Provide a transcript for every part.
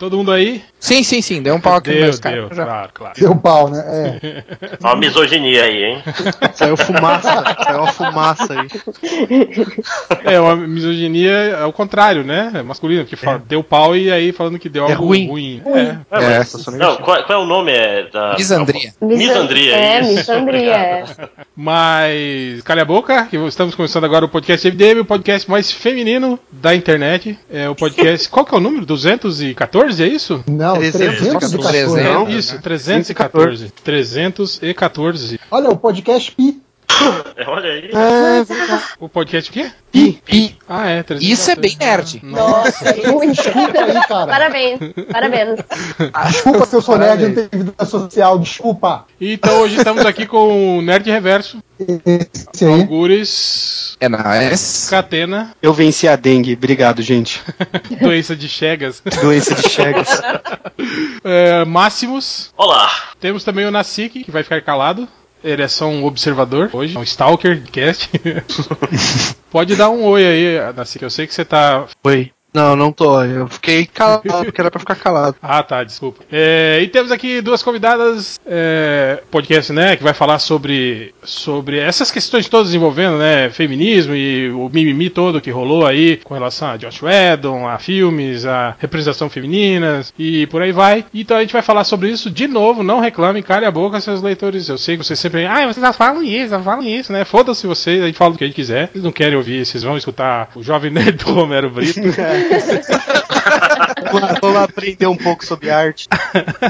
Todo mundo aí? Sim, sim, sim. Deu um pau aqui Deu, meus caras. deu, já. claro, claro. Deu pau, né? É. Ó a misoginia aí, hein? Saiu fumaça, saiu uma fumaça aí. É, uma misoginia é o contrário, né? É masculino, que fala, deu pau e aí falando que deu É algo ruim. ruim. É, É, mas- situação não, qual, qual é o nome? É, da, Misandria. Misandria, É, isso. misandria. é. Mas, calha a boca, que estamos começando agora o podcast MDM, o podcast mais feminino da internet. É o podcast. qual que é o número? 214, é isso? Não, 314. 314. Não. isso, 314. 314. Olha, o podcast Pi. É, Olha aí. O podcast o quê? Pi, pi. Ah, é, 314. Isso é bem nerd. Nossa, muito. Desculpa aí, cara. Parabéns, parabéns. Desculpa se eu sou nerd não tenho vida social. Desculpa. Então hoje estamos aqui com o Nerd Reverso, Esse aí. Algures, É nóis. Catena, Eu venci a dengue, obrigado, gente. doença de Chegas, Doença de Chagas. é, Máximos. Olá. Temos também o Nasik, que vai ficar calado. Ele é só um observador hoje, um stalker cast. Pode dar um oi aí, Nasik. Eu sei que você tá. Oi. Não, não tô. Eu fiquei calado porque era pra ficar calado. Ah, tá, desculpa. É, e temos aqui duas convidadas, é, podcast, né, que vai falar sobre, sobre essas questões todas envolvendo, né, feminismo e o mimimi todo que rolou aí com relação a Josh Whedon, a filmes, a representação femininas e por aí vai. Então a gente vai falar sobre isso de novo, não reclamem, calem a boca, seus leitores. Eu sei que vocês sempre, ah, vocês já falam isso, já falam isso, né, foda-se vocês, a gente fala o que a gente quiser. Vocês não querem ouvir, vocês vão escutar o Jovem Nerd do Romero Brito. Vamos aprender um pouco sobre arte.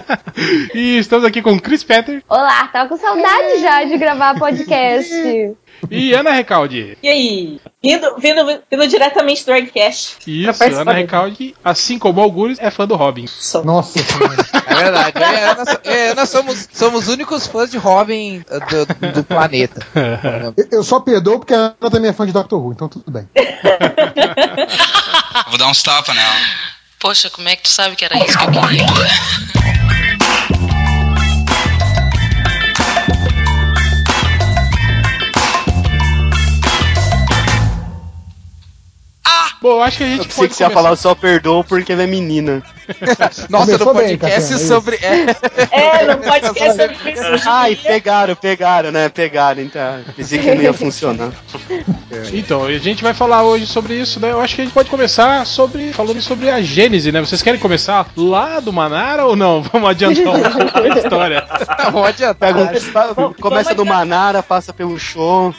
e estamos aqui com Chris Petter Olá, tava com saudade já de gravar podcast. e Ana Recalde. E aí? Vindo, vindo, vindo diretamente do Dragcast. Isso, Ana Recalde, assim como Algures, é fã do Robin. Sou. Nossa. É verdade. É, nós, é, nós somos, somos os únicos fãs de Robin uh, do, do planeta. Eu- Eu só perdoo porque a Ana também é fã de Doctor Who, então tudo bem. Vou dar uns tapas nela. Poxa, como é que tu sabe que era isso que eu queria? Bom, eu acho que a gente Eu pode que você ia começar- falar só perdoo porque ela é menina. Nossa, no Começou bem, podcast Cassiano, sobre. É, É, não pode esquecer sobre isso. Ai, pegaram, pegaram, né? Pegaram, então. Pensei que não ia funcionar. Então, a gente vai falar hoje sobre isso, né? Eu acho que a gente pode começar sobre falando sobre a Gênese, né? Vocês querem começar lá do Manara ou não? Vamos adiantar um pouco a história. não adianta. Pega um- começa do Manara, passa pelo show.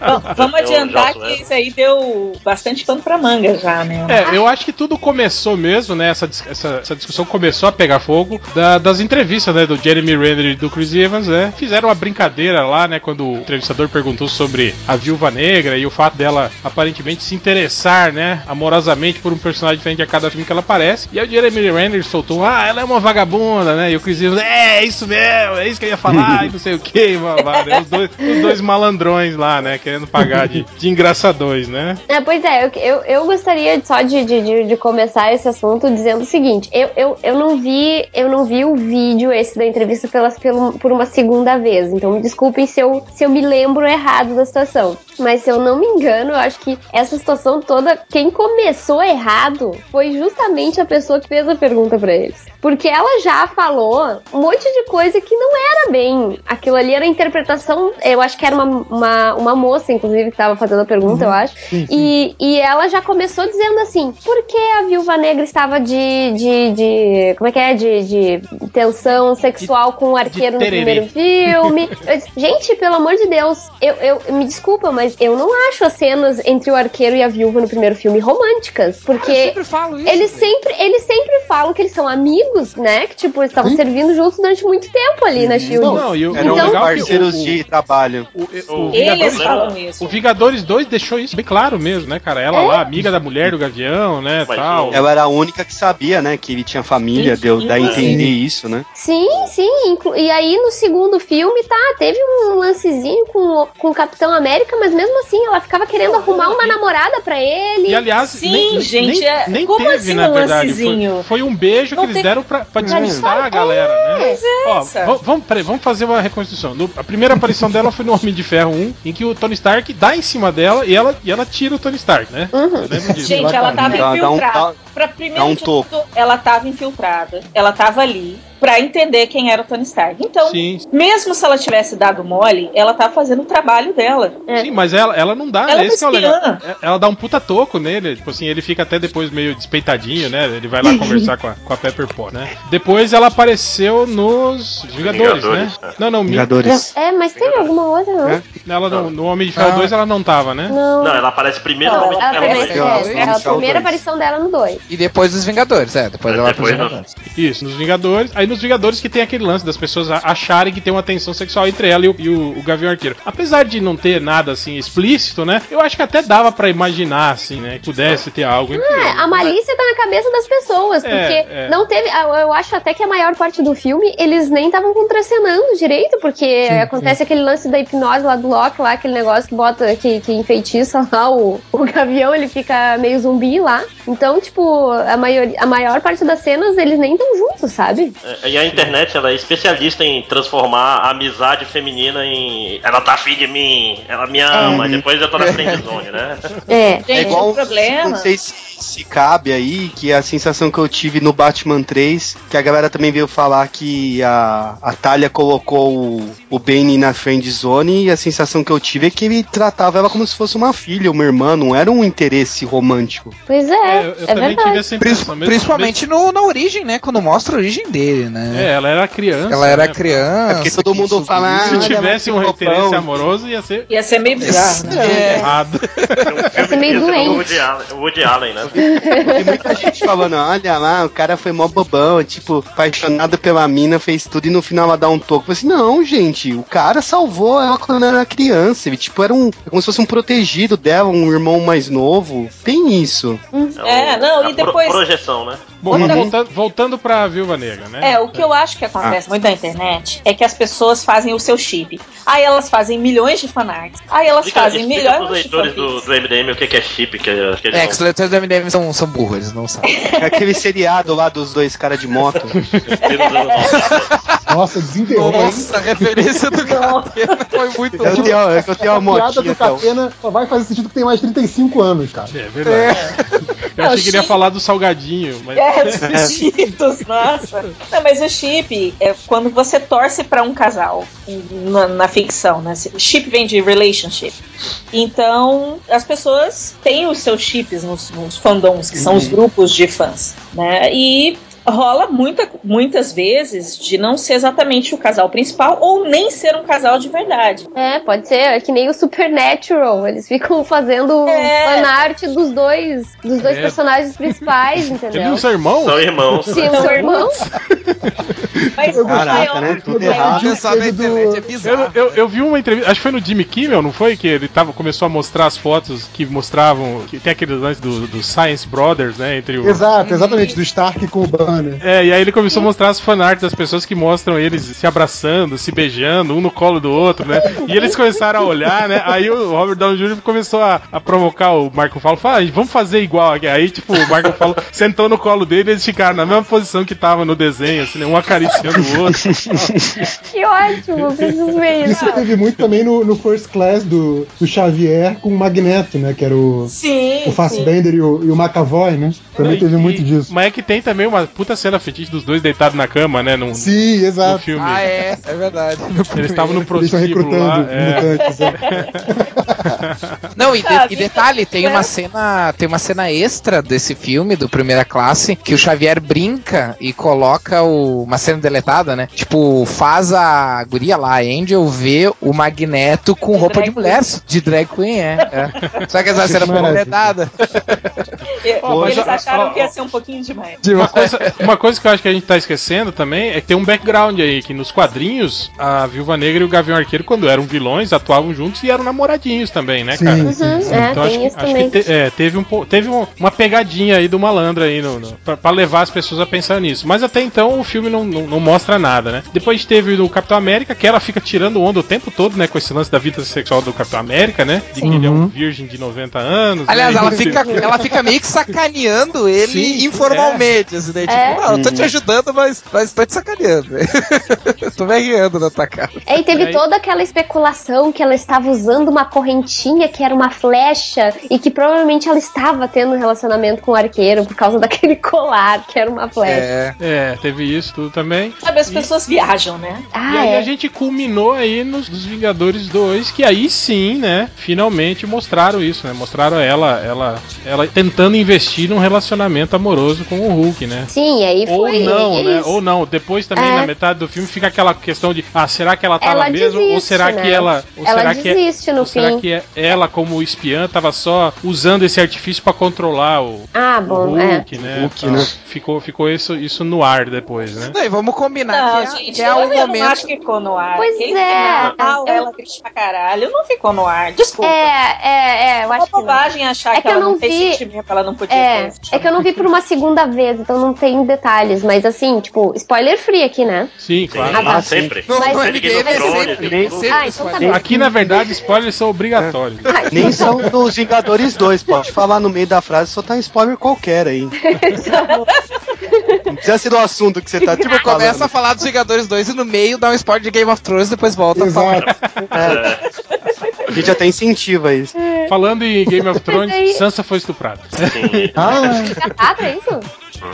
Vamos- Vamos adiantar que isso aí deu bastante pano pra manga já, né? É, eu acho que tudo começou mesmo, né? Essa, essa, essa discussão começou a pegar fogo da- das entrevistas, né? Do Jeremy Renner e do Chris Evans, né? Fizeram uma brincadeira lá, né? Quando o entrevistador perguntou sobre a viúva negra e o fato dela aparentemente se interessar, né? Amorosamente por um personagem diferente a cada filme que ela aparece. E aí o Jeremy Renner soltou, ah, ela é uma vagabunda, né? E o Chris Evans, é, é isso mesmo, é isso que eu ia falar, e não sei o que, né? Os dois, os dois malandrões lá, né? Querendo pagar de, de engraçadões, né? É, pois é, eu, eu, eu gostaria só de, de, de, de começar esse assunto dizendo o seguinte: eu, eu, eu não vi eu não vi o vídeo esse da entrevista pela, pelo, por uma segunda vez. Então me desculpem se eu, se eu me lembro errado da situação. Mas se eu não me engano, eu acho que essa situação toda, quem começou errado foi justamente a pessoa que fez a pergunta pra eles. Porque ela já falou um monte de coisa que não era bem. Aquilo ali era a interpretação. Eu acho que era uma, uma, uma moça, inclusive, que tava fazendo a pergunta, eu acho. Sim, sim. E, e ela já começou dizendo assim: por que a viúva negra estava de. de, de como é que é? De, de tensão sexual com o arqueiro no primeiro filme. Eu disse, Gente, pelo amor de Deus, eu, eu me desculpa, mas eu não acho as cenas entre o arqueiro e a viúva no primeiro filme românticas. Eu Porque sempre falo isso. eles sempre, eles sempre falam que eles são amigos, né? Que tipo, estavam Sim. servindo juntos durante muito tempo ali na Shield. Não, e o, Eram Então- parceiros o- de trabalho. O, o, o Eles Vingadores, falam isso. o Vingadores 2 deixou isso bem claro mesmo, né, cara? Ela É? lá, amiga da mulher do Gavião, né, Mas tal. Ela era a única que sabia, né? Que ele tinha família, Sim, deu dá a sim. entender isso, né? Sim, sim. E aí no segundo filme, tá, teve um lancezinho com, o- com o Capitão América, mas mesmo assim ela ficava querendo arrumar uma namorada pra ele. E aliás, Sim, nem, gente, nem, é- nem como teve, assim na um verdade. lancezinho? Foi, foi um beijo Não que eles deram pra, pra despistar a galera, né? Ó, essa. v- vamos, peraí, vamos fazer uma reconstrução. No- a primeira aparição dela foi no Homem de Ferro 1, em que o Tony Stark dá em cima dela e ela, e ela tira o Tony Stark, né? Disso. Gente, ela tava Dá- dá um- infiltrada. dá- pra primeiro dá um de toco. tudo, ela tava infiltrada. Ela tava ali pra entender quem era o Tony Stark. Então, Sim, mesmo se ela tivesse dado mole, ela tá fazendo o trabalho dela. sim, mas ela, ela não dá, Ela né? Esse que é o é legal. espiã. É- Ela dá um puta toco nele, tipo assim, ele fica até depois meio despeitadinho, né? Ele vai lá conversar com a, com a Pepper Pot, né? Depois ela apareceu nos Vingadores, Vingadores, né? é. Não, não, mi- Vingadores. É, mas tem alguma outra, não? É? ela no, no Homem de Ferro Ah. 2 ela não tava, né? Não. Não, ela aparece primeiro Não, no Homem de Ferro também, dois. Ela- é, ela- é a primeira aparição dela no 2. E depois dos Vingadores, é. Depois É, ela depois do- Vingadores. Isso, nos Vingadores. Aí nos Vingadores que tem aquele lance das pessoas acharem que tem uma tensão sexual entre ela e o, e o- o Gavião Arqueiro. Apesar de não ter nada assim explícito, né? Eu acho que até dava pra imaginar, assim, né? Que pudesse ter algo entre É, eles. a malícia tá na cabeça das pessoas, É, porque é. não teve. Eu acho até que a maior parte do filme eles nem estavam contracenando direito, porque acontece aquele lance da hipnose lá do Loki, lá, aquele negócio que bota, que, que enfeitiça lá o, o gavião, ele fica meio zumbi lá. Então, tipo, a, maior, a maior parte das cenas eles nem estão juntos, sabe? É, E a internet, ela é especialista em transformar a amizade feminina em. Ela tá afim de mim, ela me ama, e depois eu tô na friend zone, né? É. Gente, É igual, o problema. não sei se, se cabe aí, que a sensação que eu tive no Batman 3, que a galera também veio falar que a, a Talia colocou o, o Bane na friend zone, e a sensação que eu tive é que ele tratava ela como se fosse uma filha, uma irmã, não era um interesse romântico. Pois é, É, é, eu, eu também tive verdade. essa Pris- impressão. mesmo- principalmente no, na origem, né? Quando mostra a origem dele, né? É, ela era criança. Ela era né? criança. É porque todo que mundo fala, Se Ah, tivesse um ela é interesse roupão. amoroso, ia ser Ia ser meio bizarro, né? É. errado. Ia ser meio é doente. Woody Allen, o Woody Allen, né? Tem muita gente falando, olha lá, o cara foi mó bobão, tipo, apaixonado pela mina, fez tudo e no final ela dá um toque. Eu falei assim, não, gente, o cara salvou ela quando ela era criança. Ele, tipo, era um. Como se fosse um protegido dela, um irmão mais novo. Tem isso. É, não, a e depois- Pro, projeção, né? Bom, Outra- voltando, voltando pra Viúva Negra, né? É, o que eu acho que acontece muito na internet é que as pessoas fazem o seu chip. Aí elas fazem milhões de fanarts. Aí elas Explica, fazem explica milhões de leitores do, do MDM o que que é chip, que, que eles É, não- que os leitores do MDM são, são burros, eles não sabem. É aquele seriado lá dos dois caras de moto. Nossa, desenterrou? Nossa, a referência do Catena foi muito Eu tenho, é que eu tenho uma A piada motinha, do então. Catena só vai fazer sentido que tem mais de 35 anos, cara. É verdade. Eu Não, achei que ele ia falar do salgadinho, mas. É, os cheetos, nossa. Não, mas o chip é quando você torce pra um casal na, na ficção, né? Chip vem de relationship. Então, as pessoas têm os seus chips nos, nos fandoms, que são os grupos de fãs, né? E rola muita, muitas vezes de não ser exatamente o casal principal ou nem ser um casal de verdade. É, pode ser, é que nem o Supernatural. Eles ficam fazendo É. fanart dos dois, dos dois É. personagens principais, Eles entendeu? não são irmãos? São irmãos. Sim, são irmãos. Mas Caraca, maior- né? Tudo o maior- errado. Do- é Eu, eu, eu vi uma entrevista, acho que foi no Jimmy Kimmel, não foi? Que ele tava, começou a mostrar as fotos que mostravam. Que tem aqueles lances do, do Science Brothers, né? Entre o. Exato, exatamente, do Stark com o Banner. É, e aí ele começou a mostrar as fanarts das pessoas que mostram eles se abraçando, se beijando, um no colo do outro, né? E eles começaram a olhar, né? Aí o Robert Downey Jr. começou a, a provocar o Marco Falo, falou, ah, vamos fazer igual. aqui." Aí, tipo, o Marco Falo sentou no colo dele e eles ficaram na mesma posição que tava no desenho, assim, né? Um acariciando o outro. Que ótimo, preciso ver isso. Isso teve muito também no, no First Class do, do Xavier com o Magneto, né? Que era o, Sim, o sim. Fassbender e o, e o McAvoy, né? Também E- teve muito disso. Mas é que tem também uma puta cena fetiche dos dois deitados na cama, né? Num, Sim, no exato. filme. Ah, é, é verdade. Eles estavam no Eles estão prostíbulo lá. recrutando É. mutantes. é. Não, e, de- Ah, e detalhe, tem é. uma cena, tem uma cena extra desse filme do Primeira Classe que o Xavier brinca e coloca o- uma cena deletada, né? Tipo, faz a guria lá, a Angel, ver o Magneto com De roupa de mulher, de drag queen, é. é. Só que essa cena foi deletada. Eles a- acharam que ia ser um pouquinho demais. Uma coisa, uma coisa que eu acho que a gente tá esquecendo também é que tem um background aí, que nos quadrinhos, a Viúva Negra e o Gavião Arqueiro, quando eram vilões, atuavam juntos e eram namoradinhos também, né, cara? Sim, sim. Uhum, é, Então acho, tem que- isso acho também. que te- é, teve, um, teve um- uma pegadinha aí do malandro aí no, no, pra, pra levar as pessoas a pensar nisso. Mas até então o filme não, não, não mostra nada, né? Depois teve no Capitão América, que ela fica tirando onda o tempo todo, né? Com esse lance da vida sexual do Capitão América, né? De que ele é um virgem de 90 anos. Aliás, né? ela fica, ela fica meio que sacaneando ele Sim, informalmente, assim, né? Tipo, É. não, eu tô te ajudando, mas, mas tô te sacaneando. tô me rindo na tua cara. É, e teve toda aquela especulação que ela estava usando uma correntinha que era uma flecha e que provavelmente ela estava tendo um relacionamento com o arqueiro por causa daquele colar que era uma flecha. É. É, teve isso tudo também. Sabe, as pessoas viajam, né? Ah, e aí é. a gente culminou aí nos, nos Vingadores 2, que aí sim, né, finalmente mostraram isso, né? Mostraram ela, ela, ela tentando investir num relacionamento amoroso com o Hulk, né? Sim, aí Ou foi. não, é né? Ou não. Depois também, É. na metade do filme, fica aquela questão de, ah, será que ela tava Ela mesmo? ou desiste, será né? que ela. Ou Ela será que é- desiste no ou será fim. que é- ela, como espiã, tava só usando esse artifício pra controlar o, Ah, o bom, é. Hulk, né? Hulk, Então, né? Ficou, ficou isso, isso no ar depois, né? Não, e vamos combinar Não, que, é, gente, que é o não momento. acho que ficou no ar. Pois Aquele é. final, Eu- ela grita pra caralho, não ficou no ar. Desculpa. É, é, é, eu uma acho que não. bobagem achar É que, que eu ela não, não tem vi- sentimento, ela não podia É, ter. É que eu não vi por uma segunda vez, então não tem detalhes, mas assim, tipo, spoiler free aqui, né? Sim, claro. Ah, tá. Ah, sempre. Não, Mas- não é Sempre ninguém, Game of mas Thrones, sempre, tem sempre, Ah, então tá bem. Aqui, na verdade, spoilers são obrigatórios. Nem são dos Vingadores 2, pode falar no meio da frase, só tá um spoiler qualquer aí. Não precisa ser do assunto que você tá tipo Começa a falar dos Vingadores 2 e no meio dá um spoiler de Game of Thrones e depois volta a falar. Exato. A gente até incentiva isso. Falando em Game of Thrones, Sansa foi estuprada. Sim. Ah, Engatado, é isso?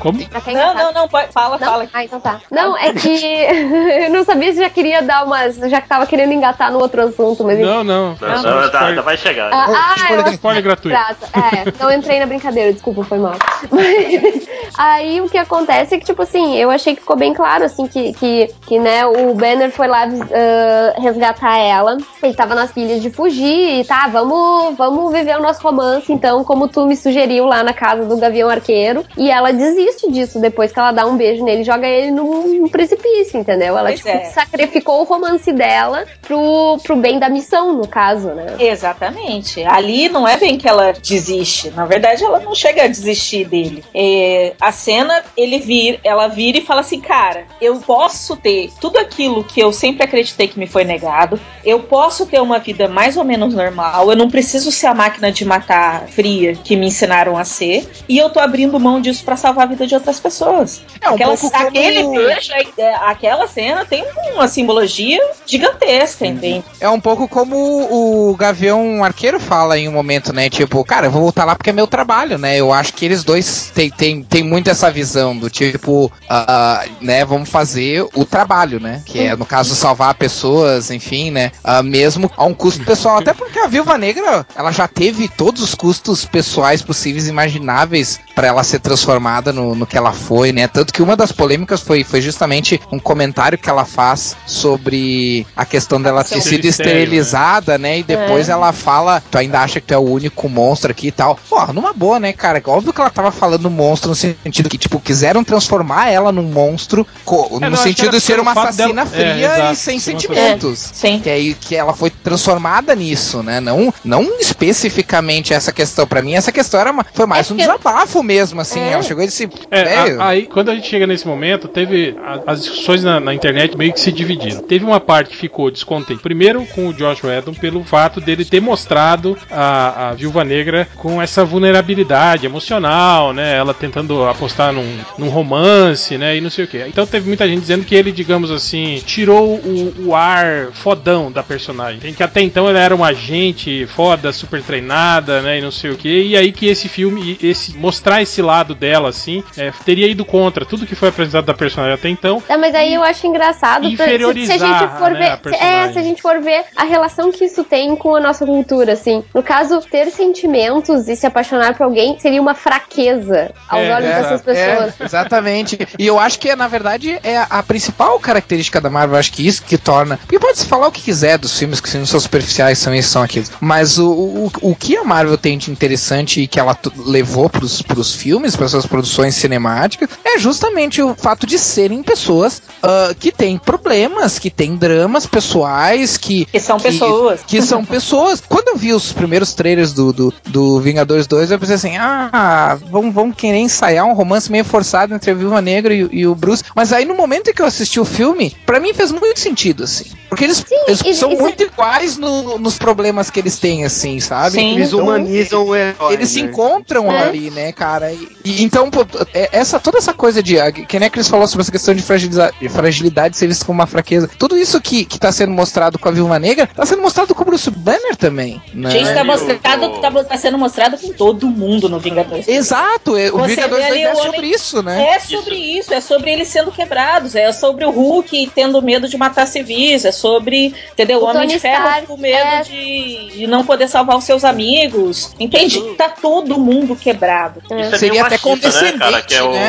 Como? Não, não, não, pode, fala, Não? fala. Ah, então tá. Não, é que eu não sabia se já queria dar umas. Já que tava querendo engatar no outro assunto, mas. Não, não. Não, não, Spoiler- tá, ainda vai chegar. Ah, ah, spoiler, eu spoiler gratuito. É, não entrei na brincadeira, desculpa, foi mal. Mas, aí o que acontece é que, tipo assim, eu achei que ficou bem claro, assim, que, que, que né, o Banner foi lá ah, resgatar ela. Ele tava nas pilhas de fugir e tá, vamos, vamos viver o nosso romance, então, como tu me sugeriu lá na casa do Gavião Arqueiro. E ela desiste disso depois que ela dá um beijo nele joga ele num, num precipício, entendeu? Ela, tipo, é. sacrificou o romance dela pro, pro bem da missão, no caso, né? Exatamente. Ali não é bem que ela desiste. Na verdade, ela não chega a desistir dele. É, a cena, ele vir, ela vira e fala assim: Cara, eu posso ter tudo aquilo que eu sempre acreditei que me foi negado. Eu posso ter uma vida mais ou menos normal. Eu não preciso ser a máquina de matar fria que me ensinaram a ser. E eu tô abrindo mão disso pra salvar a vida de outras pessoas. É um Aquela, pouco como- aquele beijo, aí, é, aquela cena tem uma simbologia gigantesca, entende? É um pouco como o Gavião Arqueiro fala em um momento, né? Tipo, cara, eu vou voltar lá porque é meu trabalho, né? Eu acho que eles dois têm tem, tem muito essa visão do tipo, ah, né? Vamos fazer o trabalho, né? Que é, no caso, salvar pessoas, enfim, né? ah, mesmo a um custo pessoal. Até porque a Viúva Negra, ela já teve todos os custos pessoais possíveis e imagináveis para ela ser transformada no, no que ela foi, né? Tanto que uma das polêmicas foi, foi justamente um comentário que ela faz sobre a questão dela ter Ser sido estéril, esterilizada, né? E depois É. ela fala, tu ainda acha que tu é o único monstro aqui e tal. Pô, numa boa, né, cara? Óbvio que ela tava falando monstro no sentido que, tipo, quiseram transformar ela num monstro co- É, no não, que sentido de ser uma assassina dela- fria é, e sem sentimentos. Sim. Que aí que ela foi transformada nisso, né? Não, não especificamente essa questão. Pra mim, essa questão era uma, foi mais É um desabafo mesmo, assim. É. Ela chegou e disse, É, a- aí, quando a gente chega nesse momento, teve. a- as discussões na, na internet meio que se dividiram. Teve uma parte que ficou descontente. Primeiro com o Josh Whedon, pelo fato dele ter mostrado a, a Viúva Negra com essa vulnerabilidade emocional, né? Ela tentando apostar num, num romance, né? E não sei o que. Então teve muita gente dizendo que ele, digamos assim, tirou o, o ar fodão da personagem. Tem que até então ela era uma agente foda, super treinada, né? E não sei o que. E aí que esse filme, esse mostrar esse lado dela, assim, é, teria ido contra tudo que foi apresentado da personagem até então. É, mas aí eu acho engraçado pra- se, se a Inferiorizar, gente for né, ver. é, se a gente for ver a relação que isso tem com a nossa cultura, assim. No caso, ter sentimentos e se apaixonar por alguém seria uma fraqueza aos É, olhos é, dessas pessoas. É, exatamente. E eu acho que, na verdade, é a principal característica da Marvel. Eu acho que isso que torna. Porque pode se falar o que quiser dos filmes, que não são superficiais, são isso, são aquilo. Mas o, o, o que a Marvel tem de interessante e que ela levou pros, pros filmes, para suas produções adaptações cinemáticas é justamente o fato de serem pessoas uh, que têm problemas, que têm dramas pessoais, que. Que são que, pessoas. Que são pessoas. Quando eu vi os primeiros trailers do, do, do Vingadores 2, eu pensei assim: ah, vamos, vamos querer ensaiar um romance meio forçado entre a Viúva Negra e, e o Bruce. Mas aí no momento em que eu assisti o filme, para mim fez muito sentido, assim. Porque eles, Sim, eles e, são e, muito iguais no, nos problemas que eles têm, assim, sabe? Sim. Eles então, humanizam o herói. Eles né? se encontram é. ali, né, cara? E, e, então, é, essa, toda essa coisa de. Que nem a Cris falou sobre essa questão de fragilidade, de fragilidade ser visto como uma fraqueza. Tudo isso que, que tá sendo mostrado com a Viúva Negra, tá sendo mostrado com o Bruce Banner também. Né? Gente, tá, mostrado, tá, tá, sendo mostrado com todo mundo no Vingadores. Exato, é, o Vingadores é sobre isso, né? É sobre isso. isso, é sobre eles sendo quebrados, é sobre o Hulk tendo medo de matar civis, é sobre, entendeu? O, o Homem de Ferro com medo é... de, de não poder salvar os seus amigos. Entende? Tá todo mundo quebrado. É Seria até condescendente, né, cara? Que é o, né?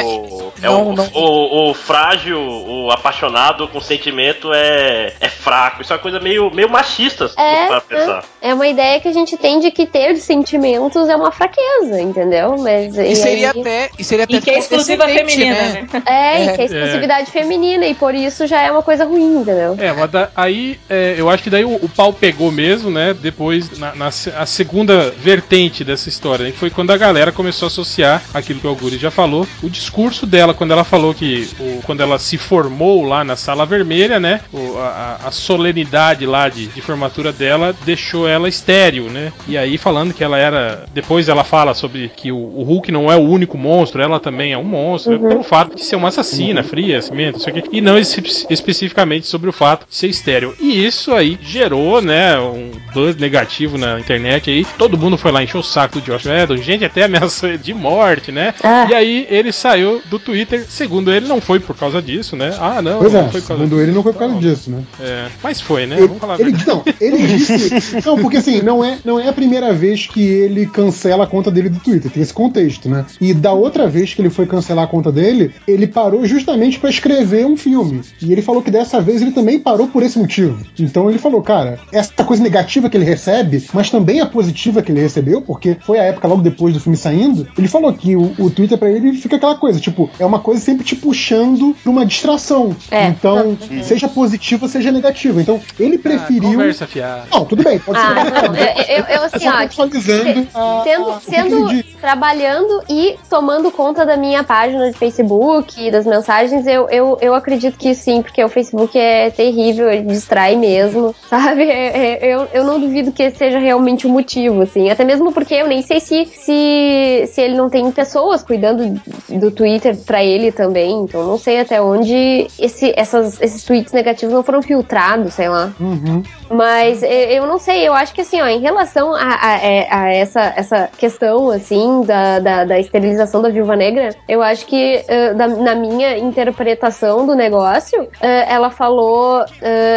é não, o, não. O, o, frágil, o apaixonado com sentimento é, é fraco. Isso é uma coisa meio, meio machista, é, pra pensar. É, é uma ideia que a gente tem de que ter sentimentos é uma fraqueza, entendeu? Mas, e, e seria aí... até. E, seria até e que é exclusiva feminina, né? né? É, e que é, é exclusividade feminina, e por isso já é uma coisa ruim, entendeu? É, mas da, aí é, eu acho que daí o, o, pau pegou mesmo, né? Depois, na, na a segunda vertente dessa história, que foi quando a galera começou a associar aquilo que o Guri já falou, o discurso dela, quando ela falou que o, quando ela se formou lá na sala vermelha, né? O, a, a, solenidade lá de, de formatura dela deixou ela estéreo, né? E aí falando que ela era. Depois ela fala sobre que o, o Hulk não é o único monstro, ela também é um monstro, uhum. pelo fato de ser uma assassina, uhum. fria, cimento, isso aqui, e não espe especificamente sobre o fato de ser estéreo. E isso aí gerou, né, um buzz negativo na internet aí. Todo mundo foi lá encher o saco do Josh Whedon, gente até ameaçou de morte, né? Ah. E aí ele saiu do Twitter, segundo ele, não foi por causa disso, né? Ah, não, pois não é, foi por causa segundo disso. ele não foi por causa disso, né? É, mas foi, né? Ele, Vamos falar ele, Não, ele disse. não, porque assim, não é, não é a primeira vez que ele cancela a conta dele do Twitter, tem esse contexto, né? E da outra vez que ele foi cancelar a conta dele, ele parou justamente para escrever um filme. E ele falou que dessa vez ele também parou por esse motivo. Então ele falou, cara, essa coisa negativa que ele recebe, mas também a positiva que ele recebeu, porque foi a época logo depois do filme saindo, ele falou que o, o Twitter para ele fica aquela coisa, tipo, é uma coisa sempre te puxando pra uma distração. É. Então, uhum. seja positiva, seja negativa. Então, ele ah, preferiu. Ah, conversa fiada. Não, tudo bem, pode ah, ser. Não, eu, eu, eu assim, ó, sendo, sendo trabalhando e tomando conta da minha página de Facebook e das mensagens, eu, eu, eu acredito que sim, porque o Facebook é terrível, ele distrai mesmo, sabe? É, é, eu, eu não duvido que esse seja realmente o motivo, assim. Até mesmo porque eu nem sei se, se, se ele não tem pessoas cuidando do Twitter pra ele também, então não sei até onde esse, essas, esses tweets negativos não foram filtrados, sei lá. Uhum. Mas eu não sei, eu acho que assim, ó, em relação a, a, é, a essa, essa questão, assim, da, da, da, esterilização da viúva negra, eu acho que uh, da, na minha interpretação do negócio, uh, ela falou uh,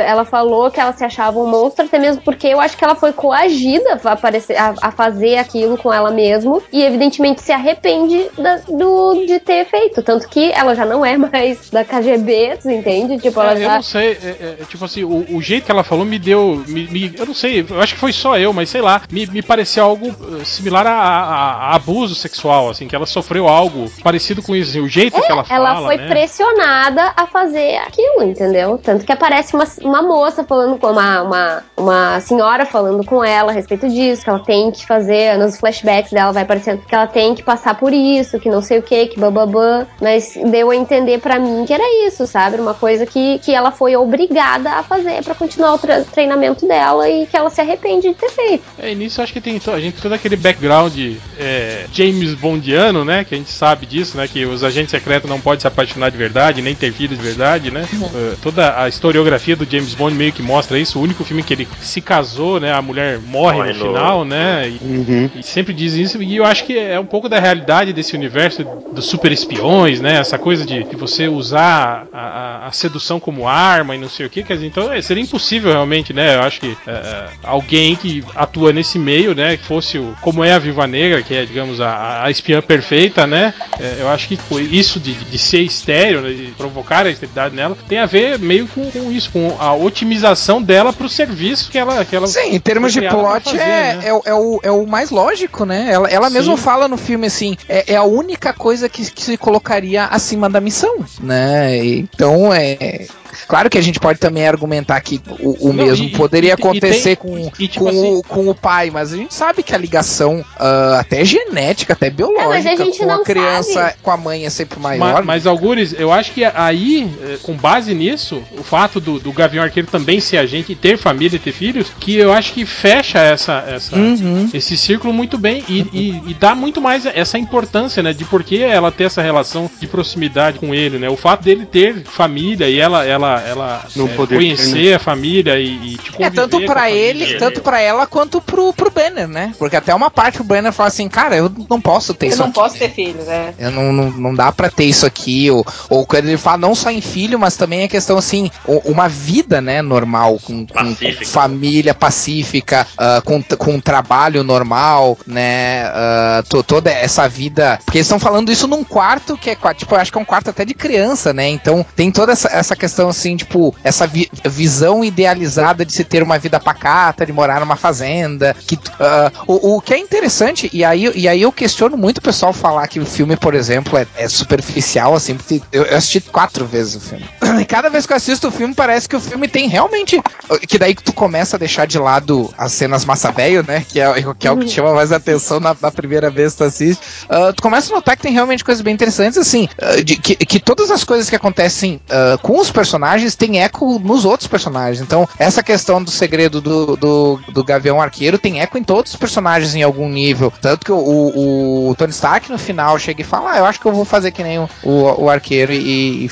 ela falou que ela se achava um monstro, até mesmo porque eu acho que ela foi coagida a, aparecer, a, a fazer aquilo com ela mesmo e evidentemente se arrepende da, do, de ter feito. Tanto que ela já não é mais da KGB, entende? Tipo, ela é, já... Eu não sei, é, é, tipo assim, o, o, jeito que ela falou me deu. Me, me, eu não sei, eu acho que foi só eu, mas sei lá, me, me pareceu algo eh, similar a, a, a, abuso sexual, assim, que ela sofreu algo parecido com isso, assim, o jeito é, que ela fala. Ela foi né? pressionada a fazer aquilo, entendeu? Tanto que aparece uma, uma moça falando com uma, uma, uma senhora falando com ela a respeito disso, que ela tem que fazer, nos flashbacks dela vai aparecendo que ela tem que passar por isso, que não sei o que, que bababã. Mas deu a entender para mim que era isso, sabe? Uma coisa que, que ela foi obrigada a fazer para continuar o treinamento dela e que ela se arrepende de ter feito. É, início acho que tem a gente todo aquele background é, James Bondiano, né? Que a gente sabe disso, né? Que os agentes secretos não podem se apaixonar de verdade, nem ter filhos de verdade, né? Uhum. Uh, toda a historiografia do James Bond meio que mostra isso. O único filme que ele se casou, né? A mulher morre no, no final, né? E, uhum. e, sempre diz isso. E eu acho que é um pouco da realidade desse universo dos super espiões, né? Essa coisa de, de você usar a, a, a, sedução como arma e não sei o que. Quer dizer, então é, seria impossível realmente, né? Eu acho que é, é alguém que atua nesse meio, né? Que fosse o, como é a Viva Negra, que é, digamos, a, a espiã perfeita, né? É, eu acho que isso de, de ser estéreo, né, de provocar a esterilidade nela, tem a ver meio com, com isso, com a otimização dela pro serviço que ela. Que ela Sim, em termos de plot fazer, é, né? é, é, o, é o mais lógico, né? Ela, ela mesma fala no filme assim: é, é a única coisa que, que se colocaria acima da missão, né? Então é Claro que a gente pode também argumentar que o, o não, mesmo e, poderia e, acontecer e tem, com, tipo com, assim, o, com o pai, mas a gente sabe que a ligação uh, até genética, até biológica, é, a com a criança, sabe. com a mãe é sempre maior. Mas, mas Algures, eu acho que aí, eh, com base nisso, o fato do, do Gavião Arqueiro também ser agente e ter família e ter filhos, que eu acho que fecha essa, essa uhum. esse círculo muito bem e, uhum. e, e, dá muito mais essa importância, né, de por que ela ter essa relação de proximidade com ele, né? O fato dele ter família e ela, ela ela, ela não é, poder conhecer ter, né? a família e, e tipo, É tanto para ele, tanto para ela quanto pro, pro Banner, né? Porque até uma parte o Banner fala assim, cara, eu não posso ter eu isso. Eu não aqui, posso ter filho, né? Eu não, não, não dá para ter isso aqui. Ou, ou quando ele fala não só em filho, mas também a questão assim, uma vida, né, normal, com, com, família pacífica, uh, com, com trabalho normal, né? Uh, toda essa vida. Porque eles estão falando isso num quarto que é, tipo, eu acho que é um quarto até de criança, né? Então tem toda essa, essa questão assim, tipo, essa vi visão idealizada de se ter uma vida pacata, de morar numa fazenda. Que, uh, o, o, que é interessante, e aí, e aí eu questiono muito o pessoal falar que o filme, por exemplo, é, é superficial, assim, porque eu, eu, assisti quatro vezes o filme. E cada vez que eu assisto o filme, parece que o filme tem realmente. Que daí que tu começa a deixar de lado as cenas massa velho, né? Que é, que é o que chama mais atenção na, na primeira vez que tu assiste. Uh, tu começa a notar que tem realmente coisas bem interessantes, assim, uh, de, que, que todas as coisas que acontecem com os personagens personagens tem eco nos outros personagens. Então, essa questão do segredo do, do, do Gavião Arqueiro tem eco em todos os personagens em algum nível. Tanto que o, o, o Tony Stark no final chega e fala: Ah, eu acho que eu vou fazer que nem o, o, o arqueiro e, e,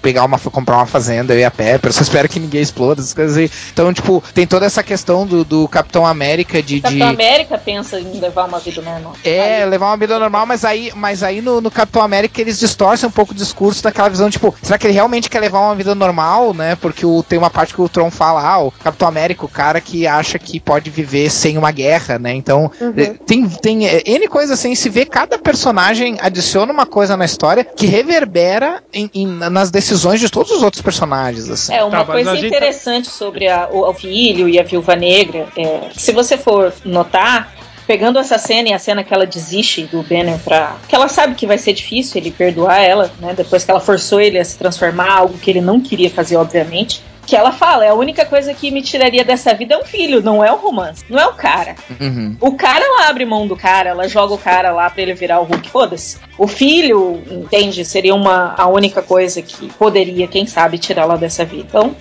pegar uma, comprar uma fazenda, eu e a Pepper. Só espero que ninguém exploda, essas coisas aí. Então, tipo, tem toda essa questão do, do Capitão América de. O Capitão de... América pensa em levar uma vida normal. É, aí. levar uma vida normal, mas aí, mas aí no, no Capitão América eles distorcem um pouco o discurso daquela visão, tipo, será que ele realmente quer levar uma vida normal? Né? Porque o, tem uma parte que o Tron fala, ah, o Capitão América, o cara que acha que pode viver sem uma guerra, né? Então, uhum. Eh, tem, tem é, N coisas assim, se vê cada personagem adiciona uma coisa na história que reverbera em, em, nas decisões de todos os outros personagens, assim. É, uma tá, coisa interessante tá... sobre a, o, o filho e a Viúva Negra, é, se você for notar, pegando essa cena e a cena que ela desiste do Banner pra. que ela sabe que vai ser difícil ele perdoar ela, né? Depois que ela forçou ele a se transformar, algo que ele não queria fazer, obviamente que ela fala, é a única coisa que me tiraria dessa vida é um filho, não é o romance, não é o cara. Uhum. O cara, ela abre mão do cara, ela joga o cara lá pra ele virar o Hulk, foda-se. O filho, entende, seria uma, a única coisa que poderia, quem sabe, tirá-la dessa vida. Então...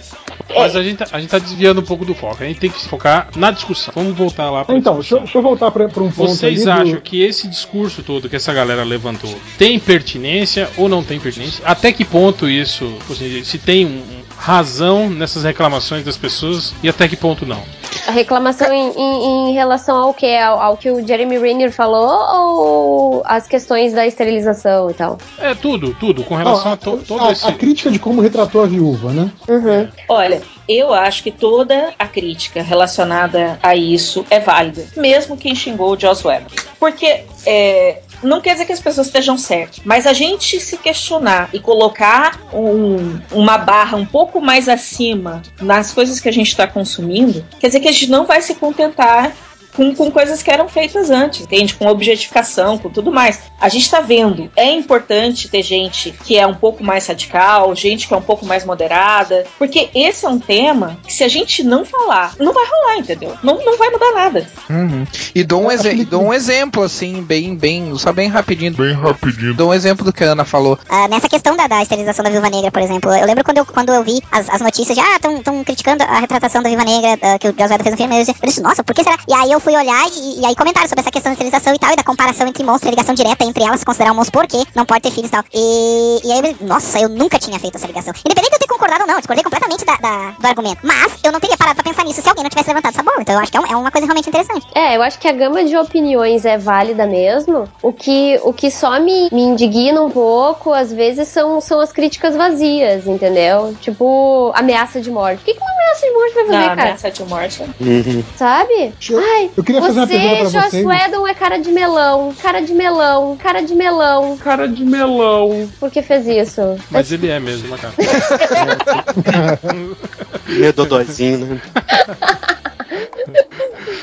Mas é. a, gente, tá, a gente tá desviando um pouco do foco, a gente tem que se focar na discussão. Vamos voltar lá pra Então, deixa, deixa, eu voltar pra, pra um ponto Vocês acham do... que esse discurso todo que essa galera levantou tem pertinência ou não tem pertinência? Até que ponto isso, assim, se tem um, razão nessas reclamações das pessoas e até que ponto não? A reclamação em, em, em relação ao que? Ao, ao, que o Jeremy Renner falou ou as questões da esterilização e tal? É, tudo, tudo, com relação não, a, a to, todo a, esse... A crítica de como retratou a viúva, né? Uhum. É. Olha, eu acho que toda a crítica relacionada a isso é válida, mesmo quem xingou o Joss Whedon. Porque é, não quer dizer que as pessoas estejam certas, mas a gente se questionar e colocar um, uma barra um pouco mais acima nas coisas que a gente está consumindo, quer dizer que a gente não vai se contentar com, com coisas que eram feitas antes, entende? Com objetificação, com tudo mais. A gente tá vendo, é importante ter gente que é um pouco mais radical, gente que é um pouco mais moderada, porque esse é um tema que se a gente não falar, não vai rolar, entendeu? Não, não vai mudar nada. Uhum. E dou um, exe dou um exemplo, assim, bem, bem, só bem rapidinho. Bem rapidinho. Dou um exemplo do que a Ana falou. Uh, nessa questão da, da, esterilização da Viúva Negra, por exemplo, eu lembro quando eu, quando eu vi as, as notícias de, ah, estão criticando a retratação da Viúva Negra uh, que o Josué fez no filme, eu disse, nossa, por que será? E aí eu fui olhar e, e, aí comentaram sobre essa questão da esterilização e tal, e da comparação entre monstros e ligação direta entre elas, considerar um monstro porque não pode ter filhos e tal. E, e aí nossa, eu nunca tinha feito essa ligação. Independente de eu ter concordado ou não, eu discordei completamente da, da, do argumento. Mas eu não teria parado pra pensar nisso se alguém não tivesse levantado essa bola. Então eu acho que é, um, é uma coisa realmente interessante. É, eu acho que a gama de opiniões é válida mesmo. O que, o que só me, me indigna um pouco, às vezes, são, são as críticas vazias, entendeu? Tipo, ameaça de morte. Por que, que uma ameaça de morte vai fazer, Não, cara? ameaça de morte. Uhum. Sabe? Eu, Ai, eu queria fazer uma pergunta pra vocês. Whedon é cara de melão, cara de melão, cara de melão. Cara de melão. Por que fez isso? Mas ele é mesmo, né, cara? Meio dodóizinho, né?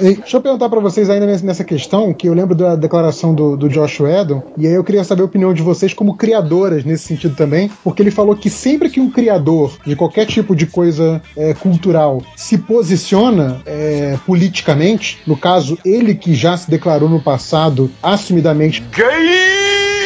Ei, Deixa eu perguntar pra vocês ainda nessa- questão, que eu lembro da declaração do, do Josh Whedon, e aí eu queria saber a opinião de vocês como criadoras nesse sentido também, porque ele falou que sempre que um criador de qualquer tipo de coisa é, cultural se posiciona é, politicamente, no caso, ele que já se declarou no passado assumidamente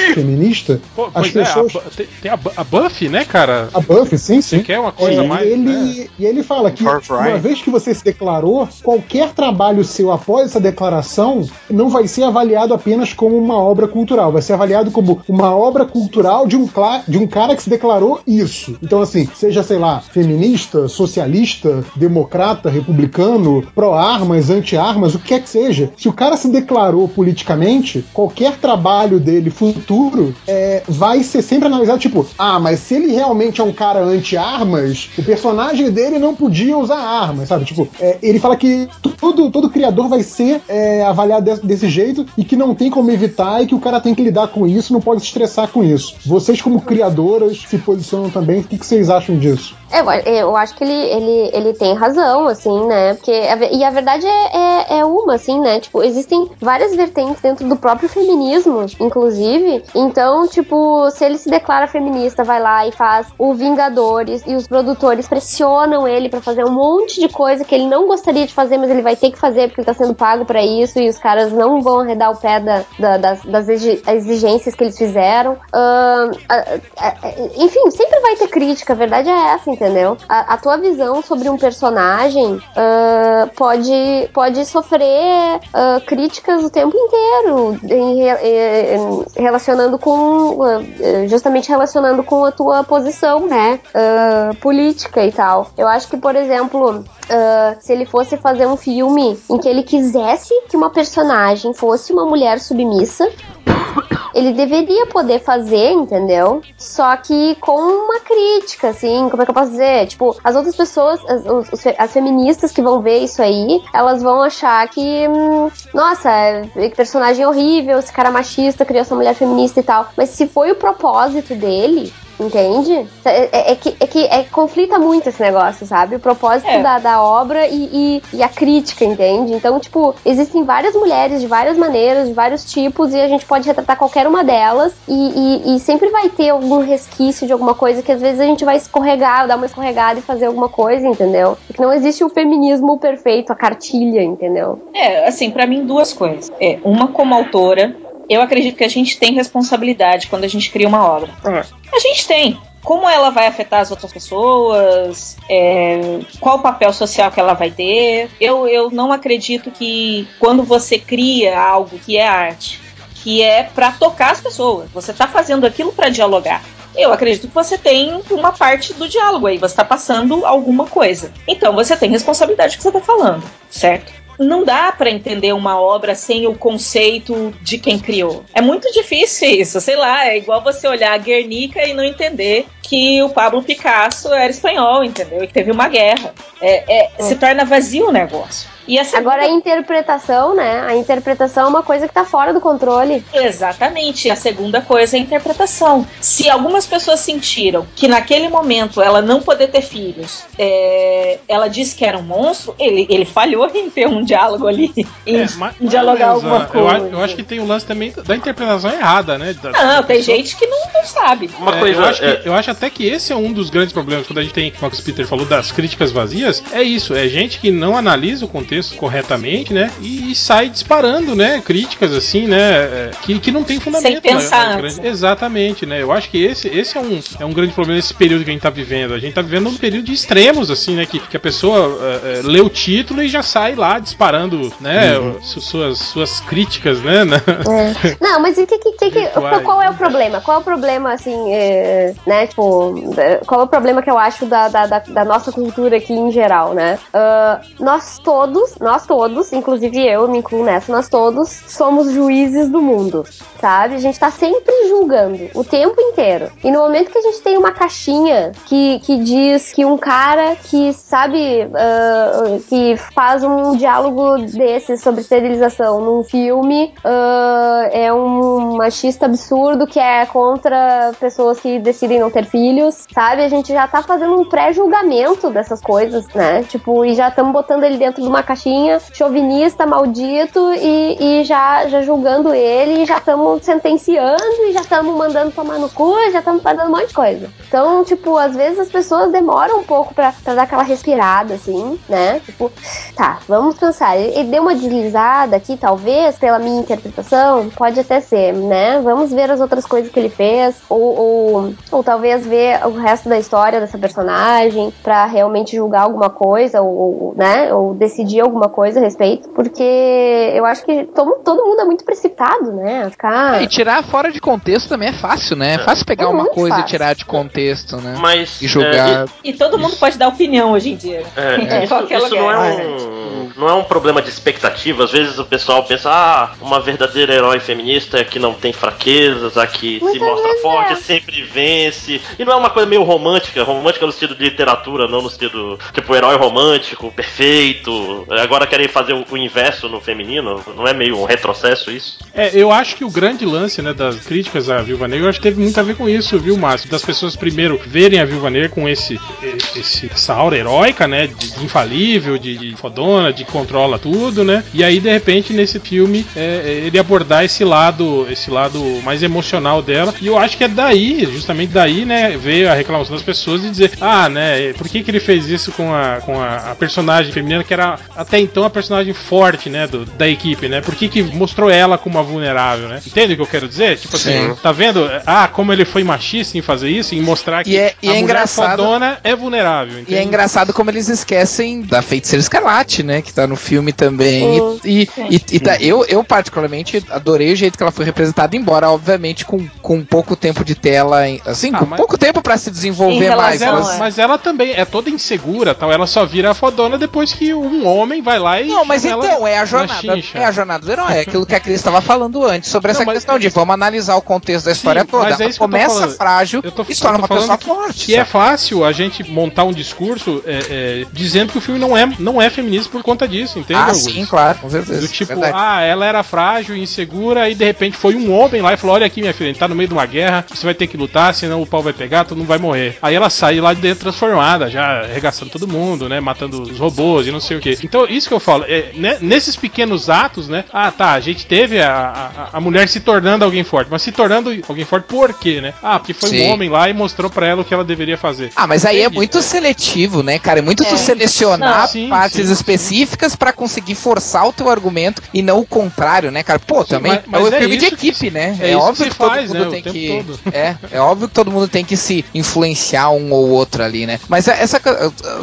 feminista, Pô, as pois é, pessoas... a tem, tem a, a Buffy, né, cara? A Buffy, sim, sim. Você quer uma coisa É, mais. ele, né? E ele fala que uma vez que você se declarou, qualquer trabalho seu após essa declaração não vai ser avaliado apenas como uma obra cultural, vai ser avaliado como uma obra cultural de um, de um cara que se declarou isso. Então, assim, seja, sei lá, feminista, socialista, democrata, republicano, pró-armas, anti-armas, o que quer que seja. Se o cara se declarou politicamente, qualquer trabalho dele futuro é, vai ser sempre analisado, tipo, ah, mas se ele realmente é um cara anti-armas, o personagem dele não podia usar armas, sabe? Tipo, é, ele fala que todo, todo criador vai ser é, avaliado desse, desse jeito e que não tem como evitar e que o cara tem que lidar com isso, não pode se estressar com isso. Vocês, como criadoras, se posicionam também, o que, que vocês acham disso? É, Eu, eu acho que ele, ele, ele tem razão, assim, né? Porque e a verdade é, é, é uma, assim, né? Tipo, existem várias vertentes dentro do próprio feminismo, inclusive. Então, tipo, se ele se declara feminista, vai lá e faz o Vingadores e os produtores pressionam ele pra fazer um monte de coisa que ele não gostaria de fazer, mas ele vai ter que fazer porque ele tá sendo pago pra isso e os caras não vão arredar o pé da, da- das, das exi- exigências que eles fizeram. A- a- a- enfim, sempre vai ter crítica, a verdade é essa, entendeu? A, a tua visão sobre um personagem ah, pode, pode sofrer ah, críticas o tempo inteiro, em re- em- relacionando com. ah, justamente relacionando com a tua posição, né? política e tal. Eu acho que, por exemplo. se ele fosse fazer um filme em que ele quisesse que uma personagem fosse uma mulher submissa, ele deveria poder fazer, entendeu? Só que com uma crítica, assim, como é que eu posso dizer? Tipo, as outras pessoas, as, os- as feministas que vão ver isso aí, elas vão achar que, hum, nossa, que personagem horrível, esse cara machista criou essa mulher feminista e tal. Mas se foi o propósito dele, Entende? É, é- é que, é que é, conflita muito esse negócio, sabe? O propósito É. da, da obra e, e- e a crítica, entende? Então, tipo, existem várias mulheres de várias maneiras, de vários tipos, e a gente pode retratar qualquer uma delas, e, e- e sempre vai ter algum resquício de alguma coisa que às vezes a gente vai escorregar, dar uma escorregada e fazer alguma coisa, entendeu? Porque não existe o feminismo perfeito, a cartilha, entendeu? É, assim, pra mim, duas coisas. É, uma como autora, eu acredito que a gente tem responsabilidade quando a gente cria uma obra. A gente tem. Como ela vai afetar as outras pessoas? É, qual o papel social que ela vai ter? Eu, eu não acredito que quando você cria algo que é arte, que é pra tocar as pessoas, você tá fazendo aquilo pra dialogar. Eu acredito que você tem uma parte do diálogo aí, você está passando alguma coisa. Então você tem responsabilidade que você está falando, certo? Não dá para entender uma obra sem o conceito de quem criou. É muito difícil isso, sei lá, é igual você olhar Guernica e não entender que o Pablo Picasso era espanhol, entendeu? E que teve uma guerra. É, é, Se torna vazio o negócio. E a segunda- Agora a interpretação, né? A interpretação é uma coisa que tá fora do controle. Exatamente. A segunda coisa é a interpretação. Se algumas pessoas sentiram que naquele momento ela não poder ter filhos, é, ela disse que era um monstro, ele, ele falhou em ter um diálogo ali, em, É, mas- em dialogar mas, alguma ah, coisa. Eu, acho- eu acho que tem o lance também da interpretação errada, né? Da- Não, da tem pessoa. gente que não, não sabe. Uma É, coisa. eu, acho é, que, eu acho até que esse é um dos grandes problemas quando a gente tem, como o Peter falou, das críticas vazias. É isso, é gente que não analisa o contexto corretamente, né? E, sai disparando, né? Críticas assim, né? é, Que, que não tem fundamento. Sem pensar né, antes. grande- Exatamente, né? Eu acho que esse, esse é, um, é um grande problema nesse período que a gente tá vivendo. A gente tá vivendo um período de extremos, assim, né? Que, que a pessoa é, é, lê o título e já sai lá disparando, né? su- Suas, suas críticas, né? na- Não, mas o que, que, que, qual é né? o problema? Qual é o problema, assim, é, né? Tipo, qual é o problema que eu acho da, da, da- da nossa cultura aqui em geral, né? Ah, nós todos nós todos, inclusive eu me incluo nessa, nós todos somos juízes do mundo, sabe? A gente tá sempre julgando o tempo inteiro. E no momento que a gente tem uma caixinha que, que diz que um cara que sabe, uh, que faz um diálogo desse sobre esterilização num filme uh, é um machista absurdo que é contra pessoas que decidem não ter filhos, sabe? A gente já tá fazendo um pré-julgamento dessas coisas, né? Tipo, e já estamos botando ele dentro de uma caixinha chauvinista, maldito, e, e já, já julgando ele, e já estamos sentenciando, e já estamos mandando tomar no cu, já estamos fazendo um monte de coisa. Então, tipo, às vezes as pessoas demoram um pouco pra, pra dar aquela respirada, assim, né? Tipo, tá, vamos pensar. Ele deu uma deslizada aqui, talvez, pela minha interpretação, pode até ser, né? Vamos ver as outras coisas que ele fez, ou, ou, ou talvez ver o resto da história dessa personagem para realmente julgar alguma coisa, ou, ou, né? Ou decidir alguma coisa a respeito, porque eu acho que todo, todo mundo é muito precipitado, né? Ficar... É, e tirar fora de contexto também é fácil, né? É fácil pegar é uma coisa fácil. e tirar de contexto, né? Mas, e julgar. É, e, e, todo mundo pode dar opinião hoje em dia. É, isso, isso não é um, não é um problema de expectativa. Às vezes o pessoal pensa, ah, uma verdadeira herói feminista que não tem fraquezas, a que se mostra forte, é. sempre vence. E não é uma coisa meio romântica, romântica no sentido de literatura, não no sentido, tipo, herói romântico, perfeito. Agora querem fazer o, inverso no feminino. Não é meio um retrocesso isso? É, eu acho que o grande lance, né, das críticas à Viúva Negra, eu acho que teve muito a ver com isso, viu, Márcio? Das pessoas primeiro verem a Viúva Negra com esse, esse essa aura heróica, né, de, de infalível, de, de, fodona, de controla tudo, né? E aí, de repente, nesse filme, é, é, ele abordar esse lado, esse lado mais emocional dela. E eu acho que é daí, justamente daí, né, veio a reclamação das pessoas e dizer, ah, né, por que, que ele fez isso com a, com a, a personagem feminina que era até então a personagem forte, né, do, da equipe, né? Por que, que mostrou ela como uma vulnerável, né? Entende o que eu quero dizer? Tipo assim, Sim. tá vendo? Ah, como ele foi machista em fazer isso, em mostrar que é, a é engraçado, fodona é vulnerável. Entende? E é engraçado como eles esquecem da Feiticeira Escarlate, né? Que tá no filme também. Oh, e, e, e, tá, eu, eu, particularmente, adorei o jeito que ela foi representada, embora, obviamente, com, com pouco tempo de tela, assim, ah, com mas... pouco tempo para se desenvolver mais. Mas ela, mas ela, também é toda insegura, tal. Ela só vira fodona depois que um homem vai lá e. Não, mas então, é a jornada. É a jornada do herói. É aquilo que a Cris estava falando antes sobre essa não, questão de vamos analisar o contexto da história Sim, toda. É começa frágil tô, e se torna uma pessoa forte. E é fácil a gente montar um discurso é, é, dizendo que o filme não é, não é feminista por conta disso, entende? Ah, sim, claro, com certeza. Do tipo, Verdade. ah, ela era frágil, insegura, e de repente foi um homem lá e falou: Olha aqui, minha filha, a gente tá no meio de uma guerra, você vai ter que lutar, senão o pau vai pegar, tu não vai morrer. Aí ela sai lá de dentro transformada, já arregaçando todo mundo, né? Matando os robôs e não sei o que. Então, isso que eu falo, é, né, nesses pequenos atos, né? Ah, tá, a gente teve a, a, a, mulher se tornando alguém forte, mas se tornando alguém forte por quê, né? Ah, porque foi Sim. um homem lá e mostrou para ela o que ela deveria fazer. Ah, mas aí é muito seletivo, né, cara? É muito é. tu selecionar não, sim, partes sim, específicas para conseguir forçar o teu argumento e não o contrário, né, cara? Pô, também mas, mas é um filme de equipe, né? É, é óbvio que, que todo faz, mundo né, tem que é, é óbvio que todo mundo tem que se influenciar um ou outro ali, né? Mas essa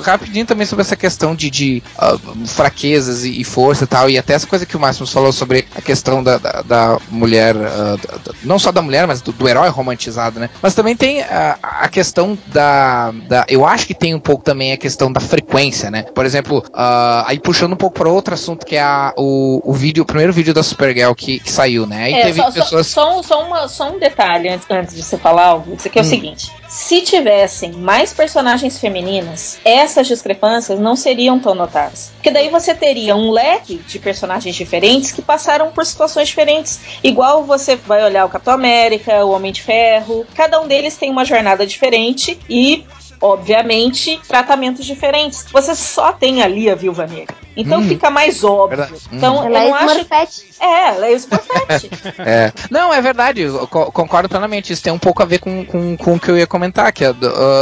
rapidinho também sobre essa questão de, de uh, fraquezas e, e, força e tal, e até essa coisa que o Máximo falou sobre a questão da, da, da mulher, uh, da, não só da mulher, mas do, do, herói romantizado, né? Mas também tem a, a questão da. Eu acho que tem um pouco também a questão da frequência, né? Por exemplo, uh, aí puxando um pouco para outro assunto que é a, o, o vídeo, o primeiro vídeo da Supergirl que, que saiu, né? Aí é, teve só, pessoas. Só, só, uma, só um detalhe antes, antes de você falar algo. Isso aqui é hum. o se tivessem mais personagens femininas, essas discrepâncias não seriam tão notáveis. Porque daí você teria um leque de personagens diferentes que passaram por situações diferentes. Igual você vai olhar o Capitão América, o Homem de Ferro, cada um deles tem uma jornada diferente e obviamente, tratamentos diferentes. Você só tem ali a Viúva Negra. Então hum, fica mais óbvio. Então, hum. ela eu não é acho... É, ela é Smurfette. é. Não, é verdade, concordo plenamente. Isso tem um pouco a ver com, com, com o que eu ia comentar, que uh,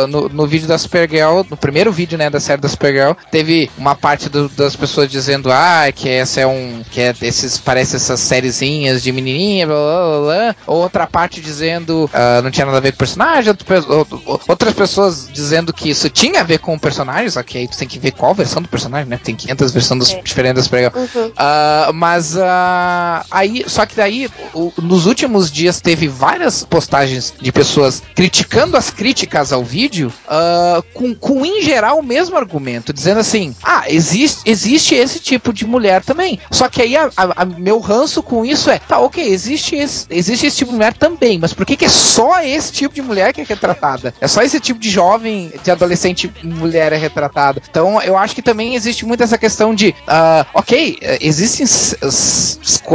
no, no vídeo da Supergirl, no primeiro vídeo, né, da série da Supergirl, teve uma parte do, das pessoas dizendo, ah, que essa é um, que é esses, parece essas sériezinhas de menininha, blá, blá, blá, Outra parte dizendo, uh, não tinha nada a ver com o personagem, outras pessoas dizendo que isso tinha a ver com o personagem, só que aí tu tem que ver qual versão do personagem, né, tem 500 versões dos É. diferente do Supergirl. Uhum. Ah, mas ah, aí, só que daí, o- nos últimos dias teve várias postagens de pessoas criticando as críticas ao vídeo, ah, com, com em geral o mesmo argumento, dizendo assim: ah, existe, existe esse tipo de mulher também. Só que aí a, a- a- meu ranço com isso é, tá, ok, existe esse, existe esse tipo de mulher também, mas por que, que é só esse tipo de mulher que é retratada? É só esse tipo de jovem, de adolescente mulher é retratada. Então eu acho que também existe muito essa questão de, ah, ok, eh, existem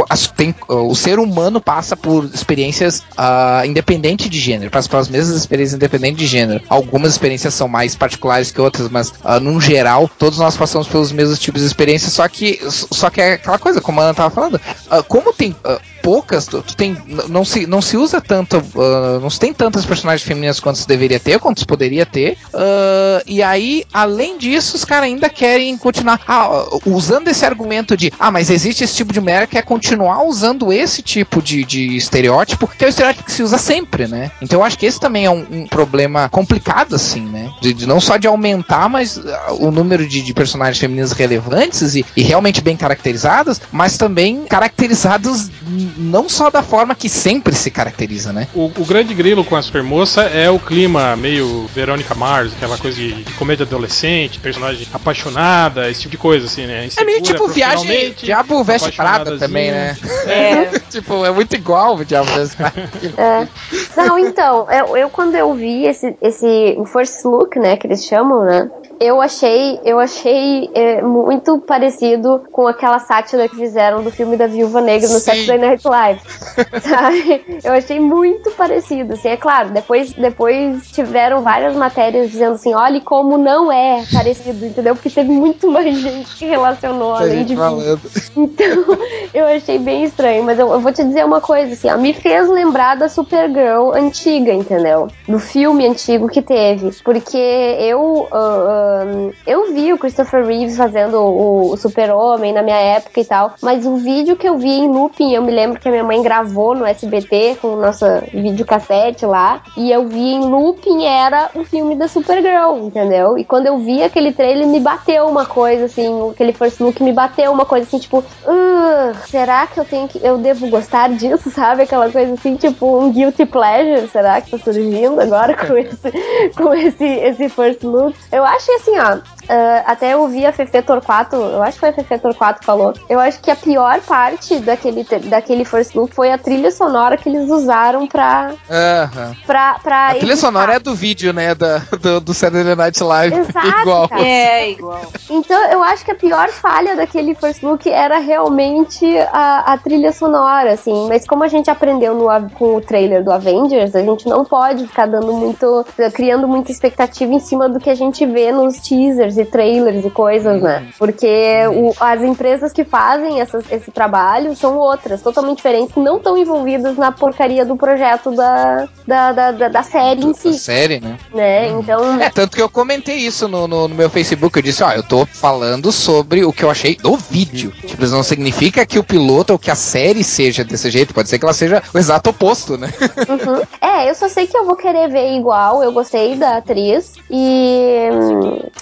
as- tem- o ser humano passa por experiências ah, independente de gênero, passa pelas mesmas experiências independente de gênero. Algumas experiências são mais particulares que outras, mas ah, num geral todos nós passamos pelos mesmos tipos de experiências, só que só que é aquela coisa, como a Ana tava falando, ah, como tem ah, poucas, tu, tu tem, não se, não se usa tanto, ah, não se tem tantas personagens femininas quanto se deveria ter, quanto se poderia ter, ah, e aí, além disso, os caras ainda querem continuar ah, usando esse argumento de, ah, mas existe esse tipo de mulher que quer continuar usando esse tipo de, de estereótipo, que é o estereótipo que se usa sempre, né? Então eu acho que esse também é um, um problema complicado, assim, né? De, de não só de aumentar, mas ah, o número de, de personagens femininas relevantes e, e realmente bem caracterizadas, mas também caracterizadas n- não só da forma que sempre se caracteriza, né? O, o grande grilo com a supermoça é o clima meio Verônica Mars, aquela coisa de, de comédia adolescente, personagem apaixonada, esse tipo de coisa, assim, né? É meio Insegura tipo viagem. Diabo veste prada também, né? É. tipo, é muito igual o Diabo veste prada. É. Não, então, eu, eu quando eu vi esse, esse first look, né, que eles chamam, né, eu achei, eu achei é, muito parecido com aquela sátira que fizeram do filme da Viúva Negra no Sim. Saturday Night Live, sabe? Eu achei muito parecido, assim, é claro, depois, depois tiveram várias matérias dizendo assim, olha como não é parecido, entendeu? Porque teve muito mais gente que relacionou A além de mim. falando. Então, eu achei bem estranho, mas eu, eu vou te dizer uma coisa, assim, ó, me fez lembrar da Supergirl antiga, entendeu? Do filme antigo que teve. Porque eu, ah, eu vi o Christopher Reeve fazendo o, o Super-Homem na minha época e tal, mas o vídeo que eu vi em looping, eu me lembro que a minha mãe gravou no SBT com o nosso videocassete lá, e eu vi em looping era o filme da Supergirl, entendeu? E quando eu vi aquele trailer, me bateu uma coisa, assim, aquele first look me bateu uma coisa assim, tipo, "Ah, será que eu tenho que. Eu devo gostar disso, sabe? Aquela coisa assim, tipo, um guilty pleasure, será que tá surgindo agora com esse, com esse, esse first look? Eu acho que assim, ó. Ah, até eu ouvi a Fefe Torquato, eu acho que foi a Fefe Torquato que falou. Eu acho que a pior parte daquele, daquele first look foi a trilha sonora que eles usaram pra. Aham. pra, pra A trilha sonora é do vídeo, né? Da, do, do Saturday Night Live. Exato, Igual. cara. É, igual. Então, eu acho que a pior falha daquele first look era realmente a, a trilha sonora, assim. Mas como a gente aprendeu no, com o trailer do Avengers, a gente não pode ficar dando muito. criando muita expectativa em cima do que a gente vê nos teasers e trailers e coisas, né? Porque o- as empresas que fazem essas- esse trabalho são outras, totalmente diferentes, que não estão envolvidas na porcaria do projeto da, da, da, da- da série em Da si, série, né? né? Então. É, tanto que eu comentei isso no, no, no meu Facebook. Eu disse, ó, eu tô falando sobre o que eu achei do vídeo. Tipo, isso não significa que o piloto ou que a série seja desse jeito. Pode ser que ela seja o exato oposto, né? Uhum. É, eu só sei que eu vou querer ver igual. Eu gostei da atriz e,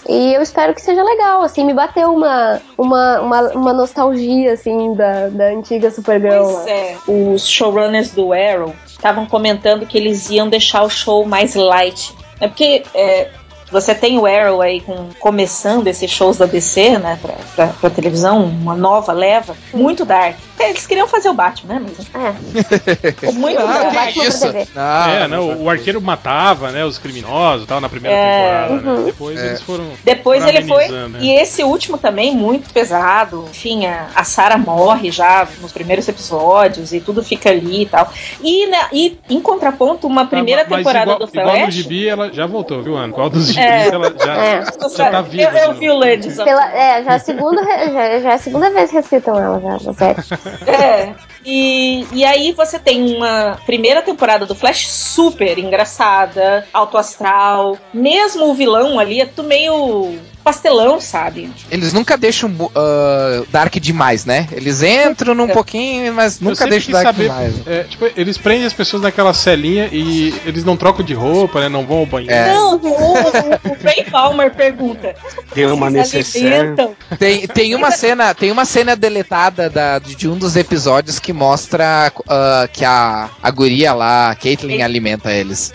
e eu espero que seja legal. Assim, me bateu uma, uma, uma, uma nostalgia assim da, da antiga Supergirl. Pois é, os showrunners do Arrow estavam comentando que eles iam deixar o show mais light. É porque é, você tem o Arrow aí com, começando esses shows da DC, né, pra, pra, pra televisão, uma nova leva, muito dark. É, Eles queriam fazer o Batman, né? Mas, É, muito Ah, dark. Batman pra isso. TV. Ah, é, não, o arqueiro matava, né, os criminosos e tal na primeira É. temporada, né? Uhum. Depois É. eles foram. Depois foram ele foi. né? E esse último também, muito pesado. Enfim, a, a Sarah morre já nos primeiros episódios e tudo fica ali e tal. E, na- e em contraponto, uma primeira Tá, mas temporada igual, do Igual no Flash. gibi, ela já voltou, viu, Ana? Igual dos É. ela já, É. já tá viva. eu, eu vi o of Pela, é, já é a segunda, já, já é a segunda vez que recitam ela já, na série. É. E, e aí você tem uma primeira temporada do Flash super engraçada, alto astral. Mesmo o vilão ali é tudo meio pastelão, sabe? Eles nunca deixam ah, Dark demais, né? Eles entram num É. pouquinem, mas nunca deixam Dark saber, demais. é, tipo, eles prendem as pessoas naquela celinha e eles não trocam de roupa, né? Não vão ao banheiro. É. Não, o, o, o Ray Palmer pergunta: Deu uma "Vocês necessaire. alimentam?" Tem, tem uma cena, tem uma cena deletada da- de um dos episódios que mostra ah, que a, a guria lá, a Caitlyn, alimenta eles.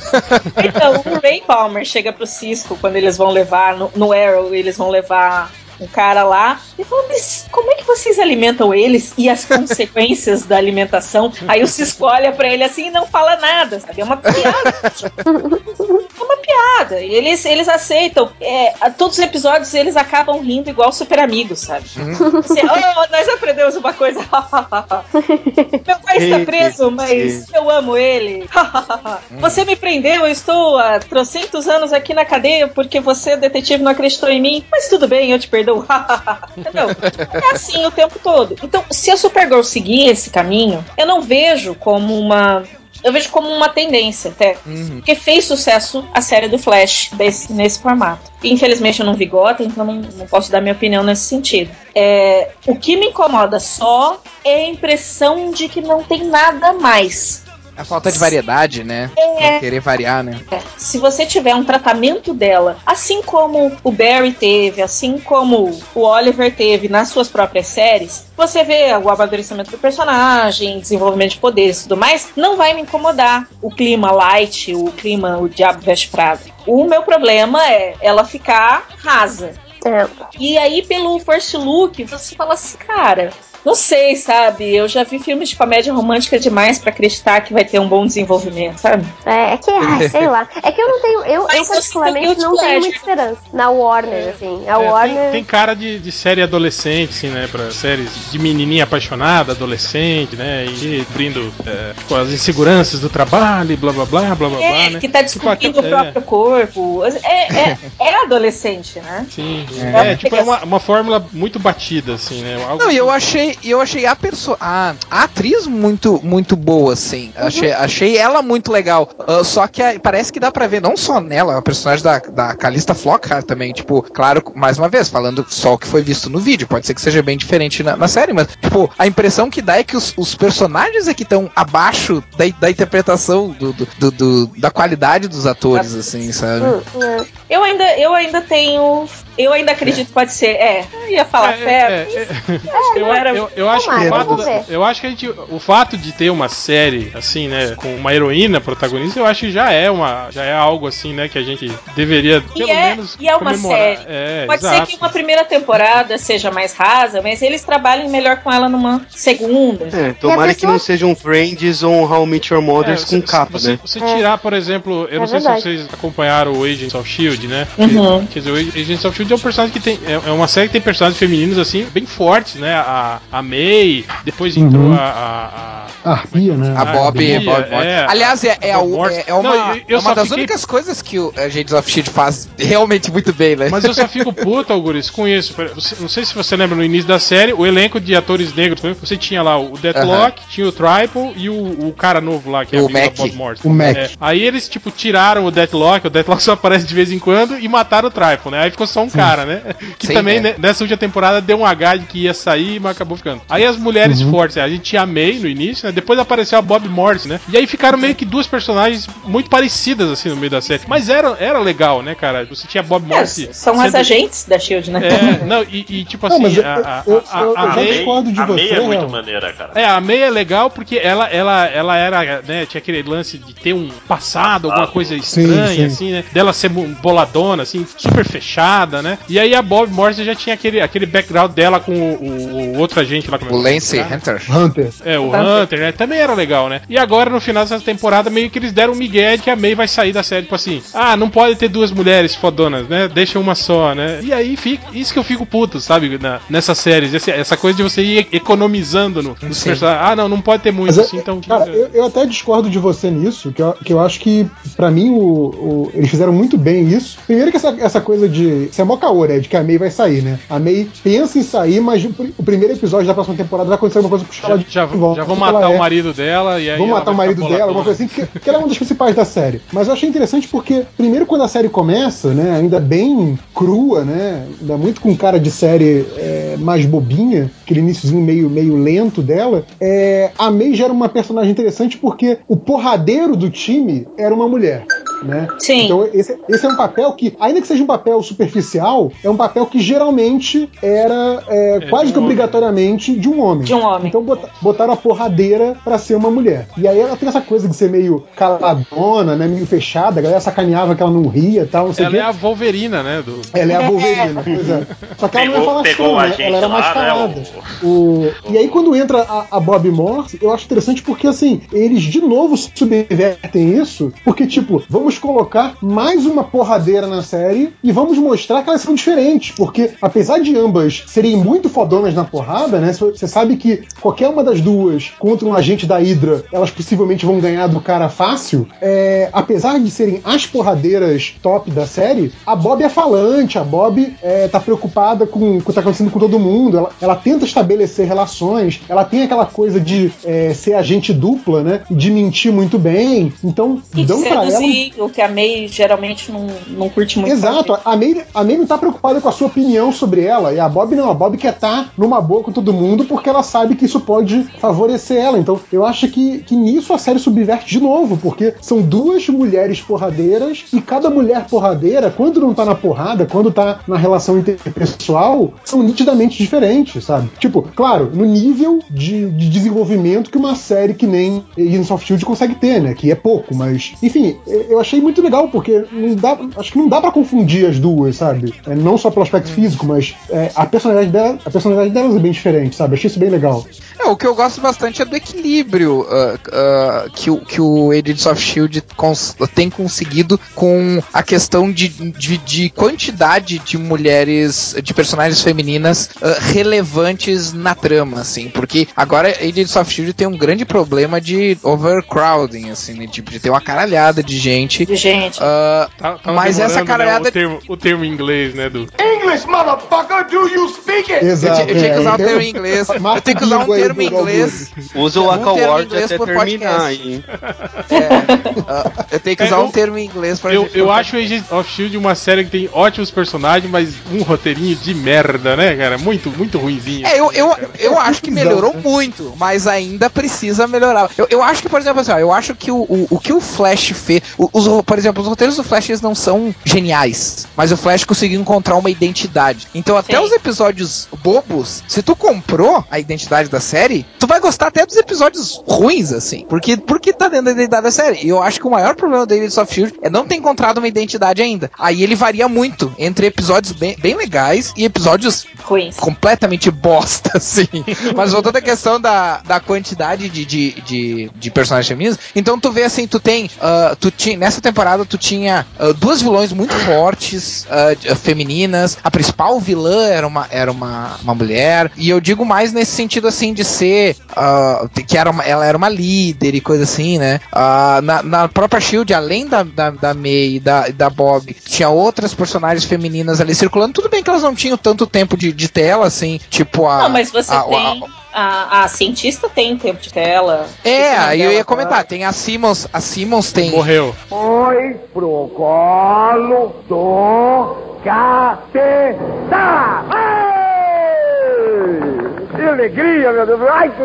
Então, o Ray Palmer chega pro Cisco quando eles vão levar, no, no Arrow, eles vão levar um cara lá e fala, mas como é que vocês alimentam eles e as consequências da alimentação? Aí o Cisco olha pra ele assim e não fala nada, sabe? É uma piada. É uma piada. E eles, eles aceitam. É, todos os episódios eles acabam rindo igual super amigos, sabe? Assim, oh, nós aprendemos uma coisa. Meu pai está preso, mas eu amo ele. você me prendeu, eu estou há trocentos anos aqui na cadeia porque você, detetive, não acreditou em mim. Mas tudo bem, eu te perdoo. Entendeu? É assim o tempo todo. Então, se a Supergirl seguir esse caminho, eu não vejo como uma. Eu vejo como uma tendência até. Porque fez sucesso a série do Flash desse- nesse formato. Infelizmente eu não vi Gotham, então não, não posso dar minha opinião nesse sentido. É, o que me incomoda só é a impressão de que não tem nada mais. A falta de variedade, né? É. Não querer variar, né? Se você tiver um tratamento dela, assim como o Barry teve, assim como o Oliver teve nas suas próprias séries, você vê o amadurecimento do personagem, desenvolvimento de poderes e tudo mais, não vai me incomodar o clima light, o clima o diabo veste prado. O meu problema é ela ficar rasa. É. E aí, pelo first look, você fala assim, cara, não sei, sabe? Eu já vi filmes de comédia romântica demais pra acreditar que vai ter um bom desenvolvimento, sabe? É, é que, ai, sei lá. É que eu não tenho, eu, eu particularmente tem não tenho muita esperança na Warner, assim. A É, tem- Warner. tem, cara de, de série adolescente, assim, né? Pra séries de menininha apaixonada, adolescente, né? E abrindo é, tipo, as inseguranças do trabalho, e blá blá blá, blá blá blá, É, né? que tá Tipo, descobrindo o é. próprio corpo. É, é, é adolescente, né? Sim, É. é, tipo, é uma, uma fórmula muito batida, assim, né? Algo Não, e eu que- e eu achei a pessoa, a, a atriz muito, muito boa, assim. Uhum. Achei, achei ela muito legal. Ah, só que a- parece que dá pra ver não só nela, a personagem da, da Calista Flockhart também, tipo, claro, mais uma vez, falando só o que foi visto no vídeo, pode ser que seja bem diferente na, na série, mas, tipo, a impressão que dá é que os, os personagens é que estão abaixo da, da interpretação do, do- do- da qualidade dos atores, assim, sabe? Hum, é. Eu ainda, eu ainda tenho. Eu ainda acredito que pode ser. É, eu ia falar É, fé. é, é, eu eu, era- eu, eu acho que o fato, ver. eu acho que a gente, o fato de ter uma série assim, né, com uma heroína protagonista, eu acho que já é uma, já é algo assim, né, que a gente deveria E pelo é, menos e é uma comemorar. série. É, Pode exato. ser que uma primeira temporada seja mais rasa, mas eles trabalhem melhor com ela numa segunda. É, tomara que não seja um Friends ou um How I Met Your Mothers É, com capa, se você, né? você tirar, por exemplo, eu É não sei verdade. se vocês acompanharam o Agents of Shield, né? Uhum. Quer dizer, o Agents of Shield é um personagem que tem. É é uma série que tem personagens femininos assim, bem fortes, né? A, a May, depois entrou Uhum. a. a- a- Arpia, né? A Bob, Bia, Bob Morse. é, Aliás, é, é, a- Bob é- é uma, Não, eu- eu é uma das fiquei- únicas coisas que o Agents of Shield faz realmente muito bem, né? Mas eu só fico puto, Auguris, com isso. Não sei se você lembra no início da série, o elenco de atores negros, você tinha lá o Deathlock, tinha o Triple e o, o cara novo lá, que é O Mac. Bob Morse. O Mac. É, aí eles, tipo, tiraram o Deathlock, o Deathlock só aparece de vez em quando e mataram o Triple, né? Aí ficou só um cara, né? Que Sim, também, é. né, nessa última temporada, deu um H de que ia sair, mas acabou ficando. Aí as mulheres fortes, a gente tinha a May no início, né? Depois apareceu a Bob Morse, né? E aí ficaram meio que duas personagens muito parecidas, assim, no meio da série. Mas era, era legal, né, cara? Você tinha a Bob É, Morse. são as agentes da Shield, né? É, não, e, e, tipo Não, assim, eu- a, a, eu- a- eu- a já May- discordo de a você, May é muito maneira, cara. é, a May é legal porque ela, ela, ela era, né, tinha aquele lance de ter um passado, alguma coisa estranha, sim. assim, né? Dela ser boladona, assim, super fechada, né? E aí a Bob Morse já tinha aquele, aquele background dela com o, o- o outro agente lá. como é O é Lance cara? Hunter. Hunter. É, o Hunter. Hunter, né? Também era legal, né? E agora, no final dessa temporada, meio que eles deram um migué de que a May vai sair da série, tipo assim, ah, não pode ter duas mulheres fodonas, né? Deixa uma só, né? E aí, fica, isso que eu fico puto, sabe? Na, nessas séries, esse- essa coisa de você ir economizando no, nos personagens. Ah, não, não pode ter muito, Mas, é- assim, então... cara, eu, eu até discordo de você nisso, que eu, que eu acho que, pra mim, o, o- eles fizeram muito bem isso. Primeiro que essa, essa coisa de. É mó caô, né? De que a May vai sair, né? A May pensa em sair, mas o, pr- o primeiro episódio da próxima temporada vai acontecer alguma coisa com ela Já, de já, volta, já vão que matar é. o marido dela e aí. Vão matar o marido dela, alguma coisa assim, porque, porque ela é uma das principais da série. Mas eu achei interessante porque, primeiro, quando a série começa, né, ainda bem crua, né, ainda muito com cara de série é, mais bobinha, aquele iníciozinho meio, meio lento dela, é, a May já era uma personagem interessante porque o porradeiro do time era uma mulher. Né? Sim. Então esse, esse é um papel que, ainda que seja um papel superficial, é um papel que geralmente era é, quase de que um homem. obrigatoriamente de um homem. De um homem. Então bota- botaram a porradeira pra ser uma mulher. E aí ela tem essa coisa de ser meio caladona, né? Meio fechada, a galera sacaneava que ela não ria e tal, não sei o Ela quê. é a Wolverina, né? Do... Ela é a Wolverina, pois é. Só que ela não é a né? ela era mais lá, né, calada. O... E aí, quando entra a, a Bob Morse, eu acho interessante porque, assim, eles de novo subvertem isso, porque, tipo, vamos colocar mais uma porradeira na série e vamos mostrar que elas são diferentes, porque apesar de ambas serem muito fodonas na porrada, né? Você sabe que qualquer uma das duas contra um agente da Hydra, elas possivelmente vão ganhar do cara fácil. É, apesar de serem as porradeiras top da série, a Bob é falante, a Bob é, tá preocupada com o que tá acontecendo com todo mundo, ela, ela tenta estabelecer relações, ela tem aquela coisa de é, ser agente dupla, né? De mentir muito bem. Então, E dão pra ela. O que a May geralmente não, não curte muito. Exato, a May, a May não tá preocupada com a sua opinião sobre ela, e a Bob não, a Bob quer estar numa boa com todo mundo porque ela sabe que isso pode favorecer ela. Então eu acho que, que nisso a série subverte de novo, porque são duas mulheres porradeiras e cada mulher porradeira, quando não tá na porrada, quando tá na relação interpessoal, são nitidamente diferentes, sabe? Tipo, claro, no nível de, de desenvolvimento que uma série que nem Agents of Shield consegue ter, né? Que é pouco, mas enfim, eu achei muito legal porque não dá, acho que não dá pra confundir as duas, sabe? É, não só pelo aspecto físico, mas é, a personalidade dela, a personalidade delas é bem diferente, sabe? Achei isso bem legal. É, o que eu gosto bastante é do equilíbrio ah, ah, que, que o Agents of Shield cons- tem conseguido com a questão de, de, de quantidade de mulheres, de personagens femininas ah, relevantes na trama, assim, porque agora Agents of Shield tem um grande problema de overcrowding, assim, né? Tipo, de ter uma caralhada de gente. De gente. ah, Tá- Mas essa demorando, caralhada- Né, o, termo, o termo em inglês, né? Do... eu, Exato. tinha- eu tinha que usar é, um termo em inglês. Eu tenho que usar um termo do em inglês. Usa o Um Waka inglês até por terminar aí. É, ah, eu tenho que É, usar eu- um termo em inglês pra Eu, gente eu acho Agents of Shield uma série que tem ótimos personagens, mas um roteirinho de merda, né, cara? Muito, muito ruimzinho. É, eu, eu, né, eu acho que melhorou muito, mas ainda precisa melhorar. Eu, eu acho que, por exemplo, assim, ó, eu acho que o, o, o que o Flash fez. o- Os, por exemplo, os roteiros do Flash eles não são geniais, mas o Flash conseguiu encontrar uma identidade. Então, até Sim. os episódios bobos, se tu comprou a identidade da série, tu vai gostar até dos episódios ruins, assim. Porque, porque tá dentro da identidade da série. E eu acho que o maior problema do Agents of Shield é não ter encontrado uma identidade ainda. Aí ele varia muito entre episódios bem, bem legais e episódios Ruins. completamente bosta, assim. Mas voltando à questão da, da quantidade de, de, de, de personagens femininos, então tu vê assim, tu tem. ah, tu tinha, nessa temporada tu tinha ah, duas vilões muito fortes, ah, femininas. A principal vilã era uma, era uma, uma mulher. E eu digo mais nesse sentido assim de ser. ah, que era uma, ela era uma líder e coisa assim, né? Na, na própria Shield, além da, da, da May e da, da Bob, tinha outras personagens femininas ali circulando. Tudo bem que elas não tinham tanto tempo de, de tela, assim, tipo a. Não, mas você a- a- tem. A, a cientista tem tempo de tela. é, aí eu ia comentar, tem a Simmons, a Simmons tem. Morreu. Foi pro colo do capeta! Ei! Que alegria, meu Deus! Ai, que...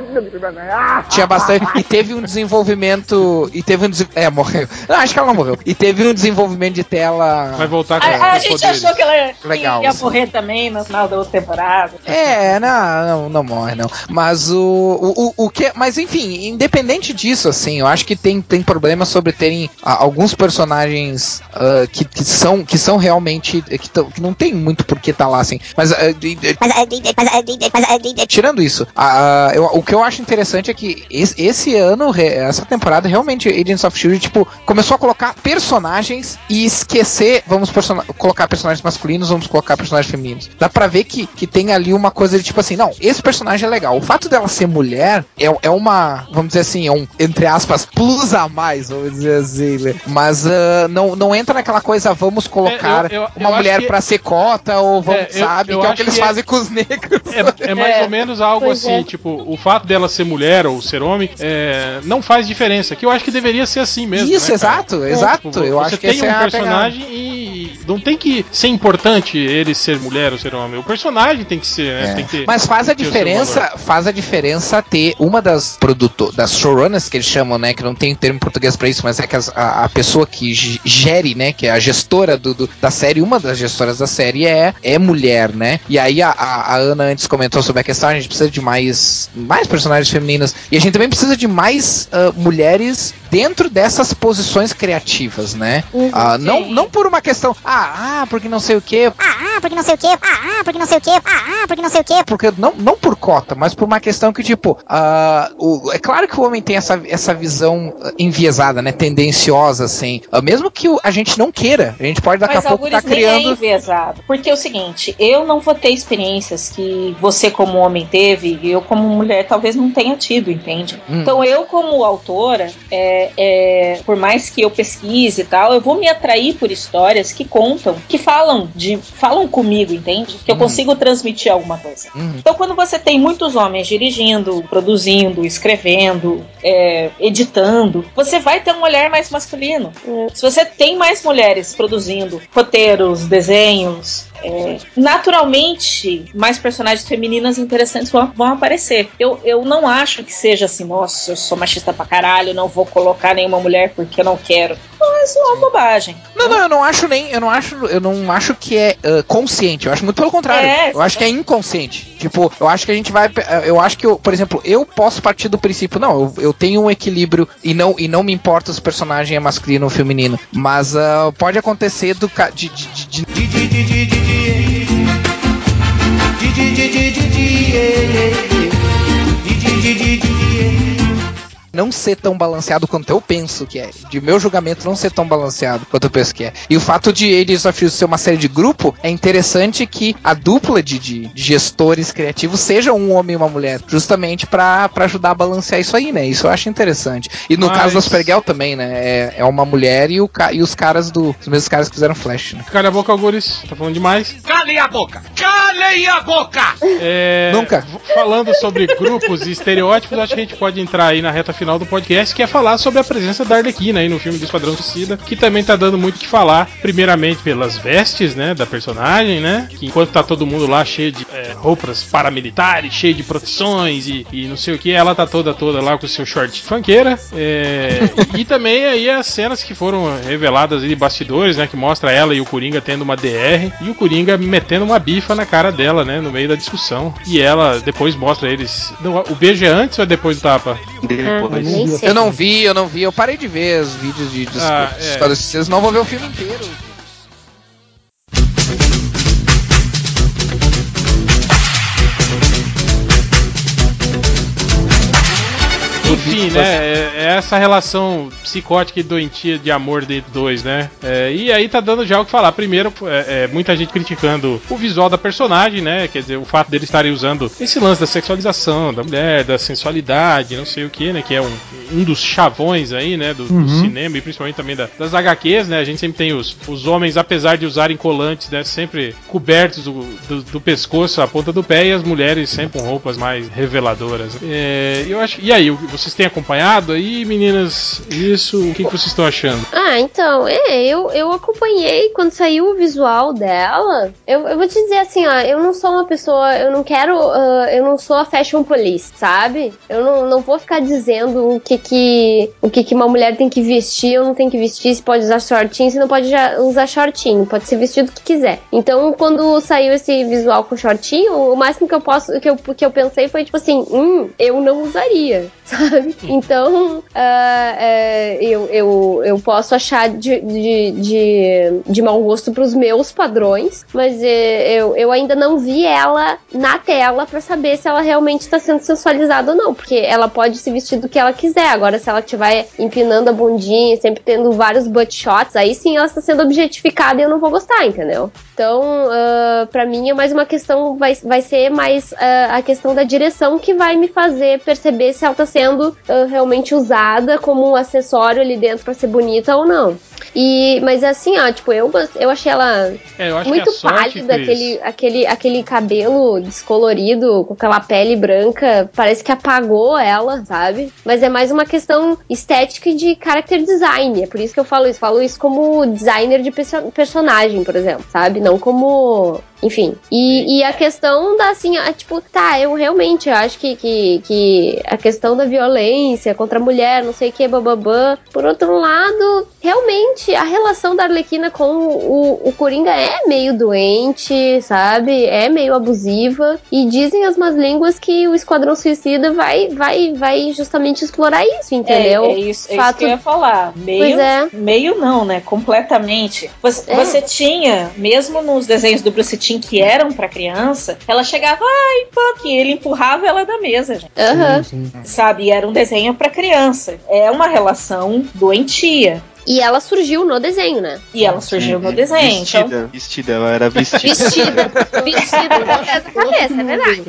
Ah! Tinha bastante. E teve um desenvolvimento. E teve um. desen- É, morreu. Não, acho que ela não morreu. E teve um desenvolvimento de tela. Vai voltar com, A, a com gente poderes. achou que ela ia, Legal, ia assim. morrer também no final da outra temporada. É, não, não, não morre, não. Mas o, o, o, o que. Mas enfim, independente disso, assim, eu acho que tem, tem problema sobre terem ah, alguns personagens ah, que, que, são, que são realmente. Que, tão- que não tem muito por que tá lá, assim. Mas. de- de- Mas, de- de- mas, de- de- mas, de- de- Tirando isso, a- a- eu- o que eu acho interessante é que esse, esse ano, re- essa temporada, realmente, Agents of Shield, tipo, começou a colocar personagens e esquecer, vamos persona- colocar personagens masculinos, vamos colocar personagens femininos. Dá pra ver que, que tem ali uma coisa de tipo assim, não, esse personagem é legal. O fato dela ser mulher é, é uma, vamos dizer assim, é um, entre aspas, plus a mais, vamos dizer assim, né? Mas ah, não, não entra naquela coisa, vamos colocar É, eu- eu- uma eu mulher que- pra ser cota, ou vamos, É, eu- sabe, eu que é o que eles que é- fazem com os negros. É, é mais É. ou menos algo Pois assim, é. tipo, o fato dela ser mulher ou ser homem é, não faz diferença. Que eu acho que deveria ser assim mesmo. Isso, né, cara? exato, exato. Tipo, eu você acho que tem um é personagem e não tem que ser importante ele ser mulher ou ser homem. O personagem tem que ser, né? É. Tem que ter- Mas faz a diferença, faz a diferença ter uma das produtor, das showrunners que eles chamam, né, que não tem termo em português pra isso, mas é que as- a, a pessoa que gere, né, que é a gestora do, do- da série, uma das gestoras da série é, é mulher, né? E aí a, a- a Ana antes comentou sobre a questão, a gente precisa de mais mais personagens femininas e a gente também precisa de mais ah, mulheres dentro dessas posições criativas, né? Ah, não, não por uma questão, ah, ah, porque não sei o que, Ah, ah, porque não sei o que. Ah, ah, porque não sei o que. Ah, ah, porque não sei o que. porque não, não por cota, mas por uma questão que, tipo, ah, o- é claro que o homem tem essa, essa visão enviesada, né? Tendenciosa, assim. Ah, mesmo que o- a gente não queira, a gente pode daqui Mas a pouco estar nem é criando. enviesado. Porque é o seguinte, eu não vou ter experiências que você como homem teve e eu como mulher talvez não tenha tido, entende? Hum. Então eu como autora, é, é, por mais que eu pesquise e tal, eu vou me atrair por histórias que contam, que falam de, falam comigo, entende? Que eu Hum. consigo transmitir alguma coisa. Uhum. Então, quando você tem muitos homens dirigindo, produzindo, escrevendo, é, editando, você vai ter um olhar mais masculino. Se você tem mais mulheres produzindo roteiros, desenhos, é, naturalmente mais personagens femininas interessantes vão, vão aparecer. Eu, eu não acho que seja assim, nossa, eu sou machista pra caralho, não vou colocar nenhuma mulher porque eu não quero. Mas é uma bobagem. Não, não, eu não acho nem. Eu não acho, eu não acho que é ah, consciente. Eu acho muito pelo contrário. É, eu acho que é inconsciente. Tipo, eu acho que a gente vai. Eu acho que, eu, por exemplo, eu posso partir do princípio, não, eu, eu tenho um equilíbrio e não, e não me importa se o personagem é masculino ou feminino. Mas ah, pode acontecer do. ca- De, de, de- de- não ser tão balanceado quanto eu penso que é. De meu julgamento não ser tão balanceado quanto eu penso que é. E o fato de Agents of ser uma série de grupo é interessante que a dupla de, de- de gestores criativos seja um homem e uma mulher, justamente pra pra ajudar a balancear isso aí, né? Isso eu acho interessante. E no Mas- caso da Supergirl também, né? É, é uma mulher e, o, e os caras do. Os mesmos caras que fizeram Flash, né? Calha a boca, Algures. Tá falando demais. Calem a boca! Calem a boca! É, Nunca. Falando sobre grupos e estereótipos, acho que a gente pode entrar aí na reta final do podcast, que é falar sobre a presença da Arlequina aí no filme do Esquadrão Suicida, que também tá dando muito o que falar, primeiramente pelas vestes, né, da personagem, né, que enquanto tá todo mundo lá cheio de é, roupas paramilitares, cheio de proteções e, e não sei o que, ela tá toda toda lá com o seu short fanqueira, é, e também aí as cenas que foram reveladas de bastidores, né, que mostra ela e o Coringa tendo uma DR, e o Coringa metendo uma bifa na cara dela, né, no meio da discussão, e ela depois mostra eles, não, o beijo é antes ou é depois do tapa? Depois. Nem sei. Eu não vi, eu não vi, eu parei de ver os vídeos de dos Ah, é. Esquadrão Suicida, não vou ver o filme inteiro. Enfim, né? É, é essa relação psicótica e doentia de amor de dois, né? É, e aí tá dando já o que falar. Primeiro, é, é, muita gente criticando o visual da personagem, né? Quer dizer, o fato deles estarem usando esse lance da sexualização da mulher, da sensualidade, não sei o que, né? Que é um, um dos chavões aí, né? Do, do cinema e principalmente também da- das HQs, né? A gente sempre tem os, os homens, apesar de usarem colantes, né? Sempre cobertos do, do, do pescoço à ponta do pé e as mulheres sempre com roupas mais reveladoras. É, eu acho. E aí, vocês têm acompanhado aí, meninas? Isso, o que, que vocês estão achando? Ah, então, é, eu, eu acompanhei quando saiu o visual dela. Eu, eu vou te dizer assim, ó, eu não sou uma pessoa, eu não quero, ah, eu não sou a fashion police, sabe? Eu não, não vou ficar dizendo o que que, o que que uma mulher tem que vestir ou não tem que vestir, se pode usar shortinho, se não pode usar shortinho, pode ser vestido o que quiser. Então, quando saiu esse visual com shortinho, o máximo que eu posso, que eu, que eu pensei foi tipo assim, hum, eu não usaria, sabe? Então, ah, é, eu, eu, eu posso achar de, de, de, de mau gosto pros meus padrões, mas é, eu, eu ainda não vi ela na tela pra saber se ela realmente tá sendo sensualizada ou não, porque ela pode se vestir do que ela quiser. Agora, se ela estiver empinando a bundinha, sempre tendo vários butt shots, aí sim ela está sendo objetificada e eu não vou gostar, entendeu? Então, ah, pra mim é mais uma questão, vai, vai ser mais ah, a questão da direção que vai me fazer perceber se ela tá sendo ah, realmente usada como um acessório ali dentro pra ser bonita ou não. E, mas assim, ó, tipo, eu, eu achei ela É, eu muito sorte, pálida, Cris, aquele, aquele, aquele cabelo descolorido, com aquela pele branca, parece que apagou ela, sabe? Mas é mais uma questão estética e de character design. É por isso que eu falo isso. Falo isso como designer de perso- personagem, por exemplo, sabe? Não como. Enfim. E, e a questão da, assim, a, tipo, tá, eu realmente acho que, que, que a questão da violência contra a mulher, não sei o que, bababã. Por outro lado, realmente, a relação da Arlequina com o, o Coringa é meio doente, sabe? É meio abusiva. E dizem as más línguas que o Esquadrão Suicida vai, vai, vai justamente explorar isso, entendeu? É, é isso, é isso Fato- que eu ia falar. Meio, Pois é. meio não, né? Completamente. Você, É. você tinha, mesmo nos desenhos do Bruce Timm que eram pra criança, ela chegava, ai, Puck, ele empurrava ela da mesa, gente. Aham. Sabe? E era um desenho pra criança. É uma relação doentia. E ela surgiu no desenho, né? E ela surgiu no desenho. Então, Vestida, vestida, ela era vestida. Vestida. Vestida com cabeça, é verdade.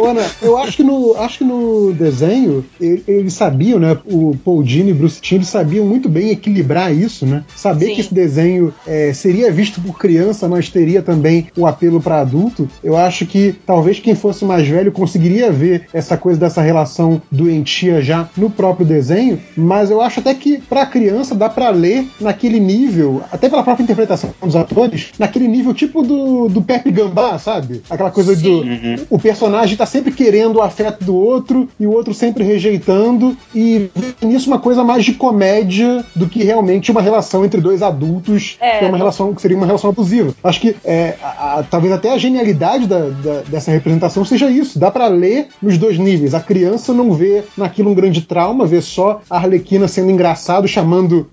Ô, Ana, eu acho que no, acho que no desenho ele- eles sabiam, né? O Paul Dini e Bruce Timm eles sabiam muito bem equilibrar isso, né? Saber Sim. que esse desenho é, seria visto por criança, mas teria também o apelo para adulto. Eu acho que talvez quem fosse mais velho conseguiria ver essa coisa dessa relação doentia já no próprio desenho, mas eu acho até que para criança dá para ler naquele nível, até pela própria interpretação dos atores, naquele nível tipo do, do Pepe Gambá, sabe? Aquela coisa do o personagem tá sempre querendo o afeto do outro e o outro sempre rejeitando e vê nisso uma coisa mais de comédia do que realmente uma relação entre dois adultos É, que é uma relação que seria uma relação abusiva. Acho que é, a- a- talvez até a genialidade da- da- dessa representação seja isso. Dá pra ler nos dois níveis. A criança não vê naquilo um grande trauma, vê só a Arlequina sendo engraçado, chamando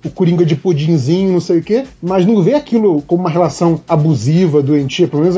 o Coringa de pudinzinho, não sei o quê, mas não vê aquilo como uma relação abusiva, doentia. Pelo menos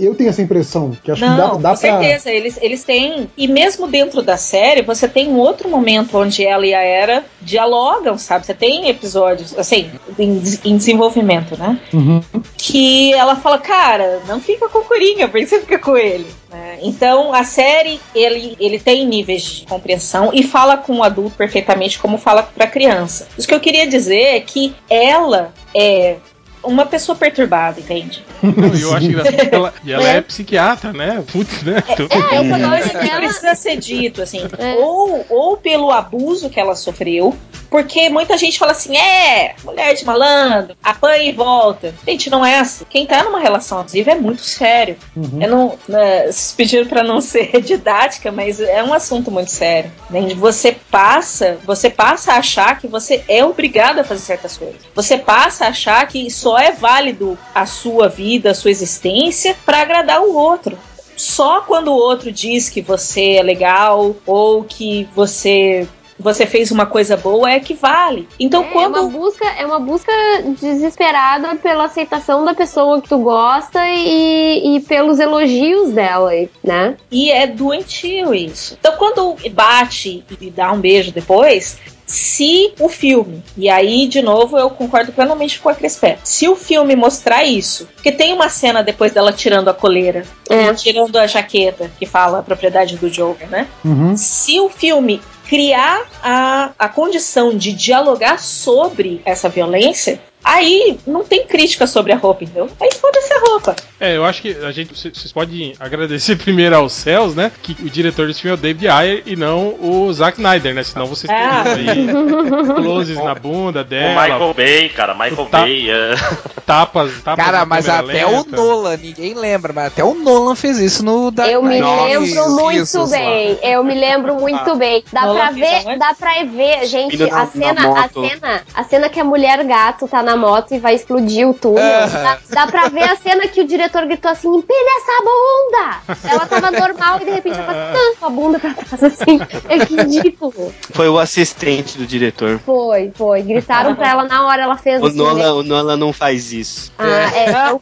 eu- tenho essa impressão. Que acho Não, que dá, dá com pra. certeza. Eles, eles têm. E mesmo dentro da série, você tem um outro momento onde ela e a Era dialogam, sabe? Você tem episódios, assim, em, em desenvolvimento, né? Uhum. Que ela fala, cara, não fica com o Coringa, por que você fica com ele? né? Então, a série, ele, ele tem níveis de compreensão e fala com o adulto perfeitamente como fala pra criança. Isso que eu queria dizer é que ela é uma pessoa perturbada, entende? Não, e eu acho engraçado que ela, e ela é. É. psiquiatra, né? Putz, né? É, o Uhum. que dela- precisa ser dito, assim, É. ou, ou pelo abuso que ela sofreu, porque muita gente fala assim, é, mulher de malandro, apanha e volta. Gente, não é assim. Quem tá numa relação abusiva é muito sério. Uhum. Eu não, né, vocês pediram pra não ser didática, mas é um assunto muito sério. Né? Você passa, você passa a achar que você é obrigado a fazer certas coisas. Você passa a achar que só é válido a sua vida, a sua existência pra agradar o outro. Só quando o outro diz que você é legal ou que você você fez uma coisa boa é que vale. Então É quando uma busca, é uma busca desesperada pela aceitação da pessoa que tu gosta e, e pelos elogios dela, né? E é doentio isso. Então, quando bate e dá um beijo depois, se o filme, e aí de novo eu concordo plenamente com a Crespé, se o filme mostrar isso, porque tem uma cena depois dela tirando a coleira, É. tirando a jaqueta, que fala a propriedade do Joker, né? Uhum. Se o filme criar a, a condição de dialogar sobre essa violência, aí não tem crítica sobre a roupa, entendeu? Aí foda-se a roupa. É, eu acho que a gente, vocês podem agradecer primeiro aos céus, né? Que o diretor desse filme é o David Ayer e não o Zack Snyder, né? Senão vocês Ah. teriam aí closes na bunda O dela, Michael Bay, cara, Michael Tá. Bay. é. tapas, tapas Cara, na mas até lenta. o Nolan, ninguém lembra, mas até o Nolan fez isso no Dark Eu me lembro muito lá. bem. Eu me lembro muito bem. Dá Nolan pra ver, dá pra ver, gente, a na cena, a cena, a cena que a mulher gato tá na moto e vai explodir o túnel. Aham. Dá, dá pra ver a cena que o diretor gritou assim: "Empina essa bunda!" Ela tava normal e de repente ela faz tanto a bunda pra trás assim. É que ridículo. Foi o assistente do diretor. Foi, foi. Gritaram pra ela na hora, ela fez O assim. Nolan, né? o Nolan não faz isso. Ah, é, então,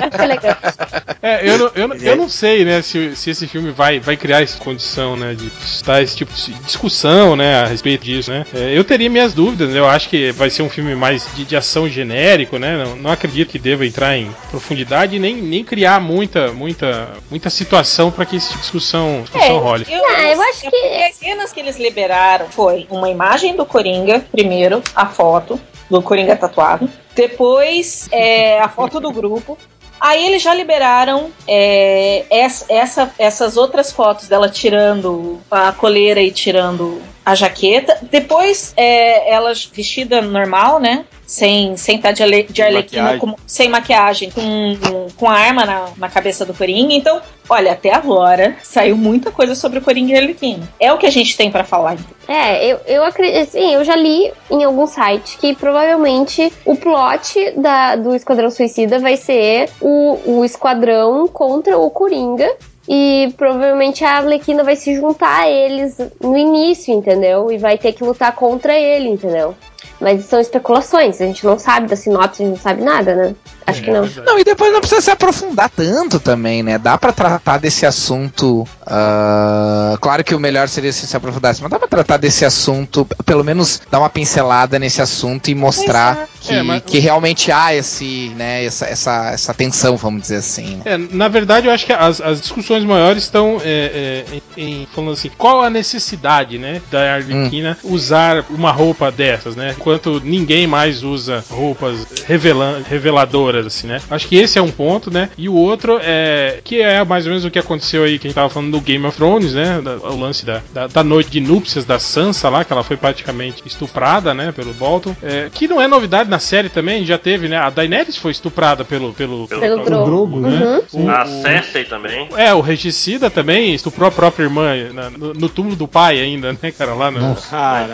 muito elegante. É, eu não, eu, não- eu não sei, né, se, se esse filme vai, vai criar essa condição, né, de suscitar esse tipo de discussão, né, a respeito disso, né. É, eu teria minhas dúvidas, né, eu acho que vai ser um filme mais de, de ação genérico, né, não, não acredito que deva entrar em profundidade nem, nem criar muita, muita, muita situação para que essa discussão, discussão role. eu, Ah, eu acho é que- as cenas que eles liberaram foi uma imagem do Coringa, primeiro, a foto. do Coringa tatuado. Depois, é, a foto do grupo. Aí eles já liberaram é, essa, essa- essas outras fotos dela tirando a coleira e tirando a jaqueta. Depois, é, ela vestida normal, né? Sem, sem estar de, ale- de arlequina, maquiagem. com- sem maquiagem, com, com a arma na, na cabeça do Coringa. Então, olha, até agora saiu muita coisa sobre o Coringa e Arlequina. É o que a gente tem pra falar. então. É, eu, eu acredito. Assim, eu já li em algum site que provavelmente o plot da, do Esquadrão Suicida vai ser o, o Esquadrão contra o Coringa. E provavelmente a Arlequina vai se juntar a eles no início, entendeu? E vai ter que lutar contra ele, entendeu? Mas são especulações, a gente não sabe da sinopse, a gente não sabe nada, né? Acho que não. Não, e depois não precisa se aprofundar tanto também, né? Dá pra tratar desse assunto. ah, claro que o melhor seria se se aprofundasse, mas dá pra tratar desse assunto, pelo menos dar uma pincelada nesse assunto e mostrar que, É, mas- que realmente há esse, né, essa, essa, essa tensão, vamos dizer assim. né? É, na verdade, eu acho que as, as discussões maiores estão é, é, em, em- falando assim, qual a necessidade, né, da Arlequina usar uma roupa dessas, né? Enquanto ninguém mais usa roupas revelan- reveladoras, assim, né? Acho que esse é um ponto, né? E o outro é que é mais ou menos o que aconteceu aí que a gente tava falando do Game of Thrones, né? Da- o lance da, da, da noite de núpcias da Sansa lá, que ela foi praticamente estuprada, né, pelo Bolton. É, que não é novidade na série também, já teve, né? A Daenerys foi estuprada pelo pelo, Pelo O Drogo. Drogo, né? Uhum. o- A Cersei também. é, o regicida também estuprou a própria irmã na- no, no túmulo do pai ainda, né, cara? Lá no.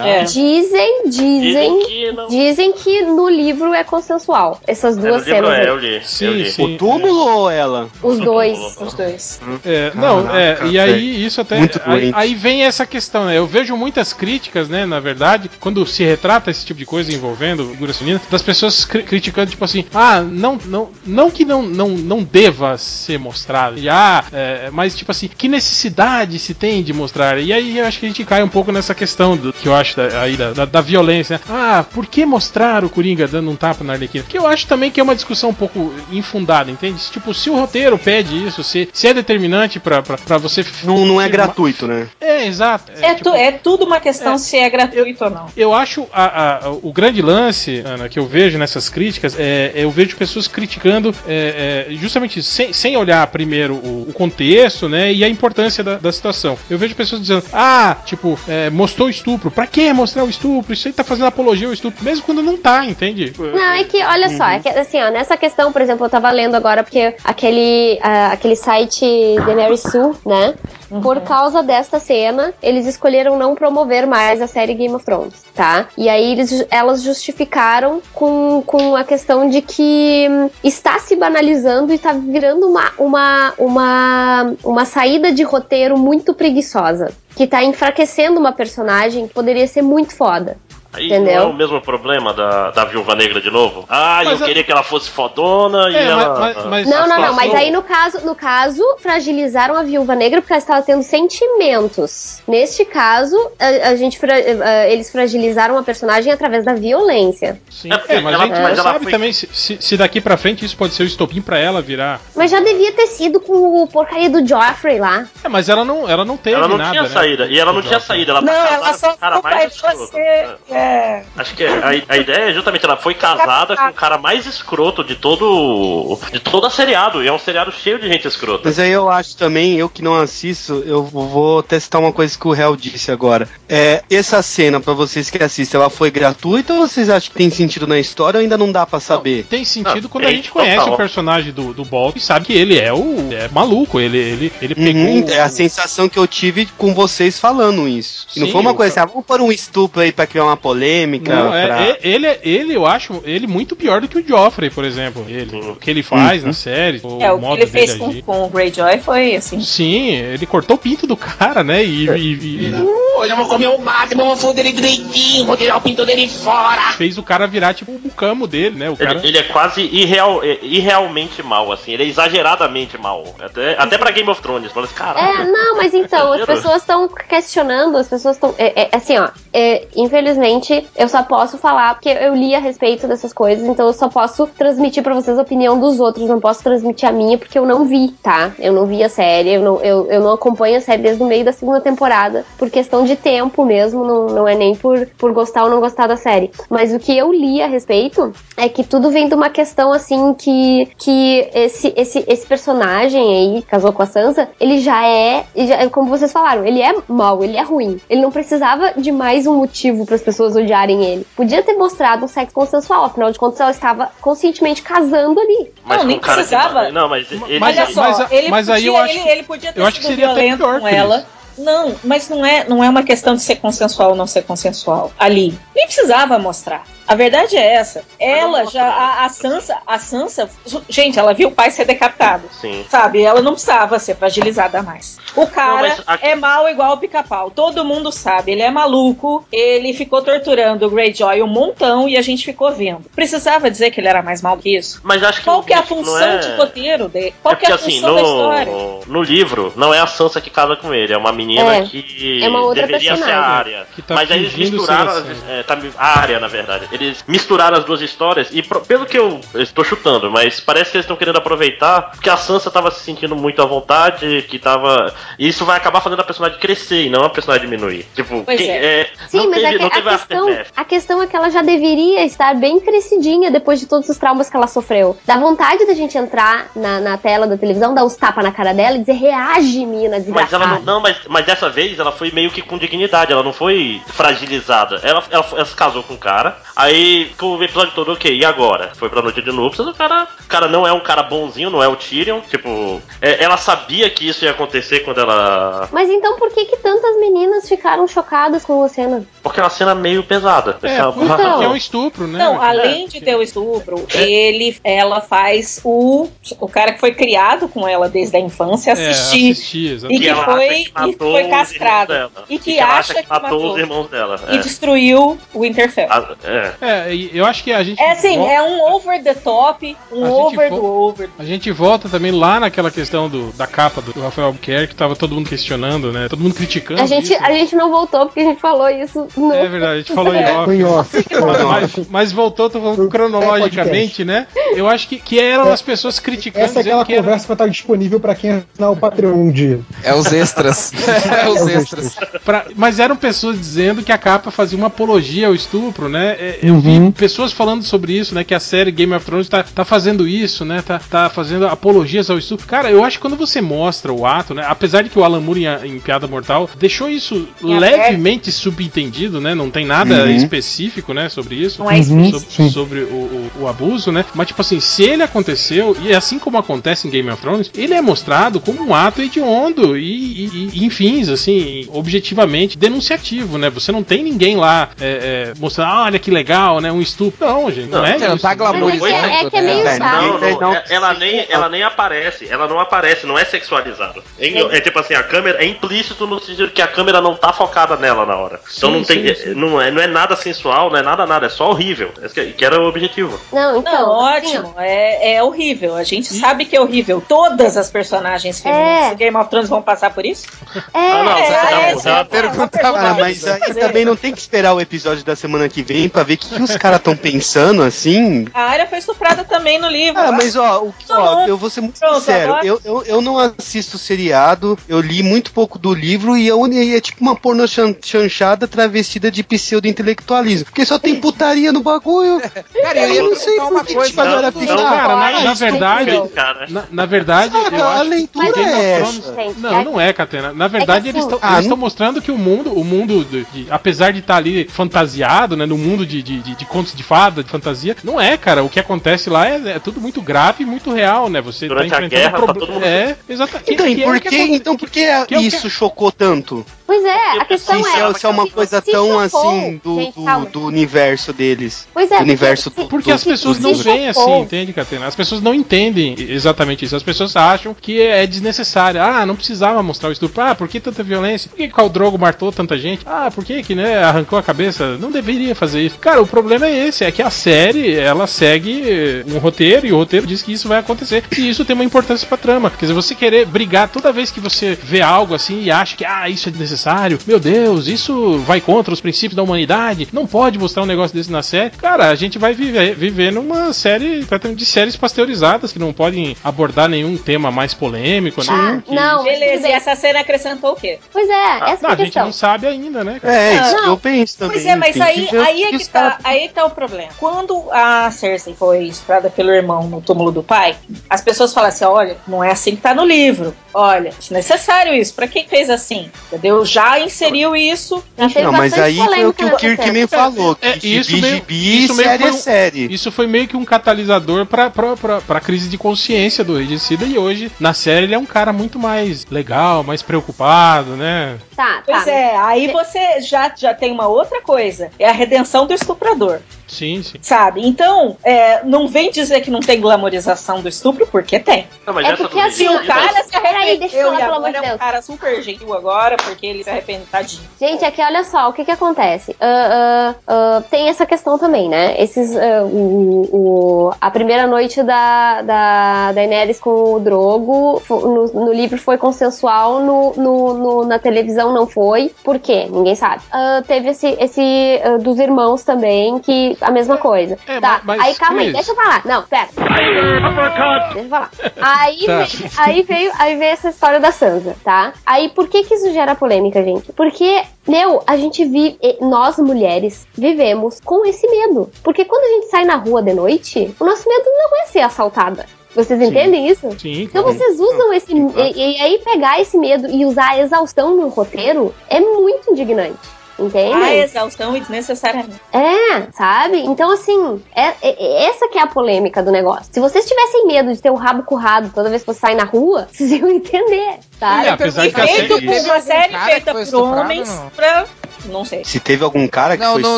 É. Dizem, Dizem dizem, que não. dizem que no livro é consensual. Essas É, duas no livro cenas. é, eu li. Sim, eu li. sim. O túmulo ou ela? Os dois. Os dois. É, não, é, e aí isso até. Aí, aí vem essa questão, né? Eu vejo muitas críticas, né, na verdade, quando se retrata esse tipo de coisa envolvendo figuras femininas, das pessoas cri- criticando, tipo assim, ah, não, não, não que não, não, não deva ser mostrado, e, ah, é, mas tipo assim, que necessidade se tem de mostrar? E aí eu acho que a gente cai um pouco nessa questão do que eu acho da, aí da, da, da violência, né? Ah, por que mostrar o Coringa dando um tapa na Arlequina? Que eu acho também que é uma discussão um pouco infundada, entende? Tipo, se o roteiro pede isso, se, se é determinante pra você. Não, não é gratuito, né? É, exato. É, tipo, tu- é tudo uma questão se é gratuito ou não. eu acho a- a- o grande lance, Ana, que eu vejo nessas críticas, é, eu vejo pessoas criticando é, é, justamente sem, sem olhar primeiro o, o contexto, né, e a importância da, da situação. Eu vejo pessoas dizendo, ah, tipo, é, mostrou estupro. Pra que mostrar o estupro? Isso aí tá fazendo apologia ao estupro, mesmo quando não tá, entende? Não, é que, olha só, é que assim, ó, nessa questão, por exemplo, eu tava lendo agora, porque aquele, ah, aquele site The Mary Sue, né? Por causa desta cena, eles escolheram não promover mais a série Game of Thrones, tá? E aí eles, elas justificaram com, com a questão de que hum, está se banalizando e está virando uma, uma, uma, uma saída de roteiro muito preguiçosa. Que tá enfraquecendo uma personagem que poderia ser muito foda. Aí Entendeu? não é o mesmo problema da, da Viúva Negra de novo? Ah, Mas eu a- queria que ela fosse fodona e É, mas- ela. mas- mas- Não, não, não, mas aí no caso, no caso, fragilizaram a viúva negra porque ela estava tendo sentimentos. Neste caso, a, a gente a- eles fragilizaram a personagem através da violência. Sim. É, É, mas ela- a gente mas sabe foi- também se, se, se daqui pra frente isso pode ser o estopim pra ela virar. Mas já devia ter sido com o porcaria do Joffrey lá. É, mas ela não, ela não teve Ela não nada, tinha né? saída. E ela não tinha saída. Ela Não, ela só cara mais você. É. É. Acho que a, a ideia é justamente ela foi casada com o cara mais escroto de todo de toda a seriado. E é um seriado cheio de gente escrota. Mas aí eu acho também, eu que não assisto, eu vou testar uma coisa que o Hell disse agora. É, essa cena, pra vocês que assistem, ela foi gratuita ou vocês acham que tem sentido na história ou ainda não dá pra saber? Tem sentido Ah, quando a tem, gente conhece total. o personagem do, do Bolt e sabe que ele é o é maluco, ele, ele, ele pegou. Uhum, é a sensação que eu tive com vocês falando isso. E não Sim, foi uma coisa assim, ah, vamos pôr um estupro aí pra criar uma polêmica. Não, é, pra- é- ele, é- ele, eu acho ele muito pior do que o Joffrey, por exemplo. Ele, o que ele faz na série, o, É, o que modo ele dele fez com, com o Greyjoy foi assim. Sim, ele cortou o pinto do cara, né? E, e- e Hoje eu vou comer o máximo, vou foder ele direitinho, vou tirar o pinto dele fora. fez o cara virar tipo o bucamo dele, né? O cara. Ele, ele é quase irreal, é, irrealmente mal, assim. Ele é exageradamente mal. Até, até pra Game of Thrones. Fala assim, É, caralho. não, mas então, as pessoas estão questionando, as pessoas estão. É, é, assim, ó, é, infelizmente, eu só posso falar porque eu li a respeito dessas coisas, então eu só posso transmitir pra vocês a opinião dos outros, não posso transmitir a minha porque eu não vi, tá? Eu não vi a série, eu não, eu, eu não acompanho a série desde o meio da segunda temporada por questão de tempo mesmo, não, não é nem por, por gostar ou não gostar da série. Mas o que eu li a respeito é que tudo vem de uma questão assim que, que esse, esse, esse personagem aí, casou com a Sansa, ele já é, já, como vocês falaram, ele é mau, ele é ruim. Ele não precisava de mais um motivo para as pessoas odiarem ele. Podia ter mostrado um sexo consensual, afinal de contas ela estava conscientemente casando ali. Mas Não, nem cara que- precisava. Não, mas ele. Mas- Olha só, mas- ele, mas aí podia, eu acho ele, que- ele podia ter eu acho que seria até violento pior, com ela. Não, mas não é, não é uma questão de ser consensual ou não ser consensual. Ali. Nem precisava mostrar. A verdade é essa. Ela já. A, a Sansa. A Sansa. Gente, ela viu o pai ser decapitado. Sim. Sabe? Ela não precisava ser fragilizada mais. O cara Não, é mal igual o pica-pau. Todo mundo sabe. Ele é maluco. Ele ficou torturando o Greyjoy um montão e a gente ficou vendo. Precisava dizer que ele era mais mal que isso? Mas acho que Qual que é a função é- de roteiro dele? Qual é que é porque a assim, função da história? no, no livro, não é a Sansa que casa com ele, é uma menina É. que É uma outra deveria ser a personagem. área. Tá Mas aí eles misturaram a as, é, tá, a área, na verdade. Eles misturaram as duas histórias e pro- pelo que eu estou chutando, mas parece que eles estão querendo aproveitar que a Sansa tava se sentindo muito à vontade, que tava. E isso vai acabar fazendo a personagem crescer e não a personagem diminuir. Tipo, Pois quem- é. é, Sim, não mas teve, é teve a, questão, aftermath. a questão é que ela já deveria estar bem crescidinha depois de todos os traumas que ela sofreu. Dá vontade da gente entrar na, na tela da televisão, dar uns tapas na cara dela e dizer reage, mina Mas desgraçada. ela não, não mas, mas dessa vez ela foi meio que com dignidade, ela não foi fragilizada. Ela, ela, ela se casou com um cara, aí com o episódio todo, ok, e agora? Foi pra noite de núpcias, o cara, o cara não é um cara bonzinho, não é o Tyrion, tipo, é, ela sabia que isso ia acontecer quando ela. Mas então por que que tantas meninas ficaram chocadas com a cena? Porque é uma cena meio pesada. É, porque Então. é um estupro, né? Não, É. além de ter o estupro, ele, ela faz o, o cara que foi criado com ela desde a infância É, assistir. assistir, e exatamente. que ela foi, e matou foi castrado. irmãos dela. E que, acha que, matou, matou. os irmãos dela. E é. destruiu o Winterfell. Ah, é. É, e eu acho que a gente. É assim, volta- é um over the top, um A gente over vo- do over. A gente volta também lá naquela questão do, da capa do Rafael Albuquerque, que tava todo mundo questionando, né? Todo mundo criticando. A gente, isso. a gente não voltou porque a gente falou isso no. É verdade, a gente falou em É. off. Foi em off. Mas, mas voltou, tô falando cronologicamente, né? Eu acho que, que eram as pessoas criticando. Essa é aquela que era- conversa que vai estar disponível pra quem assinar o Patreon um dia. É os extras. é os extras. pra- mas eram pessoas dizendo que a capa fazia uma apologia ao estupro, né? É, Eu Uhum. vi pessoas falando sobre isso, né? Que a série Game of Thrones tá, tá fazendo isso, né? Tá, tá fazendo apologias ao estupro. Cara, eu acho que quando você mostra o ato, né? Apesar de que o Alan Moore em, em Piada Mortal deixou isso Em levemente subentendido, né? Não tem nada Uhum. específico, né? Sobre isso. Não é Uhum. sobre, sobre o, o- o abuso, né? Mas, tipo assim, se ele aconteceu, e assim como acontece em Game of Thrones, ele é mostrado como um ato hediondo e, e, e, enfim, assim, objetivamente denunciativo, né? Você não tem ninguém lá é, é, mostrando, ah, olha que legal, né? Um estupro. Não, gente, não, Não, é Você não isso. tá Mas glamorizando. é, é que é né? meio É, chato. Não, não, Não, é- ela, nem, ela nem aparece, ela não aparece, não é sexualizado. É, é tipo assim, a câmera é implícito no sentido que a câmera não tá focada nela na hora. Então Sim, não tem, sim, sim. Não, é, não é nada sensual, não é nada nada, é só horrível. Esse que, era o objetivo. Não, então. Não, ótimo. é, é horrível. A gente sabe que é horrível. Todas as personagens femininas É. do Game of Thrones vão passar por isso? É, Ah, não, é, você tá é, mudando. é, Pergunta Cara, mas aí também não tem que esperar o episódio da semana que vem pra ver o que, que os caras estão pensando assim. A área foi estuprada também no livro. Ah, mas ó, o, ó, Não. eu vou ser muito Pronto, sincero, agora- eu, eu, eu não assisto seriado, eu li muito pouco do livro e, eu, e é tipo uma porno chan- chanchada travestida de pseudo-intelectualismo. Porque só tem putaria no bagulho. Cara, eu Eu não sei por que tipo, Não, fica. não, ah, cara, na, ah, na é verdade, na, na verdade, Saca, eu a acho que leitura of é essa. gente, Não, é- não é, Catena. Na verdade, É que eles assim- estão Ah, não- mostrando que o mundo, o mundo, de, de- apesar de estar ali fantasiado, né, no mundo de, de, de- de contos de fada, de fantasia, não é, cara. O que acontece lá é, é tudo muito grave e muito real, né? Você Durante tá a enfrentando guerra, tá proble- todo mundo- É, exatamente. Então, e por que, então por que, que é o que- isso chocou tanto? Pois é, a questão Se, é. se é uma se- coisa se tão chocou- assim do, Gente, do, do universo deles. Pois é, do universo porque- do, Porque do- as pessoas não veem assim, entende, Catena? As pessoas não entendem exatamente isso. As pessoas acham que é desnecessário. Ah, não precisava mostrar o estupro. Ah, por que tanta violência? Por que o Drogo matou tanta gente? Ah, por que que, né, arrancou a cabeça? Não deveria fazer isso. Cara, o problema é esse, é que a série, ela segue um roteiro e o roteiro diz que isso vai acontecer. E isso tem uma importância pra trama. Quer dizer, você querer brigar toda vez que você vê algo assim e acha que, ah, isso é desnecessário. Meu Deus, isso vai contra os princípios da humanidade. Não pode mostrar um negócio desse na série. Cara, a gente vai viver, viver numa série de séries pasteurizadas que não podem abordar nenhum tema mais polêmico, né? Ah, não, Beleza, e essa cena o quê? Pois é, essa Não, é a a gente questão. não sabe ainda, né? cara? É, isso Não. que eu penso também. Pois é, mas aí, que ver o aí, é que tá, aí tá o problema. Quando a Cersei foi estuprada pelo irmão no túmulo do pai, as pessoas falam assim: olha, não é assim que tá no livro. Olha, desnecessário isso. Pra quem fez assim? Entendeu? Já inseriu isso. Já Não, mas aí foi o que o Kirkman série. falou, que É, gibi, isso meio- gibi, isso meio série é um- série. Isso foi meio que um catalisador pra, pra, pra, pra crise de consciência do Regicida e hoje, na série, ele é um cara muito mais legal, mais preocupado, né? Tá, Pois tá. é, aí você já, já tem uma outra coisa. É a redenção do estuprador. Sim, sim. Sabe? Então, é, não vem dizer que não tem glamorização do estupro, porque tem. Não, mas É essa porque assim, o cara se Peraí, deixa eu arrependeu falar, e pelo amor agora de é um Deus. cara super gentil agora, porque ele se arrepende, tadinho. Gente, aqui olha só, o que que acontece? Ah, ah, ah, tem essa questão também, né? Esses, o, o- a primeira noite da, da Daenerys com o Drogo no, no livro foi consensual, no, no- no- na televisão não foi. Por quê? Ninguém sabe. Ah, teve esse, esse ah, dos irmãos também, que a mesma coisa. É, tá, mas- aí calma aí, deixa eu falar. Não, pera. Deixa eu falar. Aí, Tá. ve- aí, veio, aí veio essa história da Sansa, tá? Aí por que que isso gera polêmica, gente? Porque, meu, a gente vive, nós mulheres vivemos com esse medo. Porque quando a gente sai na rua de noite, o nosso medo não é ser assaltada. Vocês entendem isso? Sim, Então claro. vocês usam esse. E, e aí pegar esse medo e usar a exaustão no roteiro é muito indignante. Entende? A exaustão e desnecessariamente. É, sabe? Então, assim, é, é- é essa que é a polêmica do negócio. Se vocês tivessem medo de ter o rabo currado toda vez que você sai na rua, vocês iam entender, sabe? É, apesar E que a feito série- por Teve uma série feita por homens não? pra. Não sei. Se teve algum cara que Não, foi no,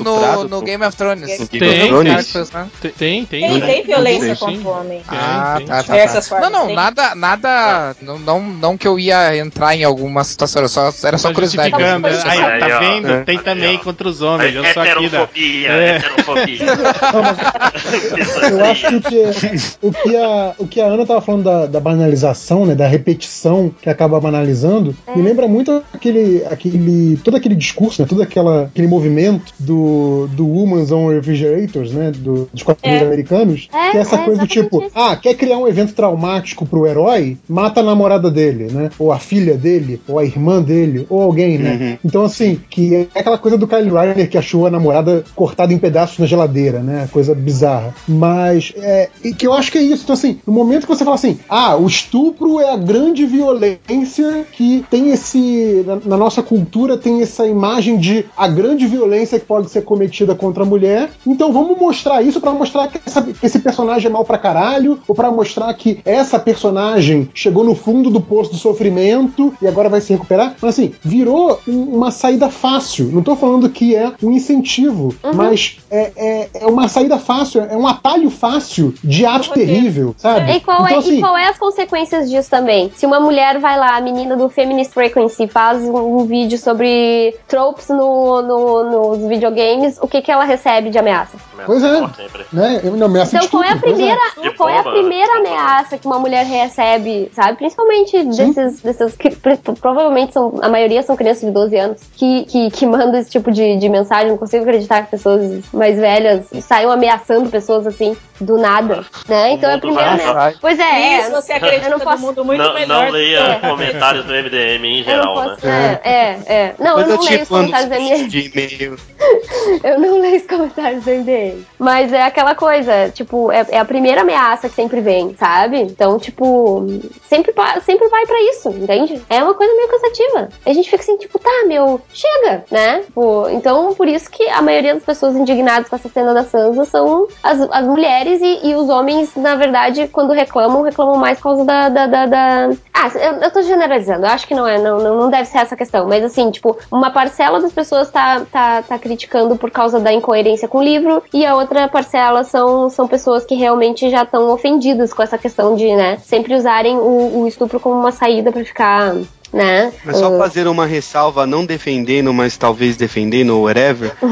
no, estuprado... no pô. Game of Thrones. No Game Tem, of Thrones? Tem, tem, tem. Tem, tem violência contra o homem. Tem, Ah, tem. tá, tá, Diversas tá. formas, Não, não, tem. nada, nada. Não, não, não que eu ia entrar em alguma situação, era só, era só Tá curiosidade. né? Aí, aí, tá vendo? É. Tem Aí, também ó. contra os homens. Eu sou aqui da. Heterofobia, É. eu acho que o que, o que, a, o que a Ana tava falando da, da banalização, né, da repetição que acaba banalizando, me lembra muito aquele, aquele, todo aquele discurso, né, todo aquela, aquele movimento do, do Women's on Refrigerators, né, do, dos quadrinhos É. americanos, É, que é essa é coisa do tipo, isso. ah, quer criar um evento traumático pro herói, mata a namorada dele, né, ou a filha dele, ou a irmã dele, ou alguém, né. Uhum. Então, assim, que é aquela coisa do Kyle Ryder que achou a namorada cortada em pedaços na geladeira, né? Coisa bizarra. Mas, é, e que eu acho que é isso. Então, assim, no momento que você fala assim, ah, o estupro é a grande violência que tem esse. Na, na nossa cultura tem essa imagem de a grande violência que pode ser cometida contra a mulher. Então vamos mostrar isso pra mostrar que, essa- que esse personagem é mal pra caralho, ou pra mostrar que essa personagem chegou no fundo do poço do sofrimento e agora vai se recuperar. Mas assim, virou um- uma saída fácil. Não tô falando que é um incentivo, mas é, é, é uma saída fácil, é um atalho fácil de ato terrível, sabe? E qual, então, é, assim, e qual é as consequências disso também? Se uma mulher vai lá, a menina do Feminist Frequency, faz um, um vídeo sobre tropes no, no- nos videogames, o que, que ela recebe de ameaça? Pois é. Sempre. né? Eu não ameaça Então, de qual é a pois primeira, qual é a primeira ameaça que uma mulher recebe, sabe? Principalmente desses, desses que pr- provavelmente são, a maioria são crianças de 12 anos que, que, que mandam esse tipo de, de mensagem. Não consigo acreditar que pessoas mais velhas saiam ameaçando pessoas assim do nada, né? Então é a primeira ameaça. Pois é, Isso é, você acredita eu não no posso- mundo muito não, melhor. não leia É. comentários do MDM em eu geral, não né? posso, é, é, é. Não, eu Coisa não leio os comentários de e-mail. eu não leio os comentários do MDM. Mas é aquela coisa, tipo, é, é a primeira ameaça que sempre vem, sabe? Então, tipo, sempre, sempre vai pra isso, entende? É uma coisa meio cansativa. A gente fica assim, tipo, tá, meu, chega, né? Tipo, então, por isso que a maioria das pessoas indignadas com essa cena da Sansa são as, as mulheres e, e os homens, na verdade, quando reclamam, reclamam mais por causa da. da, da- da- Ah, eu, eu tô generalizando, eu acho que não é, não, não, deve ser essa questão, mas assim, tipo, uma parcela das pessoas tá, tá, tá criticando por causa da incoerência com o livro, e a outra parcela são, são pessoas que realmente já estão ofendidas com essa questão de, né, sempre usarem o, o estupro como uma saída pra ficar né? Mas só Uh, fazer uma ressalva, não defendendo, mas talvez defendendo, ou whatever.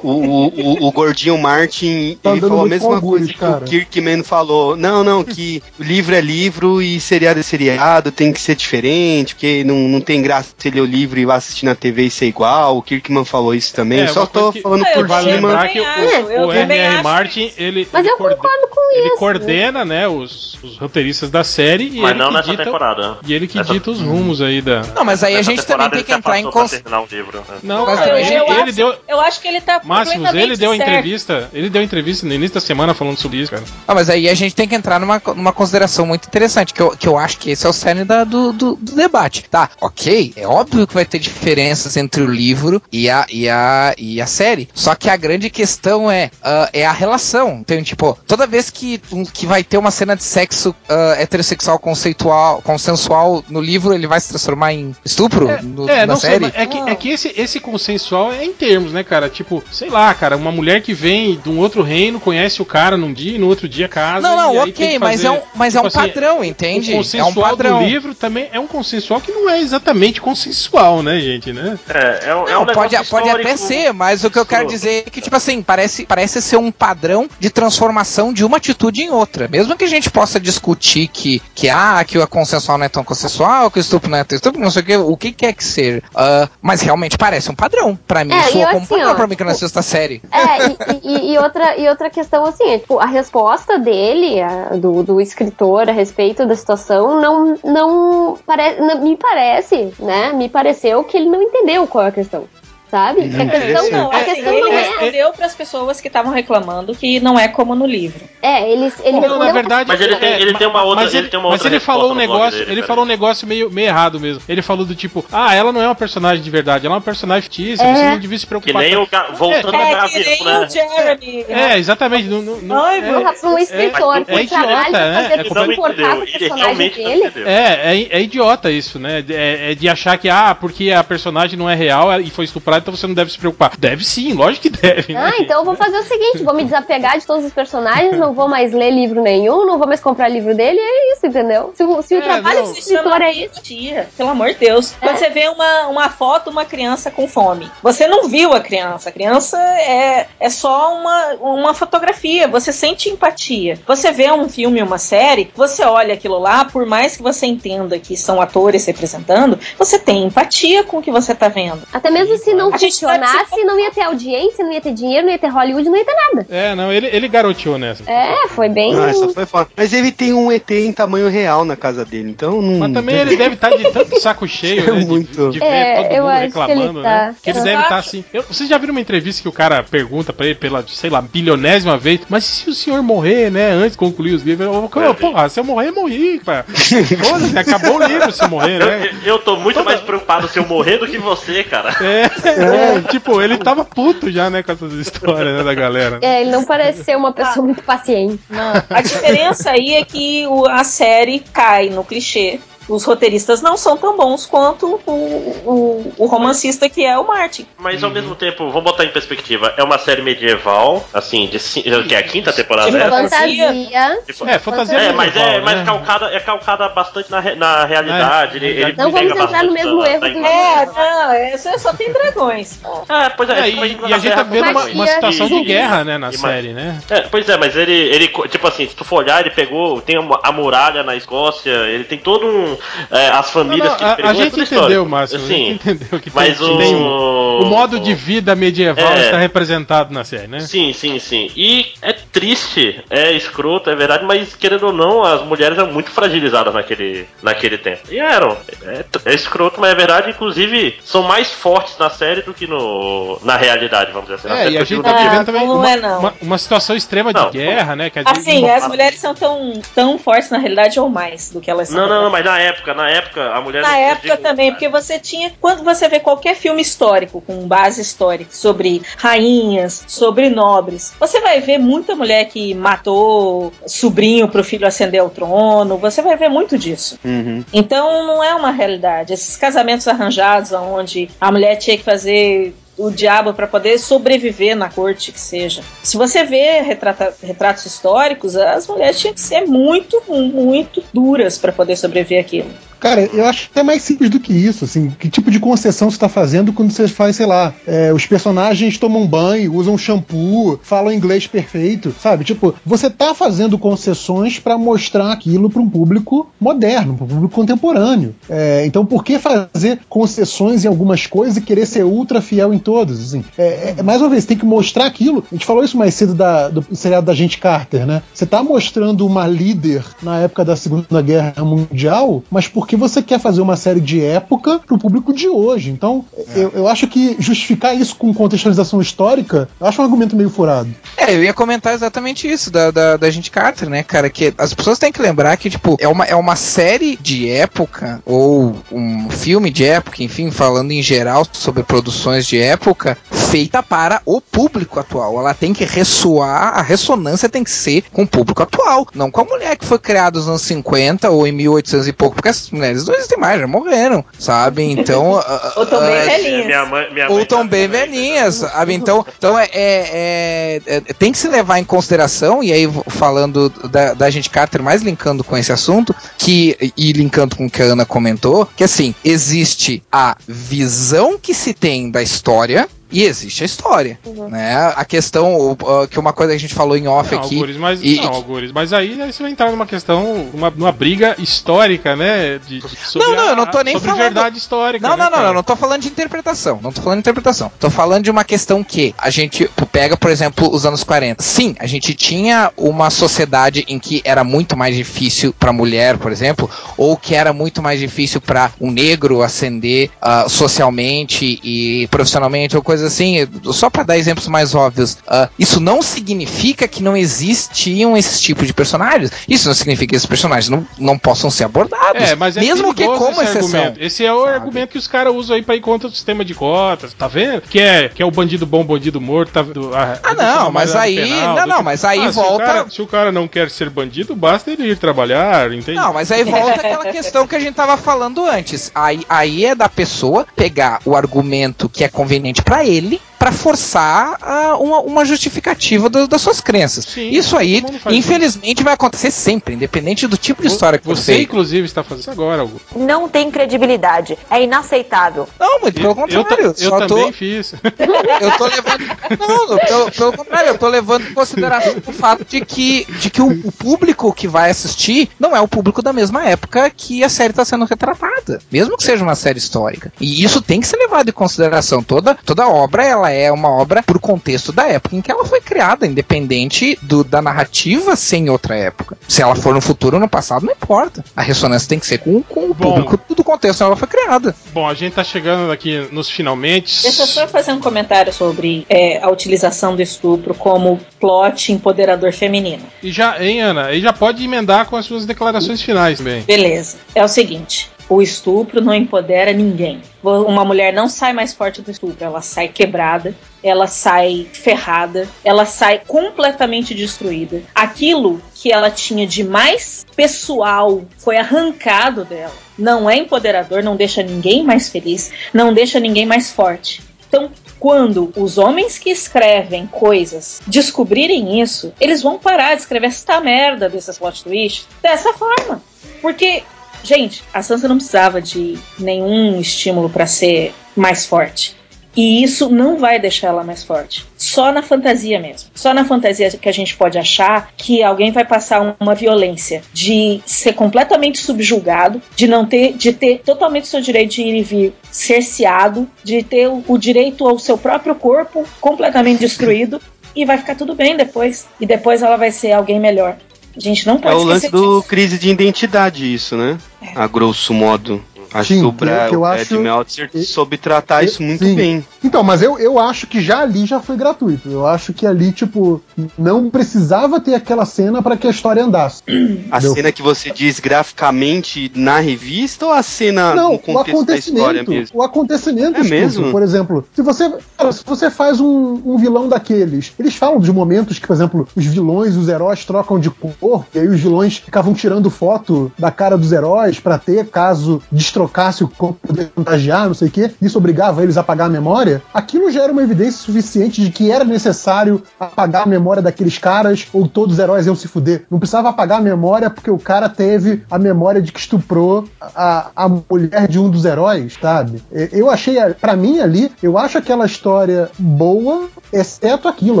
o, o, o, o gordinho Martin, Tá ele falou a mesma orgulho, coisa que cara. o Kirkman falou. Não, não, que livro é livro e seriado é seriado, tem que ser diferente, porque não, não tem graça se ler o livro e vai assistir na TV e ser igual. O Kirkman falou isso também. É, Só tô que- falando Ah, por Vale cima. que o, o, R.R. Martin, ele, Mas ele, eu concordo com ele isso. coordena, né, os, os roteiristas da série e Mas ele não que nessa dita, temporada. e ele que Essa- dita os rumos aí da... Não, mas aí a gente também tem que se entrar em cons... o livro. né? Não, Mas cara, também ele, eu, ele acho, deu... eu acho que ele tá Máximos, ele deu certo. entrevista, ele deu entrevista no início da semana falando sobre isso, cara. Ah, mas aí a gente tem que entrar numa, numa consideração muito interessante, que eu, que eu acho que esse é o cerne da- do, do, do debate. Tá, ok, é óbvio que vai ter diferenças entre o livro e a, e a, e a série. Só que a grande questão é, ah, é a relação. Então, tipo, toda vez que, um- que vai ter uma cena de sexo ah, heterossexual conceitual, consensual no livro, ele vai se transformar em estupro no- É, na não sei, série? mas é que, é que esse, esse consensual é em termos, né, cara? Tipo, sei lá, cara, uma mulher que vem de um outro reino, conhece o cara num dia e no outro dia casa. Não, não, e ok, que mas fazer- é um, mas é tipo um assim, padrão, entende? O É um consensual padrão. do livro também é um consensual que não é exatamente consensual, né, gente, né? É, é, um- é Não, um pode, negócio pode até ser, mas o que eu quero dizer é que, tipo assim, parece, parece ser um padrão de transformação de uma atitude em outra. Mesmo que a gente possa discutir que, que, ah, que o consensual não é tão consensual, que o estupro não é tão estupro, não sei o que, o que quer que seja. Ah, mas realmente parece um padrão. Pra mim, É, soa como assim, padrão ó, pra mim que eu não tipo, assisto a série. É, e, e- e outra, e outra questão assim, é, tipo, a resposta dele, a- do, do escritor a respeito da situação, não, não, pare, não- me parece, né? Me pareceu que ele não entendeu qual é a questão. Sabe? Que a questão, Não, a assim, questão ele não é. respondeu para as pessoas que estavam reclamando que não é como no livro. É, ele, ele Não, respondeu na verdade, Mas ele tem- é, ele tem uma outra- mas ele tem uma mas outra ele falou um negócio, dele, ele falou um negócio meio, meio errado mesmo. Ele falou do tipo, ah, ela não é uma personagem de verdade, ela é uma personagem fictícia, É. você não devia se Que preocupar. nem o tanto." ga- voltando É, a É, que né? o Jeremy. É, exatamente. Não, não, não- Ai, é, um escritor É, por é idiota, né? É se Ele não importar entendeu. com o Ele personagem não dele. É, é, é idiota isso, né? É, é de achar que, ah, porque a personagem não é real e foi estuprada, então você não deve se preocupar. Deve sim, lógico que deve. né? Ah, então eu vou fazer o seguinte: vou me desapegar de todos os personagens, não vou mais ler livro nenhum, não vou mais comprar livro dele, e é isso, entendeu? Se, o- se o É, trabalho não. do escritor é isso. Tia, pelo amor de Deus. Quando você vê uma, uma foto de uma criança com fome, você não viu a criança. A criança é, é só uma, uma fotografia. Você sente empatia. Você vê um filme, uma série, você olha aquilo lá, por mais que você entenda que são atores representando, você tem empatia com o que você tá vendo. Até mesmo se não A gente sabe funcionasse, não ia ter audiência, não ia ter dinheiro, não ia ter Hollywood, não ia ter nada. É, não, ele, ele garoteou nessa. É, foi bem. Ah, essa foi foda. Mas ele tem um ET em tamanho real na casa dele, então não. Mas também ele deve estar de tanto saco cheio, É né? de- muito. De, ver É, todo eu mundo acho que ele reclamando, tá. né? Que ele Eu deve estar acho. assim. Eu- vocês já viram uma entrevista que o cara pergunta pra ele pela, sei lá, bilionésima vez, mas se o senhor morrer, né? Antes de concluir os livros? Eu, eu, porra, se eu morrer, morri. Foda-se, acabou o livro se eu morrer, né? eu- eu tô muito mais preocupado se eu morrer do que você, cara. É, é, tipo, ele tava puto já, né, com essas histórias né, da galera. É, ele não parece ser uma pessoa muito paciente. A diferença aí é que o- a série cai no clichê. Os roteiristas não são tão bons quanto o, o, o romancista que é o Martin. Mas ao mesmo tempo, vamos botar em perspectiva, é uma série medieval, assim, de que é a quinta temporada, De né? fantasia. Tipo, É, fantasia É, mas é, medieval, mas né? calcada, é calcada bastante na, na realidade. ele, ele Não vamos entrar no mesmo erro do- É, não, é, só, tem dragões. É, pois é, É, tipo, e, e a gente tá vendo uma, uma situação de guerra, né, na E série, né? É, pois é, mas ele, ele, tipo assim, se tu for olhar, ele pegou, tem a muralha na Escócia, ele tem todo um. É, as Não, famílias não, que ele a, a é gente tudo entendeu. Márcio. A Sim, gente entendeu que mas tem, o, tem um- o modo de vida medieval É. está representado na série, né? Sim, sim, sim. E é triste, é escroto, é verdade, mas querendo ou não, as mulheres eram muito fragilizadas naquele, naquele tempo. E eram. É, é escroto, mas é verdade, inclusive, são mais fortes na série do que no, na realidade, vamos dizer assim. É, série e a gente tá vivendo também não uma, é, não. uma- uma situação extrema de Não. guerra, né? Que Assim, não- as mulheres são tão, tão fortes na realidade ou mais do que elas são. Não, não, não, mas na época, na época, a mulher. Na época digo- também, porque você tinha. Quando você vê qualquer filme histórico, com base histórica, sobre rainhas, sobre nobres, você vai ver muita mulher que matou sobrinho pro filho ascender ao trono, você vai ver muito disso. Uhum. Então não é uma realidade. Esses casamentos arranjados, onde a mulher tinha que fazer o diabo para poder sobreviver na corte que seja. Se você vê retrata- retratos históricos, as mulheres tinham que ser muito, muito duras para poder sobreviver aquilo. Cara, eu acho até mais simples do que isso, assim. Que tipo de concessão você tá fazendo quando você faz, sei lá, é, os personagens tomam banho, usam shampoo, falam inglês perfeito, sabe? Tipo, você tá fazendo concessões para mostrar aquilo para um público moderno, para um público contemporâneo. É, então, por que fazer concessões em algumas coisas e querer ser ultra fiel em todas? Assim? É, é, mais uma vez, tem que mostrar aquilo. A gente falou isso mais cedo da, do seriado da gente Carter, né? Você tá mostrando uma líder na época da Segunda Guerra Mundial, mas porque você quer fazer uma série de época pro público de hoje. Então, eu, eu acho que justificar isso com contextualização histórica, eu acho um argumento meio furado. É, eu ia comentar exatamente isso da, da, da gente Carter, né, cara? Que as pessoas têm que lembrar que, tipo, é uma, é uma série de época, ou um filme de época, enfim, falando em geral sobre produções de época, feita para o público atual. Ela tem que ressoar, a ressonância tem que ser com o público atual, não com a mulher que foi criada nos anos 50 ou em 1800 e pouco, porque mulheres não existem mais, já morreram, sabe? Então. Ou tão bem ah, velhinhas. Minha mãe, minha ou tão bem velhinhas, sabe? Então, então é, é- é- é- tem que se levar em consideração, e aí falando da, da gente Carter, mais linkando com esse assunto, que e linkando com o que a Ana comentou, que assim, existe a visão que se tem da história. E existe a história, né? A questão, uh, que uma coisa que a gente falou em off Não, aqui. Algures, mas, e- não, Algures, mas aí, aí você vai entrar numa questão, uma, numa briga histórica, né? De, de- sobre Não, não, a- eu não tô nem sobre falando- verdade histórica. Não, né, não, não, não, não tô falando de interpretação. Não tô falando de interpretação. Tô falando de uma questão que a gente pega, por exemplo, os anos 40. Sim, a gente tinha uma sociedade em que era muito mais difícil pra mulher, por exemplo, ou que era muito mais difícil pra um negro ascender ah, socialmente e profissionalmente ou coisa assim. Só pra dar exemplos mais óbvios, ah, isso não significa que não existiam esses tipos de personagens. Isso não significa que esses personagens não, não possam ser abordados. É, mas é mesmo que como esse exceção. argumento. Esse é o argumento que os caras usam aí pra ir contra o sistema de cotas, tá vendo? Que é, que é o bandido bom, bandido morto. Tá, do, a, Ah, não, mas aí- não, não, mas aí se o volta- cara- Se o, cara, não quer ser bandido, basta ele ir trabalhar, entende? Não, mas aí volta aquela questão que a gente tava falando antes. Aí, aí é da pessoa pegar o argumento que é conveniente pra ele ele pra forçar uma, uma justificativa do- das suas crenças. Sim, isso aí, mundo faz infelizmente, vai acontecer sempre, independente do tipo de história que Você, você. inclusive, está fazendo isso agora, Hugo. Não tem credibilidade. É inaceitável. Não, muito pelo Eu, contrário. ta- eu só tô- também fiz. eu tô levando. Não, pelo, pelo contrário, eu tô levando em consideração o fato de que, de que o, o público que vai assistir não é o público da mesma época que a série tá sendo retratada. Mesmo que seja uma série histórica. E isso tem que ser levado em consideração. Toda, toda obra ela é uma obra por contexto da época em que ela foi criada, independente do, da narrativa ser em outra época. Se ela for no futuro ou no passado, não importa. A ressonância tem que ser com, com o Bom. público do contexto onde ela foi criada. Bom, a gente tá chegando aqui nos finalmente. Deixa eu só fazer um comentário sobre é, a utilização do estupro como plot empoderador feminino. E já, hein, Ana? Aí já pode emendar com as suas declarações finais também. Beleza. É o seguinte: o estupro não empodera ninguém. Uma mulher não sai mais forte do estupro, ela sai quebrada, ela sai ferrada, ela sai completamente destruída. Aquilo que ela tinha de mais pessoal foi arrancado dela. Não é empoderador, não deixa ninguém mais feliz, não deixa ninguém mais forte. Então, quando os homens que escrevem coisas descobrirem isso, eles vão parar de escrever esta merda desses plot twists dessa forma. Porque, gente, a Sansa não precisava de nenhum estímulo para ser mais forte. E isso não vai deixar ela mais forte. Só na fantasia mesmo. Só na fantasia que a gente pode achar que alguém vai passar uma violência de ser completamente subjugado, de não ter, de ter totalmente seu direito de ir e vir cerceado, de ter o, o direito ao seu próprio corpo completamente destruído e vai ficar tudo bem depois. E depois ela vai ser alguém melhor. A gente não É pode o lance do disso. crise de identidade, isso, né? A grosso modo. Acho Sim, que o, que- Bra eu o Ed Meltzer soube tratar isso muito Sim. bem. Então, mas eu, eu acho que já ali já foi gratuito. Eu acho que ali, tipo, não precisava ter aquela cena para que a história andasse. A Entendeu? cena que você diz graficamente na revista ou a cena Não, no o contexto da história acontecimento. mesmo? O acontecimento É mesmo? por exemplo. Se você, cara, se você faz um, um vilão daqueles, eles falam de momentos que, por exemplo, os vilões os heróis trocam de cor, e aí os vilões ficavam tirando foto da cara dos heróis pra ter, caso destrocasse o corpo poder contagiar, não sei o quê, isso obrigava eles a apagar a memória. Aquilo já era uma evidência suficiente de que era necessário apagar a memória daqueles caras ou todos os heróis iam se fuder. Não precisava apagar a memória porque o cara teve a memória de que estuprou a, a mulher de um dos heróis, sabe? Eu achei, para mim ali, eu acho aquela história boa, exceto aquilo.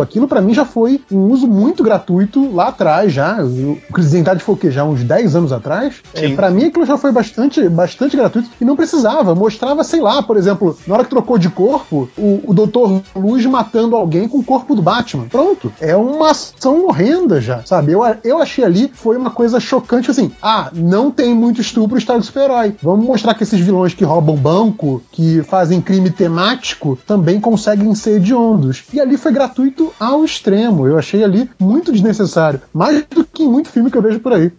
Aquilo para mim já foi um uso muito gratuito lá atrás já. O Crise foi o quê? Já uns 10 anos atrás? É, para mim aquilo já foi bastante, bastante gratuito e não precisava. Mostrava, sei lá, por exemplo, na hora que trocou de corpo, o, o Doutor Luz matando alguém com o corpo do Batman. Pronto. É uma ação horrenda já, sabe? Eu, eu achei ali, foi uma coisa chocante assim. Ah, não tem muito estupro no estado super-herói. Vamos mostrar que esses vilões que roubam banco, que fazem crime temático, também conseguem ser hediondos. E ali foi gratuito ao extremo. Eu achei ali muito desnecessário. Mais do que em muito filme que eu vejo por aí.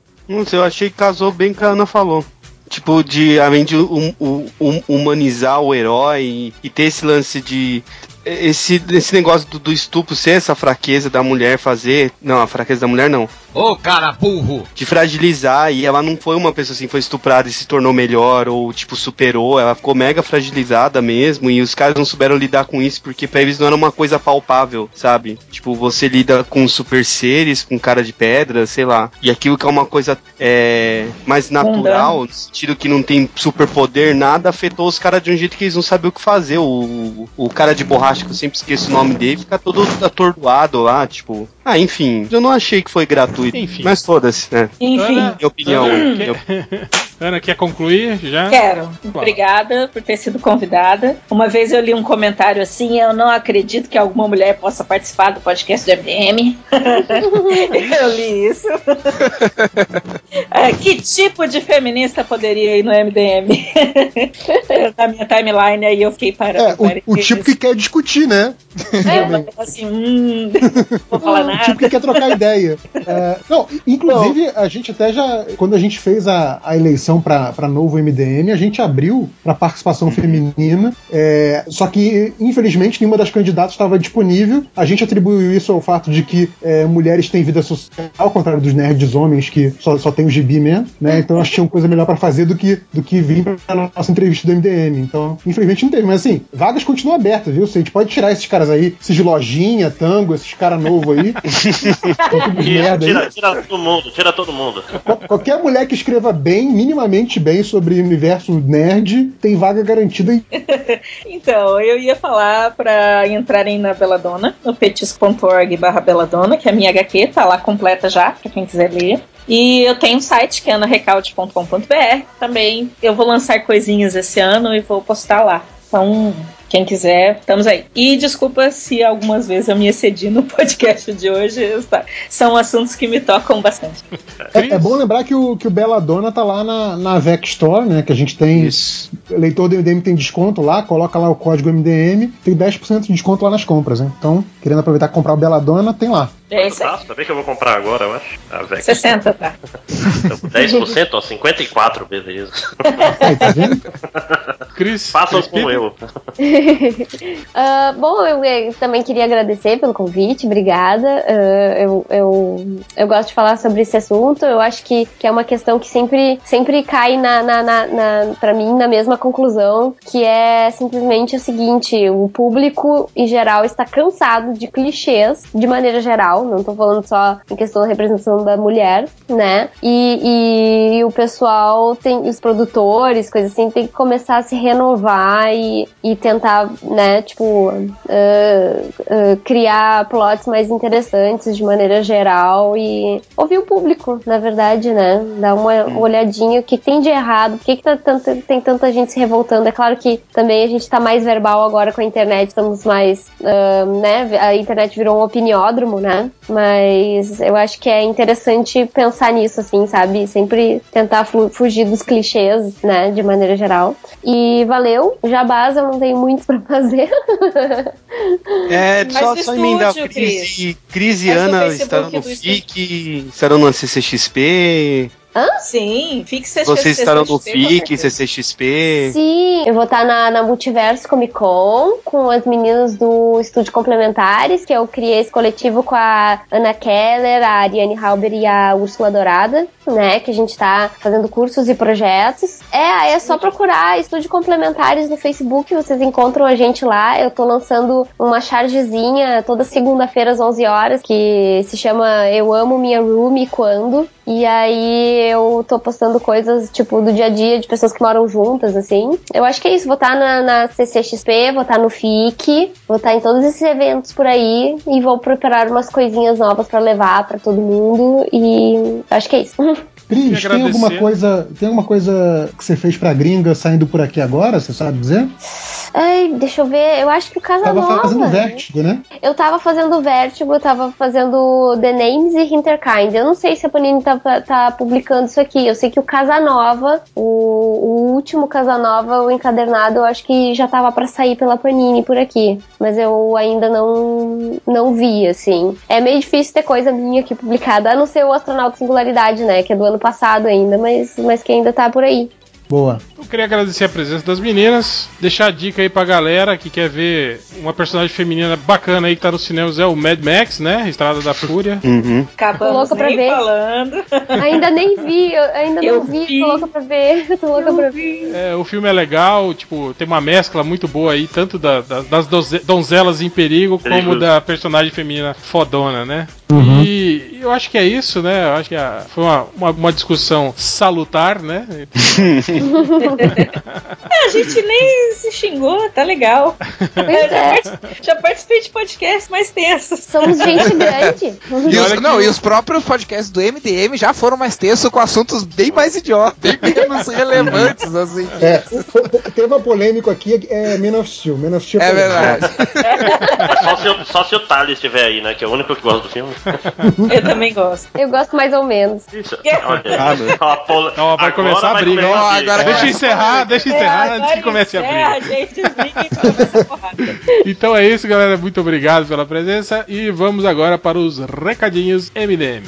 Sei, eu achei que casou bem com a Ana falou tipo, de além de um, um, um, humanizar o herói e, e, ter esse lance de esse, esse negócio do, do, estupro ser essa fraqueza da mulher fazer. Não, a fraqueza da mulher não. Ô, cara burro! De fragilizar, e ela não foi uma pessoa assim, foi estuprada e se tornou melhor, ou tipo, superou, ela ficou mega fragilizada mesmo, e os caras não souberam lidar com isso, porque pra eles não era uma coisa palpável, sabe? Tipo, você lida com super seres, com cara de pedra, sei lá. E aquilo que é uma coisa é, mais natural, no sentido que não tem super poder, nada afetou os caras de um jeito que eles não sabiam o que fazer. O, o cara de borracha acho que eu sempre esqueço o nome dele, fica todo atordoado lá, tipo. Ah, enfim, eu não achei que foi gratuito. Enfim. Mas foda-se, né? Enfim. Minha opinião. Ana, Ana, quer concluir já? Quero. Obrigada por ter sido convidada. Uma vez eu li um comentário assim: eu não acredito que alguma mulher possa participar do podcast do MDM. eu li isso. é, que tipo de feminista poderia ir no MDM? Na minha timeline aí eu fiquei parando. É, o, o tipo que quer discutir, né? É, assim, hum, não vou falar nada. O tipo que quer trocar ideia. É, não, inclusive, a gente até já, quando a gente fez a, a eleição para novo MDM, a gente abriu para participação uhum. feminina, é, só que, infelizmente, nenhuma das candidatas estava disponível. A gente atribuiu isso ao fato de que é, mulheres têm vida social, ao contrário dos nerds homens que só, só tem o gibi mesmo, né? Então acho que tinha uma coisa melhor para fazer do que, do que vir para nossa entrevista do MDM. Então, infelizmente não teve, mas assim, vagas continuam abertas, viu? A gente pode tirar esses caras aí, esses lojinha, tango, esses caras novos aí. tira, tira, tira, todo mundo, tira todo mundo. Qualquer mulher que escreva bem, minimamente bem sobre universo nerd, tem vaga garantida aí. então, eu ia falar para entrarem na Beladona, no petis.org barra Beladona, que é a minha HQ, tá lá completa já, para quem quiser ler. E eu tenho um site que é anarecalde.com.br. Também eu vou lançar coisinhas esse ano e vou postar lá. Então, quem quiser, estamos aí. E desculpa se algumas vezes eu me excedi no podcast de hoje. São assuntos que me tocam bastante. É, é bom lembrar que o, que o Bela Dona tá lá na, na VEC Store, né? Que a gente tem. Isso. Leitor do MDM tem desconto lá, coloca lá o código MDM, tem 10% de desconto lá nas compras, né? Então, querendo aproveitar e comprar o Bela Dona, tem lá. É isso aí. Também que eu vou comprar agora, eu acho. A VEC. 60, tá? 10%, ó, 54, beleza. Aí, tá vendo? Cris. Façam como eu. uh, bom, eu, eu, também queria agradecer pelo convite, obrigada. Uh, eu, eu, eu gosto de falar sobre esse assunto. Eu acho que, que é uma questão que sempre, sempre cai na, na, na, na para mim na mesma conclusão, que é simplesmente o seguinte: o público em geral está cansado de clichês, de maneira geral. Não tô falando só em questão da representação da mulher, né? E, e, e o pessoal tem, os produtores, coisas assim, tem que começar a se renovar e, e tentar, né, tipo, uh, uh, criar plots mais interessantes de maneira geral e ouvir o público, na verdade, né? Dar uma olhadinha o que tem de errado, por que, que tá tanto, tem tanta gente se revoltando. É claro que também a gente tá mais verbal agora com a internet, estamos mais, uh, né? A internet virou um opiniódromo, né? Mas eu acho que é interessante pensar nisso, assim, sabe? Sempre tentar fugir dos clichês, né? De maneira geral. E valeu. Jabás, eu não tenho muito pra fazer. É, só, só emendar. Cris, Cris e Ana estarão no FIC, estarão no CCXP. Hã? Sim, FIC CCXP. Vocês estarão no FIC. CCXP. Sim, eu vou estar na, na Multiverso Comic Con com as meninas do Estúdio Complementares, que eu criei esse coletivo com a Ana Keller, a Ariane Halber e a Úrsula Dourada, né? Que a gente tá fazendo cursos e projetos. É, aí é só procurar Estúdio Complementares no Facebook, vocês encontram a gente lá. Eu tô lançando uma chargezinha toda segunda-feira às 11 horas, que se chama Eu Amo Minha Room e Quando. E aí eu tô postando coisas, tipo, do dia a dia de pessoas que moram juntas, assim. Eu acho que é isso, vou estar na, na CCXP, vou estar no FIC, vou estar em todos esses eventos por aí e vou preparar umas coisinhas novas pra levar pra todo mundo e acho que é isso. Cris, tem alguma coisa, tem alguma coisa que você fez pra gringa saindo por aqui agora? Você sabe dizer? Ai, deixa eu ver, eu acho que o Tava Casanova. fazendo vértigo, né? Eu tava fazendo Vertigo, eu tava fazendo The Names e Hinterkind. Eu não sei se a Panini tá, tá publicando isso aqui. Eu sei que o Casanova, o, o último Casanova, o encadernado, eu acho que já tava pra sair pela Panini por aqui. Mas eu ainda não, não vi, assim. É meio difícil ter coisa minha aqui publicada, a não ser o Astronauta Singularidade, né? Que é do ano passado ainda, mas, mas que ainda tá por aí. Boa. Eu queria agradecer a presença das meninas, deixar a dica aí pra galera que quer ver uma personagem feminina bacana aí que tá nos cinemas é o Mad Max, né? Estrada da Fúria. Uhum. Acabamos Tô louca pra nem ver. falando. Ainda nem vi, ainda Eu não vi, vi. tô louca pra ver. Tô louca pra ver. É, o filme é legal, tipo, tem uma mescla muito boa aí, tanto da- da- das donzelas em perigo, como da personagem feminina fodona, né? Uhum. E eu acho que é isso, né? Eu acho que a- foi uma, uma, uma discussão salutar, né? a gente nem se xingou, tá legal. Eu já, é. partic- já participei de podcasts mais tensos. Somos gente grande. E os, não, e os próprios podcasts do MDM já foram mais tensos com assuntos bem mais idiotas, bem menos relevantes, assim. É, teve uma polêmico aqui, é Man of Steel. Man of Steel É verdade. Só se, o- só se o Thales estiver aí, né? Que é o único que gosta do filme. Eu também gosto. Eu gosto mais ou menos. Isso. Olha, Ah, meu. ó, pol- Ó, vai agora começar a vai briga, ó, a agora Deixa eu encerrar, deixa eu encerrar antes agora que comece a encerra, briga. gente, desliga e começa a porrada. Então é isso, galera. Muito obrigado pela presença e vamos agora para os recadinhos MDM.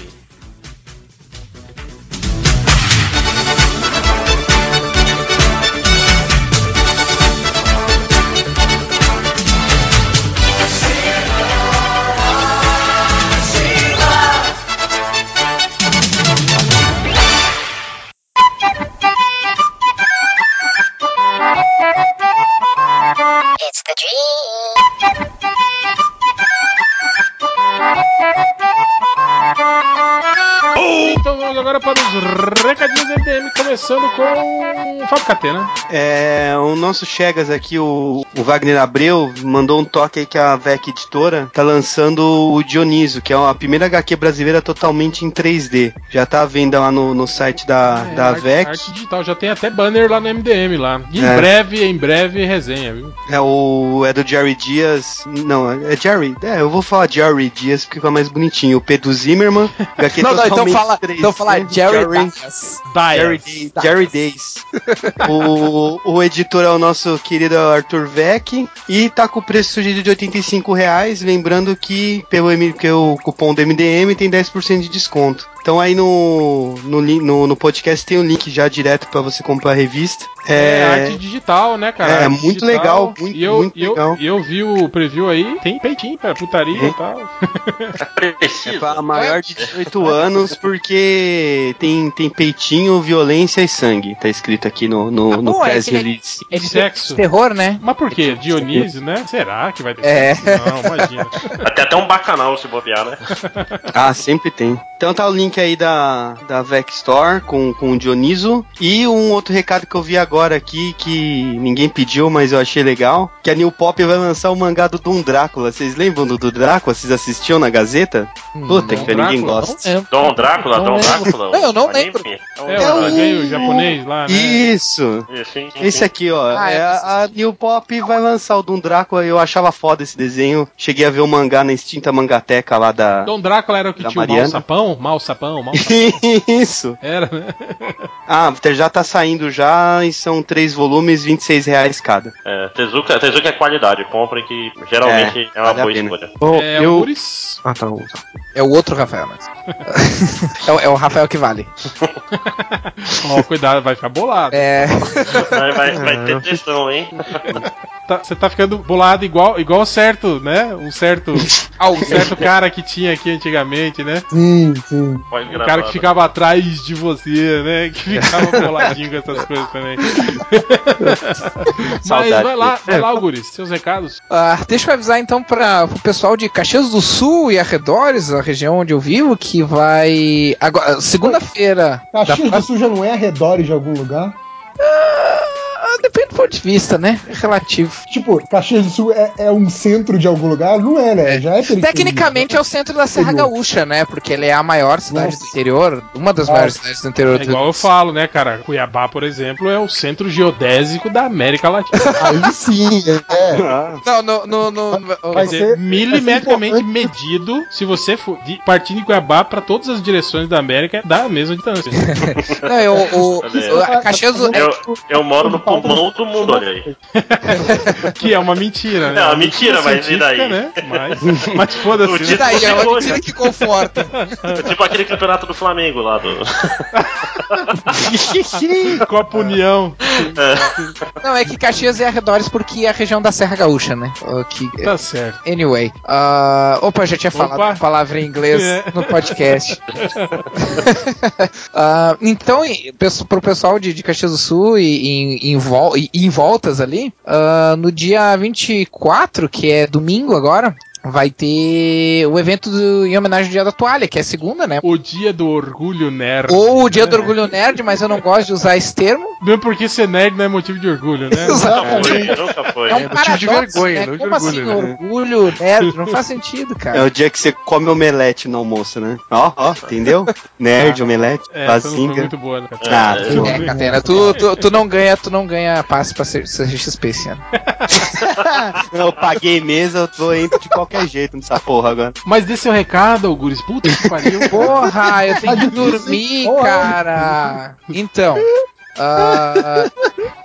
Então vamos agora para os recadinhos MDM, começando com o Fábio Catena. É, o nosso Chegas aqui, o, o Wagner Abreu, mandou um toque aí que a VEC Editora tá lançando o Dioniso, que é a primeira HQ brasileira totalmente em 3D. Já tá à venda lá no, no site da, É, da arte- VEC. Arte digital, já tem até banner lá no MDM lá. E em É. breve, em breve, resenha, viu? É o. É do Jerry Dias. Não, é Jerry. É, eu vou falar Jerry Dias porque fica mais bonitinho. O Pedro Zimmerman. HQ Não, não, então totalmente fala, 3D, então fala Jerry Jerry, Dias. Jerry, Day- Jerry Days. o, o editor é o nosso querido Arthur Vec e tá com o preço sugerido de 85 reais. Lembrando que pelo que o cupom do MDM tem 10% de desconto. Então aí no, no, no, no podcast tem o link já direto pra você comprar a revista. É, arte digital, né, cara? É, Arte muito digital. legal, muito, e eu, muito e eu, legal. E eu vi o preview aí, tem peitinho, cara, putaria É. e tal. É pra maior de 18 anos, porque tem, tem peitinho, violência e sangue. Tá escrito aqui no, no, no bom, é press ele- release. É de Sexo. terror, né? Mas por quê? Dionísio, né? Será que vai ter É. sexo? Não, imagina. Até até um bacanal se bobear, né? Ah, sempre tem. Então tá o link aí da, da Vec Store com, com o Dioniso. E um outro recado que eu vi agora aqui, que ninguém pediu, mas eu achei legal, que a New Pop vai lançar o mangá do Dom Drácula. Vocês lembram do, do Drácula? Vocês assistiam na Gazeta? Puta, Dom que ninguém Drácula? gosta. Não lembro. Dom Drácula, Não Dom. Drácula. Não, eu não anime. lembro. É, É o o- desenho japonês lá, né? Isso! Esse aqui, ó, Ah, é eu a, a New Pop vai lançar o Doom Drácula. Eu achava foda esse desenho. Cheguei a ver o mangá na extinta mangateca lá da. Dom Drácula era o que tinha o mal sapão? Mal sapão? Sapão, mal Isso. Era, né? Ah, já tá saindo já e são três volumes, 26 reais cada. É, Tezuka, Tezuka é qualidade, comprem que geralmente é, uma vale boa escolha. Bom, É, eu... Algures? Ah, tá. É o outro Rafael, mas. é, o, é o Rafael que vale. Ó, cuidado, vai ficar bolado. É. Vai, vai, vai ter pressão, hein? Tá- Você tá ficando bolado igual, igual certo, né? Um certo, um certo cara que tinha aqui antigamente, né? Sim, sim. Pode O cara que ficava atrás de você, né? Que ficava boladinho com essas coisas também. Mas Saudade vai lá, vai lá, Algures, seus recados. Ah, deixa eu avisar então para o pessoal de Caxias do Sul e arredores, a região onde eu vivo, que vai. Agora, segunda-feira. da Caxias do próxima- Sul já não é arredores de algum lugar? Ah, depende do ponto de vista, né? É relativo. Tipo, Caxias do Sul é, é um centro de algum lugar? Não é, né? Já é periferia. Tecnicamente é o centro da Serra Interior. Gaúcha, né? Porque ele é a maior cidade Nossa. do interior, uma das Nossa. maiores cidades do interior É do igual eu falo, né, cara? Cuiabá, por exemplo, é o centro geodésico da América Latina. Aí sim, é. Não, no. no, no, no- Vai ser- milimetricamente vai ser medido, se você for de, partindo de Cuiabá para todas as direções da América, dá a mesma distância. não, eu, o, o- a Caxias do. Eu, eu moro no pulmão do mundo, olha aí. que é uma mentira, né? É uma mentira, mas e daí? Né? Mas, mas foda-se. Né? título Daí, é uma mentira que conforta. É tipo aquele campeonato do Flamengo lá do. Copa União. Não, é que Caxias é arredores porque é a região da Serra Gaúcha, né? Que, Tá certo. Anyway. ah, opa, já tinha falado Opa. palavra em inglês É. no podcast. Ah, então, e- pro pessoal de, de Caxias do Sul e, em- em vol- em voltas ali, ah, no dia 24, que é domingo agora, vai ter o evento do- em homenagem ao Dia da Toalha, que é segunda, né? O dia do orgulho nerd. Ou o Dia do Orgulho Nerd, mas eu não gosto de usar esse termo. Mesmo porque ser nerd não é motivo de orgulho, né? Exatamente. Foi, nunca foi. É um motivo de paradoxo, vergonha, né? não de Como orgulho, assim, né? orgulho nerd? Não faz sentido, É cara. o dia que você come omelete no almoço, né? Ó, ó, entendeu? Nerd, omelete, É, não foi bazinga. muito boa, né? Ah, É, tudo É, bem. Catena, tu, tu, tu não ganha, tu não ganha passe pra ser CXP esse ano. eu paguei mesa, eu tô indo de qualquer jeito nessa porra agora. Mas dê seu recado, Auguris. Puta que pariu. Porra, eu tenho que dormir, cara. Então,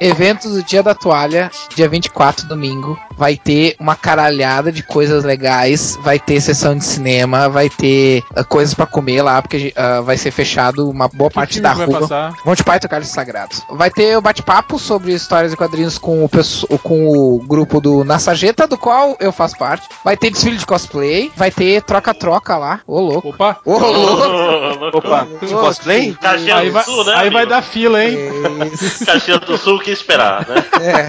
evento do Dia da Toalha, dia 24, domingo. Vai ter uma caralhada de coisas legais. Vai ter sessão de cinema, vai ter ah, coisas pra comer lá, porque ah, vai ser fechado uma boa Que parte da rua. passar? Monty Python e Cálice Sagrado. Vai ter o bate-papo sobre histórias e quadrinhos com o, com o grupo do Na do qual eu faço parte. Vai ter desfile de cosplay. Vai ter troca-troca lá. Ô, louco. Opa. Ô, louco. Opa, de cosplay? Caxias Aí vai, Sul, né? aí vai dar fila, hein? Caxias do Sul, o que esperar, né? É.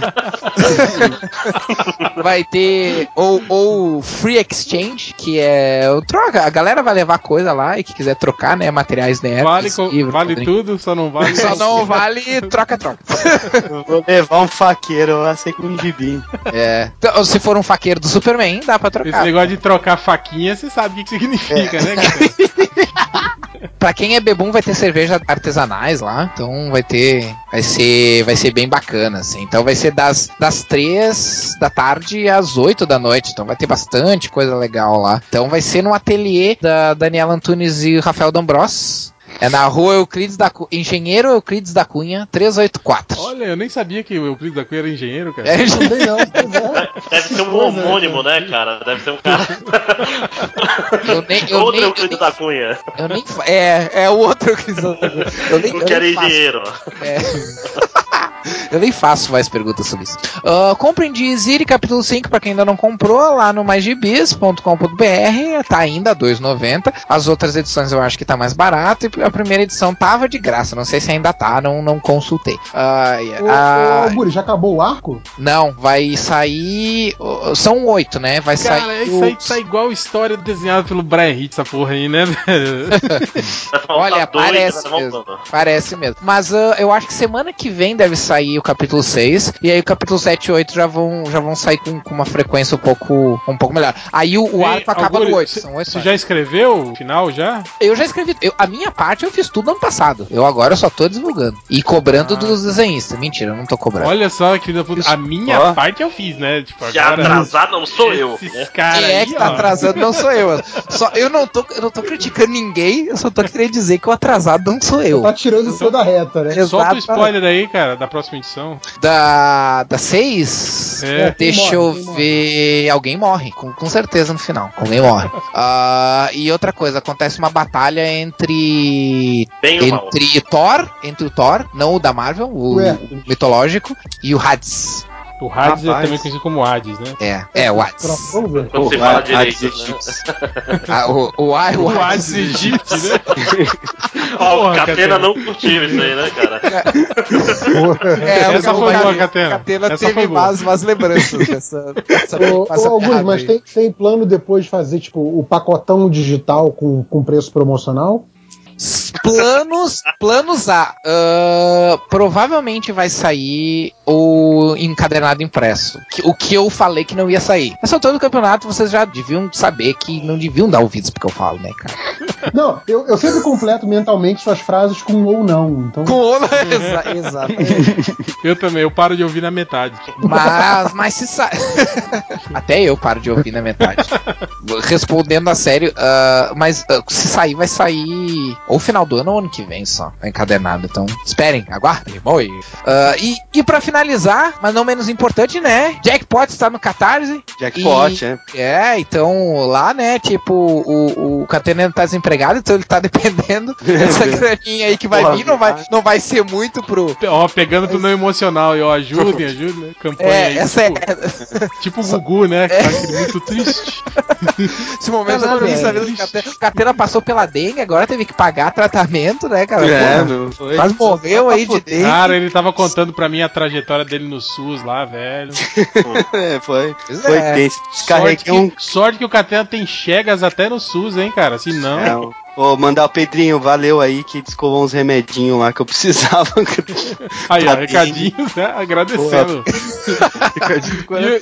vai ter ou, ou Free Exchange, que é o troca. A galera vai levar coisa lá e que quiser trocar, né? Materiais nerds. Vale, vale tudo, só não vale. Só não vale troca-troca. Vou levar um faqueiro lá, sei com um gibi. É. Então, se for um faqueiro do Superman, dá pra Esse trocar. negócio de trocar faquinha, você sabe o que, que significa, né, cara? Pra quem é bebum, vai ter cerveja artesanais lá. Então vai ter. Vai ser. Vai ser bem bacana, assim. Então vai ser das, das 3 da tarde às 8 da noite. Então vai ter bastante coisa legal lá. Então vai ser no ateliê da Daniela Antunes e Rafael D'Ambros. É na rua Euclides da Cu... Engenheiro Euclides da Cunha, 384. Olha, eu nem sabia que o Euclides da Cunha era engenheiro, cara. É, Também não, pois é. Deve ser um coisa, homônimo, né, cara? Deve ser um cara. eu nem, eu Outro nem, Euclides da Cunha. eu nem é, é o outro Euclides da Cunha. Eu nem, Não eu quero nem faço. engenheiro. É. Eu nem faço mais perguntas sobre isso. Ah, comprem de Ziri capítulo 5 para quem ainda não comprou lá no maisgibis.com.br, tá ainda 2,90. As outras edições eu acho que tá mais barato e a primeira edição tava de graça, não sei se ainda tá, não, não consultei. Ah, Ô, ah, ô, Guri, já acabou o arco? não, vai sair. São oito, né? Vai Cara, sair. isso aí tá igual história desenhada pelo Brian Hitch, essa porra aí, né, faltar Olha, dois, parece né, mesmo. Parece mesmo. Mas ah, eu acho que semana que vem deve sair o capítulo 6, e aí o capítulo 7 e 8 já vão, já vão sair com, com uma frequência um pouco, um pouco melhor. Aí o, o Ei, arco acaba no 8. cê- São 8 Você já escreveu o final já? Eu já escrevi. eu- a minha parte eu fiz tudo ano passado. Eu agora só tô divulgando. E cobrando dos desenhistas. Mentira, eu não tô cobrando. Olha só, que da puta. A minha Ó. parte eu fiz, né? Tipo, Se agora. atrasar não sou eu. Esses Quem é aí, que tá ó. atrasando não sou eu. Só, eu, não tô, eu não tô criticando ninguém, eu só tô querendo dizer que o atrasado não sou eu. Tá tirando o seu da reta, né? Solta o spoiler aí, cara, da próxima edição. Da, da 6, É. deixa eu morre, quem ver. Alguém morre, com, com certeza no final. Alguém morre. Ah, e outra coisa, acontece uma batalha entre. Bem mal? Entre Thor, entre o Thor, não o da Marvel, o, o mitológico, e o Hades. O Hades é Rapaz. também conhecido como Hades, né? É, é o Hades. Quando você O fala Hades direito, né? Ah, o, o, Hades- o O Hades. Hades egípcio, né? Ó, Porra, Catena Catena. não curtiu isso aí, né, cara? É, Essa foi boa, Catena- Catena. Essa teve mais umas lembranças dessa. dessa Ô, ô, passa Augusto, piada mas tem, tem plano depois de fazer, tipo, o pacotão digital com, com preço promocional? Planos, planos A. Ah, provavelmente vai sair o encadernado impresso. que- o que eu falei que não ia sair. Essa altura do campeonato vocês já deviam saber que não deviam dar ouvidos porque eu falo, né, cara? Não, eu, eu sempre completo mentalmente suas frases com ou não. Então, Com o Exa exatamente. Eu também, eu paro de ouvir na metade. Mas, mas se sai. Até eu paro de ouvir na metade. Respondendo a sério, ah, mas ah, se sair, vai sair ou final do ano ou ano que vem só, encadernado. Então, esperem, aguardem. Oi. Ah, e, e pra finalizar, mas não menos importante, né? Jackpot está no Catarse. Jackpot, E- é. É, então lá, né, tipo, o, o Catena tá desempregado, então ele tá dependendo dessa graninha aí que vai Porra, vir, não vai, não vai ser muito pro. Ó, pegando tudo no emocional e ó, ajudem, ajudem, né? Campanha É, aí, essa tipo, é. tipo o Gugu, né? Que tá muito triste. Esse momento fiquei é. o Catena- o Catena passou pela dengue, agora teve que pagar tratamento, né, cara? É, meu. Foi. Quase morreu aí de dengue. Cara, ele tava contando pra mim a trajetória dele no SUS lá, velho. É, foi. Foi é. tenso. Sorte um. que, sorte que o Catena tem chegas até no SUS, hein, cara? Se não. Não. Vou mandar o Pedrinho, valeu aí que descolou uns remedinhos lá que eu precisava. Aí, ó, recadinhos, né? Agradecendo.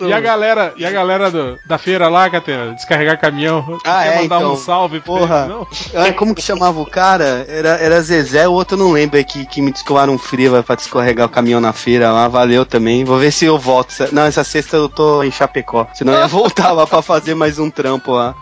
E, e a galera, e a galera do- da feira lá, Catena, descarregar caminhão. Ah, quer é, mandar então. um salve Porra. Ah, como que chamava o cara? Era, era Zezé, o outro não lembro, é que, que me descolaram um freeva pra descorregar o caminhão na feira lá, valeu também. Vou ver se eu volto. Não, essa sexta eu tô em Chapecó, senão eu ia voltar lá pra fazer mais um trampo lá.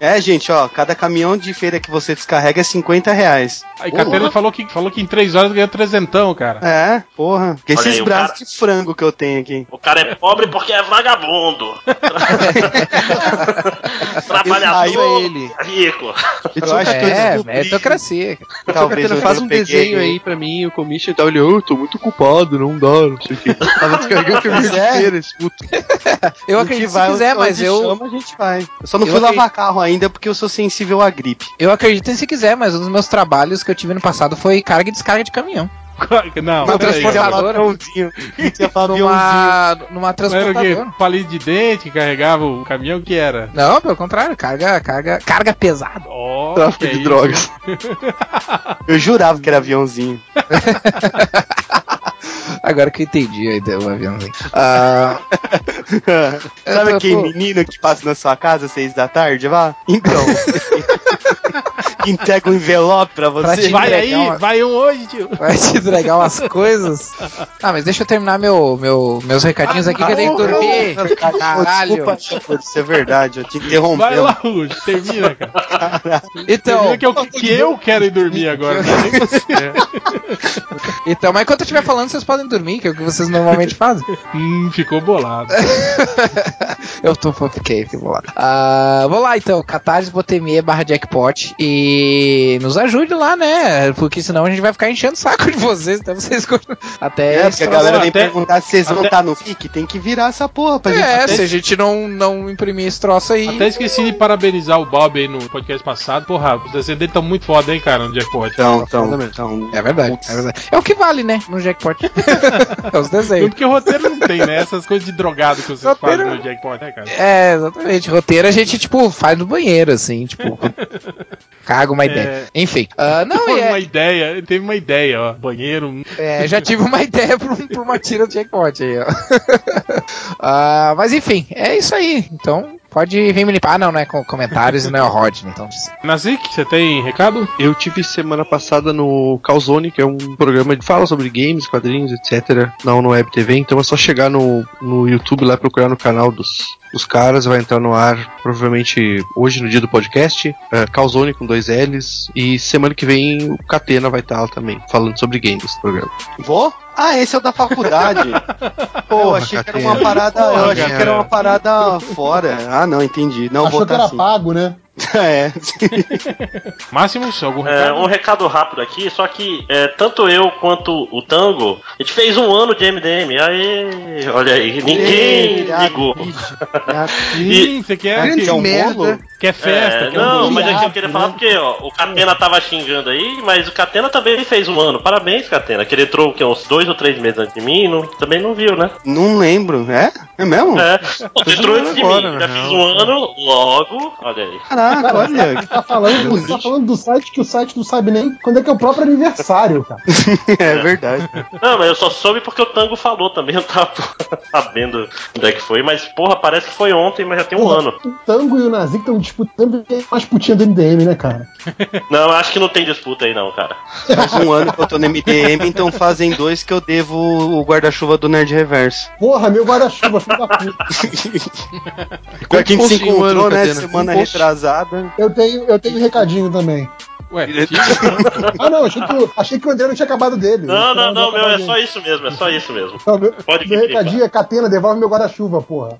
É, gente, ó, cada caminhão de feira que você descarrega é 50 reais. Aí Catena falou que, falou que em três horas ganha trezentão, cara. É, porra. Que esses aí, braços cara- de frango que eu tenho aqui. O cara é pobre porque é vagabundo. Trabalhador, ele. rico. Eu acho que É, meritocracia. Talvez Catena, faz um peguei desenho aí pra mim, o commission e tal. Ele, eu tô muito culpado, não dá, não sei o que. Tava descarregando o de É. feira, esse puto. Eu acredito se vai quiser, onde mas eu, chama, a gente vai. Eu só não Eu fui acredito- lavar carro ainda porque eu sou sensível à gripe. eu acredito se quiser, mas um dos meus trabalhos que eu tive no passado foi carga e descarga de caminhão. Não, Uma transportadora. Numa, numa Não era o transportadora. quê? Palito de dente que carregava o caminhão, o que era? Não, pelo contrário, carga, carga, carga pesada. Ó, Tráfico é de isso? drogas. Eu jurava que era aviãozinho. Agora que eu entendi a ideia do aviãozinho. Ah, Sabe aquele pô, menino que passa na sua casa às seis da tarde, vá? Então. entrega um envelope pra Pra você. te- Vai aí, ó. vai um hoje, tio. Vai te entregar umas coisas. Ah, mas deixa eu terminar meu, meu, meus recadinhos aqui que eu tenho que dormir. Caralho. Desculpa, isso é verdade, eu te interrompi. Vai lá, Rude, termina, cara. Então, Termina que eu, que eu quero ir dormir agora, é nem você. então, mas enquanto eu estiver falando, vocês podem dormir, que é o que vocês normalmente fazem. Hum, ficou bolado. Eu tô, fiquei, fiquei bolado. Ah, vou lá então, catarse.me barra jackpot e nos ajude lá, né? Porque senão a gente vai ficar enchendo o saco de vocês, até vocês até É, porque a galera vem até- perguntar se vocês vão até- estar no FIC, tem que virar essa porra pra gente. É, até- se a gente não, não imprimir esse troço aí. Até esqueci de parabenizar o Bob aí no podcast passado. Porra, os desenhos dele estão muito foda, hein, cara, no Jackpot. Então, então, então. É verdade, é verdade. É o que vale, né? No jackpot. é os desenhos. Porque o roteiro não tem, né? Essas coisas de drogado que vocês Roteiro- fazem no Jackpot, né, cara? É, exatamente. Roteiro a gente, tipo, faz no banheiro, assim, tipo. Caga uma É. ideia. Enfim. ah, não, e é- uma ideia, teve uma ideia, ó. Banheiro. É, já tive uma ideia pra, um- pra uma tira do checkpoint aí, ó. Ah, mas enfim, é isso aí. Então, pode vir me limpar. Ah, não, não é com comentários e não é o Rodney. Então, Nazik, você tem recado? Eu tive semana passada no Calzone, que é um programa que fala sobre games, quadrinhos, etc. na no Web TV. Então é só chegar no, no YouTube lá procurar no canal dos, dos caras. Vai entrar no ar provavelmente hoje no dia do podcast. É, Calzone com dois L's. E semana que vem o Catena vai estar lá também, falando sobre games no programa. Vou? Ah, esse é o da faculdade. Pô, eu achei que era uma parada. eu Porra, achei que era uma parada fora. Ah, não, entendi. Não, Achou vou que era assim. pago, né? É. Máximos, algum É, recado? um recado rápido aqui, só que é, tanto eu quanto o Tango, a gente fez um ano de MDM. Aí, olha aí, ninguém Ei, ligou. Sim, você quer, Grande quer, merda. quer festa? É, quer não, um mas é que eu queria né? falar porque ó, o Catena tava xingando aí, mas o Catena também fez um ano. Parabéns, Catena. Que ele entrou o quê, uns dois ou três meses antes de mim, não, também não viu, né? Não lembro. É? É mesmo? É. Você entrou antes de agora, mim, já na fiz um ano, logo, olha aí. Caraca, olha. Tá falando, você tá falando do site que o site não sabe nem quando é que é o próprio aniversário, cara. É verdade. Não, mas eu só soube porque o Tango falou também, eu tava sabendo onde é que foi, mas porra, parece que foi ontem, mas já tem um Porra, ano. O Tango e o Nazik estão disputando mais putinha do MDM, né, cara? Não, acho que não tem disputa aí não, cara. Faz um ano que eu tô no MDM, então fazem dois que eu devo o guarda-chuva do Nerd Reverso. Porra, meu guarda-chuva, filho da puta. Que a gente se encontrou, né, semana Um Eu tenho, eu tenho um recadinho também. Ué, Ah, não, achei que, o- achei que o André não tinha acabado dele. Não, não, Eu não, meu, é só isso mesmo, é só isso mesmo. Não, meu, Pode meu vir, recadinho é Catena, devolve meu guarda-chuva, porra.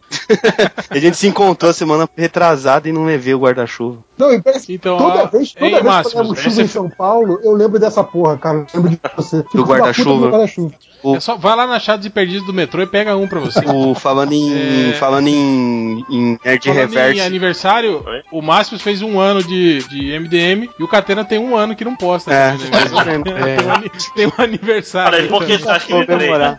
A gente se encontrou semana retrasada e não levei o guarda-chuva. Não, e parece que Então, toda ó, vez, toda vez que eu Máximos, levo chuva esse- em São Paulo, eu lembro dessa porra, cara. Eu lembro de você. Fico da guarda-chuva. do guarda-chuva. É só, vai lá na chave de perdidos do metrô e pega um pra você. O, falando em. É. Falando em, em Nerd Falando em Reverso. aniversário, Oi? o Máximos fez um ano de, de MDM e o Catena tem um ano que não posta. É, né? menos. Tem, um, um aniversário. Olha aí, por que você acha que eu? Comemorar.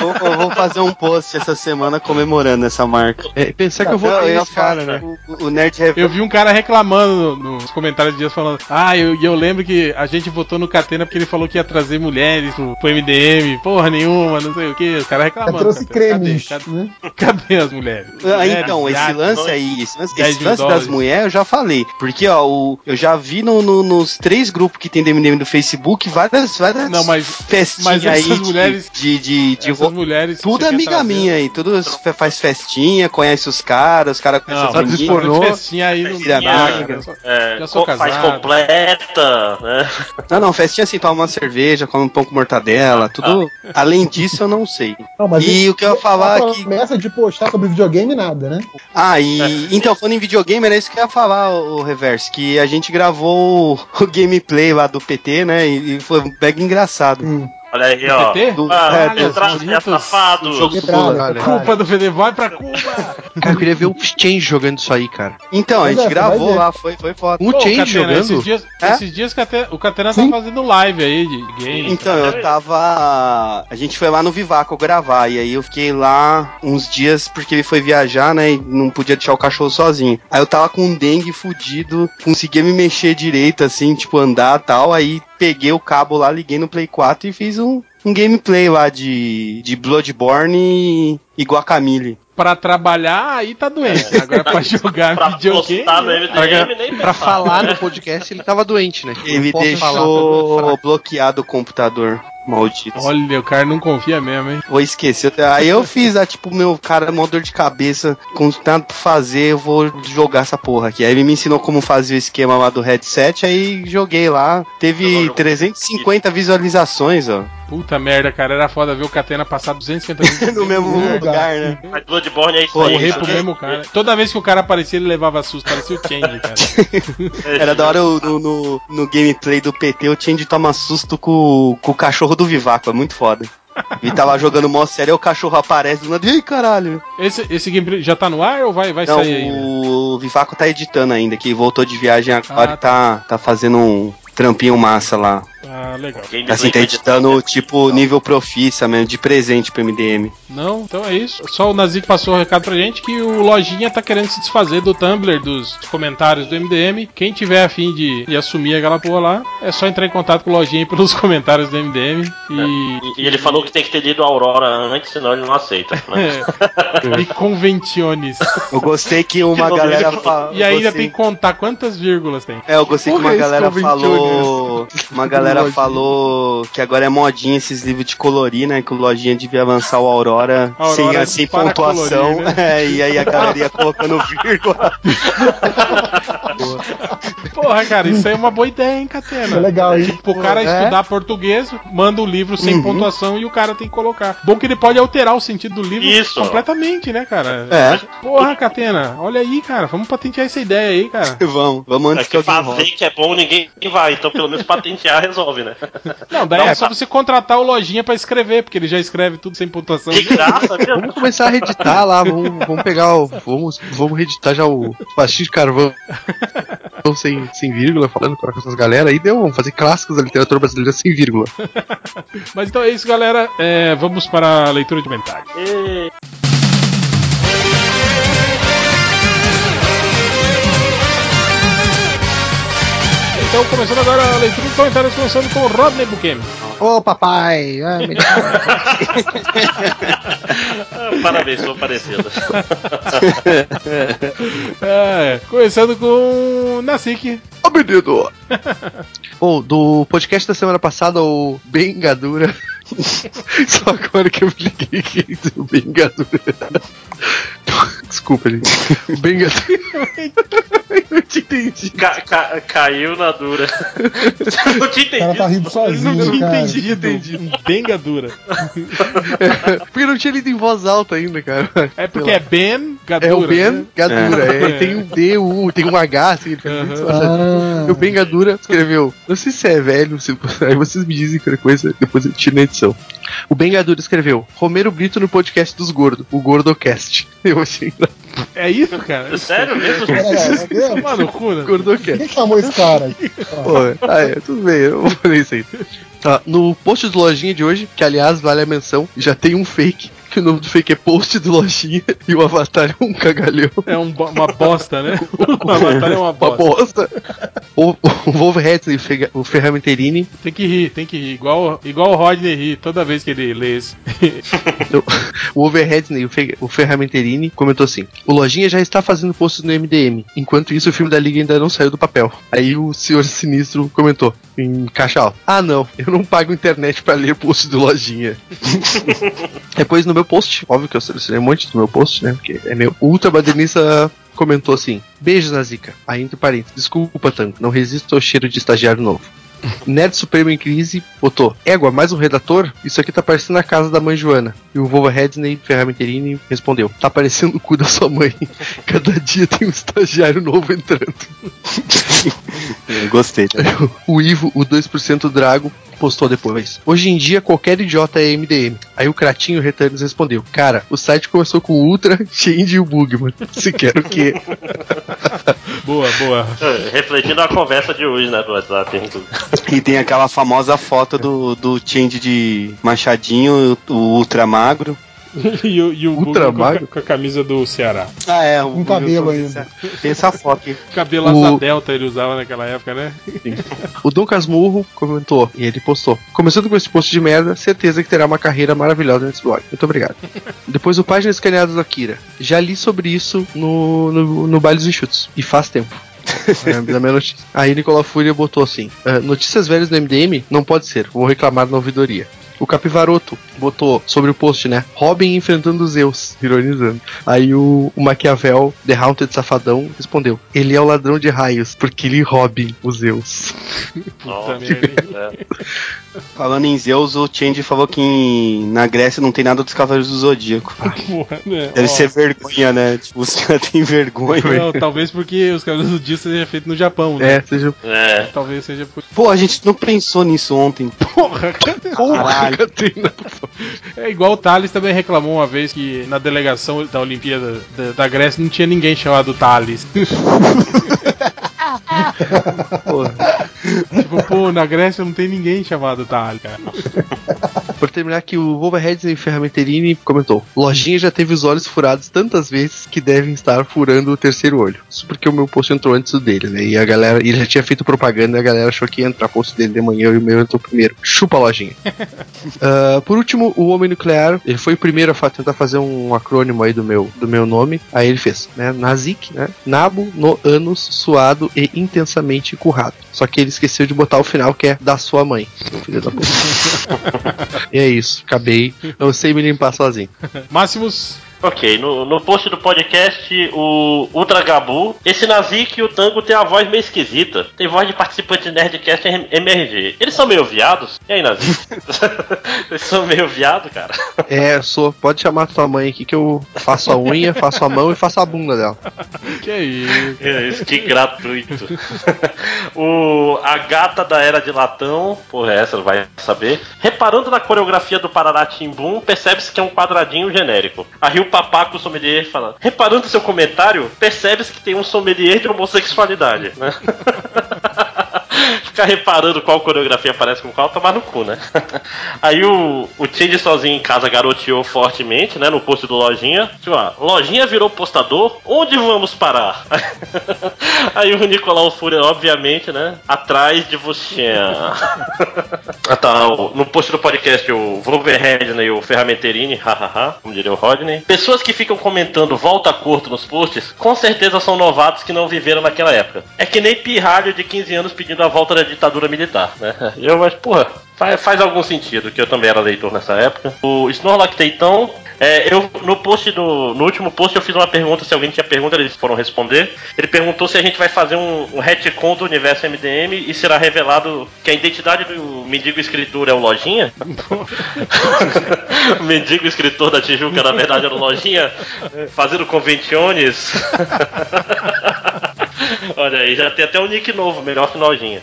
eu, vou fazer um post essa semana comemorando essa marca. É, pensar que eu vou ter esse cara, né? O, o Nerd Reverso. Eu vi um cara reclamando no- nos comentários dias falando: Ah, eu, e eu lembro que a gente votou no Catena porque ele falou que ia trazer mulheres pro, pro MDM, porra nenhuma, não sei o que. Os caras Eu reclamando. trouxe cremes, Cadê, cadê, né? cadê as mulheres? Ah, Mulheres, então, esse lance aí, esse lance, 10 esse lance das mulheres eu já falei. Porque, ó, o- eu já vi no- no- nos três grupos que tem do MDM do Facebook várias, várias Não, mas- festinhas mas aí essas de- mulheres- de, de, de, Essas ro- mulheres. Tudo é amiga trazer- minha aí, tudo faz festinha, conhece os caras, os caras conhecem as mas meninas. pornô, festinha aí não nada, É, Já sou co- faz casado. completa, né? Não, não, festinha assim, toma uma cerveja, come um pão com mortadela, tudo. Além disso, eu não sei. Não, mas E isso- o que eu ia falar a é que. promessa de postar sobre videogame, nada, né? Ah, e então, falando em videogame, era isso que eu ia falar, o Reverso, que a gente gravou o, gameplay lá do PT, né? E, e foi mega engraçado. Hum. Olha aí, ó. PT? Do- Ah, é, os é safado. jogo do Petralha, petralha. Culpa do vai pra Cuba! Cara, eu queria ver o Change jogando isso aí, cara. Então, a gente é, gravou lá, foi, foi foda. Pô, Change Catena, jogando. Esses dias, É? esses dias que até, o Catena tá fazendo live aí de game. Então, eu tava. A gente foi lá no Vivaco gravar, e aí eu fiquei lá uns dias porque ele foi viajar, né? E não podia deixar o cachorro sozinho. Aí eu tava com um dengue fudido, conseguia me mexer direito, assim, tipo, andar e tal. Aí peguei o cabo lá, liguei no Play 4 e fiz um, um gameplay lá de, de Bloodborne e, e Guacamole. Pra trabalhar, aí tá doente. Agora pra jogar Pra videogame. no MDM, nem Pra pensar. falar no podcast, ele tava doente, né? Ele falar, deixou fraco. bloqueado o computador. Maldito. Olha, o cara não confia mesmo, hein? Vou esquecer. Aí eu fiz, ah, tipo, meu cara, mó dor de cabeça, com tanto pra fazer, eu vou jogar essa porra aqui. Aí ele me ensinou como fazer o esquema lá do headset, aí joguei lá. Teve Jogou. 350 visualizações, ó. Puta merda, cara. Era foda ver o Catena passar 250 vezes No mesmo lugar. lugar, né? Mas Bloodborne é isso Pô, aí. Correr isso pro mesmo cara. Toda vez que o cara aparecia, ele levava susto. Parecia o Change, cara. Era da hora eu- no, no, no gameplay do PT, eu tinha de tomar susto com, com o cachorro do Vivaco, é muito foda. E tava jogando mó sério, aí o cachorro aparece do nada, aí, caralho. Esse, esse gameplay já tá no ar ou vai, vai Não, sair ainda? o Vivaco tá editando ainda, que voltou de viagem agora Ah, e tá, tá fazendo um, trampinho massa lá. Ah, legal. Assim, tá editando tipo nível profissa mesmo, de presente pro MDM. Não, então é isso. Só o Nazik passou o recado pra gente que o Lojinha tá querendo se desfazer do Tumblr, dos comentários do MDM. Quem tiver afim de, de assumir aquela porra lá, é só entrar em contato com o Lojinha pelos comentários do MDM. E, E, e ele falou que tem que ter lido a Aurora antes, senão ele não aceita. Né? e convenciones. Eu gostei que uma Que galera fa- E ainda gostei- tem que contar quantas vírgulas tem. É, eu gostei que uma galera convenciones. Falou. Uma galera falou que agora é modinha esses livros de colorir, né? Que o Lojinha devia lançar o Aurora, Aurora sem, sem pontuação. colorir, né? É, e aí a galera ia colocando vírgula. Porra, cara, isso aí é uma boa ideia, hein, Catena? É legal, hein? Tipo, o cara É. estudar português, manda o livro sem Uhum. pontuação e o cara tem que colocar. Bom que ele pode alterar o sentido do livro Isso. completamente, né, cara? É. Porra, Catena, olha aí, cara. Vamos patentear essa ideia aí, cara. Vamos, vamos É antes que que alguém fazer roube. que é bom ninguém vai, então pelo menos patentear resolve, né? Não, daí Não, é só tá. você contratar o Lojinha pra escrever, porque ele já escreve tudo sem pontuação. De graça, viu? Vamos começar a reeditar lá, vamos, vamos pegar o. Vamos, vamos reeditar já o pastinho de carvão sem, sem vírgula, falando com essas galera. Aí deu, vamos fazer clássicos da literatura brasileira sem vírgula. Mas então é isso, galera. É, vamos para a leitura de. E- Então, começando agora a leitura de comentários, começando com Rodney Buquemi. Ô, papai! ai, me- Ah, Parabéns, sou parecido. É, começando com Nasik. Ô menino! Bom, do podcast da semana passada, o Bengadura. Só agora que eu me liguei que é o Bengadura. Desculpa, gente. O Bengadura. eu te entendi. Ca- ca- caiu na dura. não tinha O cara tá entendido. rindo sozinho, cara. Entendi, entendi. Bengadura. Porque eu não tinha lido em voz alta ainda, cara. É porque é Ben Gadura. É o Ben né? Gadura. É. É. Tem um D, um U, tem um H, assim, ele. Ah, O Ben Gadura escreveu, não sei se é velho, se- aí vocês me dizem qualquer coisa, depois eu tiro na edição. O Ben Gadura escreveu, Romero Brito no podcast dos gordos, o Gordocast. Eu achei engraçado. É isso, cara? Sério mesmo? é, é, Mano, cu, né? Gordocast. Quem chamou esse cara? Pô, ah, é, tudo bem, eu vou fazer isso aí. Tá, no post do Lojinha de hoje, que aliás vale a menção, já tem um fake, que o nome do fake é post do Lojinha e o avatar é um cagalhão. É um bo- uma bosta, né? O avatar é uma Uma bosta. bosta. O, o Wolverhampton e o Fe- o Ferramenterini Tem que rir, tem que rir. Igual, igual o Rodney ri toda vez que ele lê esse. Então, o Overhead e o, o Ferramenterini comentou assim: O Lojinha já está fazendo posts no MDM, enquanto isso o filme da Liga ainda não saiu do papel. Aí o Senhor Sinistro comentou, em caixa alta: Ah, não, eu não pago internet para ler posts do Lojinha. Depois no meu post, óbvio que eu selecionei um monte do meu post, né? Porque é meu. O Ultra Badernista comentou assim: Beijos na zica. Aí entre parênteses, desculpa, Tango, não resisto ao cheiro de estagiário novo. Nerd Supremo em crise botou: Égua, mais um redator? Isso aqui tá parecendo a casa da mãe Joana. E o Vova Redney Ferramenterini respondeu: Tá parecendo o cu da sua mãe. Cada dia tem um estagiário novo entrando. Eu gostei. Tá? O Ivo, o 2% Drago, postou depois. Hoje em dia, qualquer idiota é MDM. Aí o Cratinho Returns respondeu: Cara, o site começou com o Ultra, Change e o Bugman. Se quer o quê? Boa, boa. É, Refletindo a conversa de hoje, né, do WhatsApp. E tem aquela famosa foto do, do change de Machadinho, o Ultra Magro. e o, e o Ultra Google com a, com a camisa do Ceará. Ah, é. Com cabelo ainda. Tem essa foto aqui. Cabelo O- asa delta ele usava naquela época, né? O Dom Casmurro comentou e ele postou. Começando com esse post de merda, certeza que terá uma carreira maravilhosa nesse blog. Muito obrigado. Depois o Página Escaneada do Akira. Já li sobre isso no, no, no Bailes e Chutes. E faz tempo. É, da minha notícia. Aí Nicolau Fúria botou assim: "Ah, Notícias velhas do MDM? Não pode ser, vou reclamar na ouvidoria. O Capivaroto botou sobre o post, né? Robin enfrentando os Zeus, ironizando. Aí o, o Maquiavel, The Haunted Safadão, respondeu: Ele é o ladrão de raios, porque ele Robin os Zeus. Puta Nossa, merda. Falando em Zeus, o Change falou que em- na Grécia não tem nada dos Cavaleiros do Zodíaco. Porra, né? Deve Ó, ser vergonha, né? Tipo, os caras têm vergonha. Não, talvez porque os cabelos do dia seja feito no Japão, né? É, seja. É. Talvez seja por. Pô, a gente não pensou nisso ontem. Porra, Caralho. Catarina. É igual o Thales também reclamou uma vez que na delegação da Olimpíada da, da Grécia não tinha ninguém chamado Thales. Tipo, pô, na Grécia não tem ninguém chamado Talha. Por terminar aqui, o Wolverheads e Ferramenterini comentou: Lojinha já teve os olhos furados tantas vezes que devem estar furando o terceiro olho. Isso porque o meu post entrou antes do dele, né? E a galera, ele já tinha feito propaganda e a galera achou que ia entrar post dele de manhã e o meu entrou primeiro. Chupa a lojinha. uh, por último, o Homem Nuclear, ele foi o primeiro a tentar fazer um acrônimo aí do meu, do meu nome. Aí ele fez, né? Nazik, né? Nabo, no anos, suado e intensamente currado. Só que ele esqueceu de botar o final que é da sua mãe. Filho da puta. e é isso, acabei. Não sei me limpar sozinho. Máximos. Ok, no, no post do podcast, o Ultra Gabu, esse Nazik e o Tango tem a voz meio esquisita. Tem voz de participante de Nerdcast MRG. Eles são meio viados? E aí, Nazik? Eles são meio viados, cara? É, sou. Pode chamar tua mãe aqui que eu faço a unha, faço a mão e faço a bunda dela. Que isso? É isso, que gratuito. o, a gata da Era de Latão, porra, essa não vai saber. Reparando na coreografia do Parará Timbum, percebe-se que é um quadradinho genérico. A Rio Papaco sommelier falando. Reparando seu comentário, percebe-se que tem um sommelier de homossexualidade, né? Ficar reparando qual coreografia aparece com qual, tomar no cu, né? Aí o, o Change sozinho em casa garoteou fortemente, né? No post do Lojinha. Tipo, ó, Lojinha virou postador? Onde vamos parar? Aí o Nicolau Fúria, obviamente, né? Atrás de você. ah, tá. No post do podcast, o Wolverhampton e o Ferramenterini, hahaha, como diria o Rodney. Pessoas que ficam comentando volta curto nos posts, com certeza são novatos que não viveram naquela época. É que nem pirralho de 15 anos pedindo a volta da ditadura militar, né? Eu acho, porra, faz, faz algum sentido, que eu também era leitor nessa época. O Snorlax Teitão é, eu no post do. No último post eu fiz uma pergunta, se alguém tinha pergunta, eles foram responder. Ele perguntou se a gente vai fazer um, um retcon do universo MDM e será revelado que a identidade do mendigo escritor é o Lojinha. o mendigo escritor da Tijuca, na verdade, era o Lojinha, fazendo convenciones. Olha aí, já tem até um nick novo, melhor que Lojinha.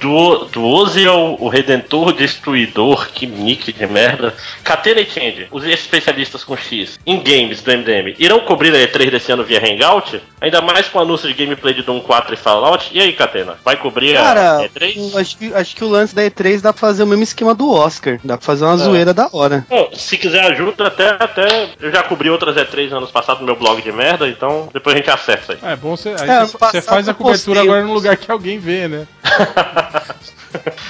Do, do Oziel, o Redentor Destruidor, que nick de merda. Catena e Change, os especialistas com X em games do MDM irão cobrir a E3 desse ano via Hangout? Ainda mais com o anúncio de gameplay de Doom 4 e Fallout. E aí, Catena? Vai cobrir Cara, a E3? eu acho, que, acho que o lance da E3 dá pra fazer o mesmo esquema do Oscar. Dá pra fazer uma zoeira da hora. Bom, se quiser ajuda, até, até. Eu já cobri outras E3 anos passados no meu blog de merda, então depois a gente acessa aí. É bom você. Aí É, você, você faz a cobertura agora no lugar que alguém vê, né?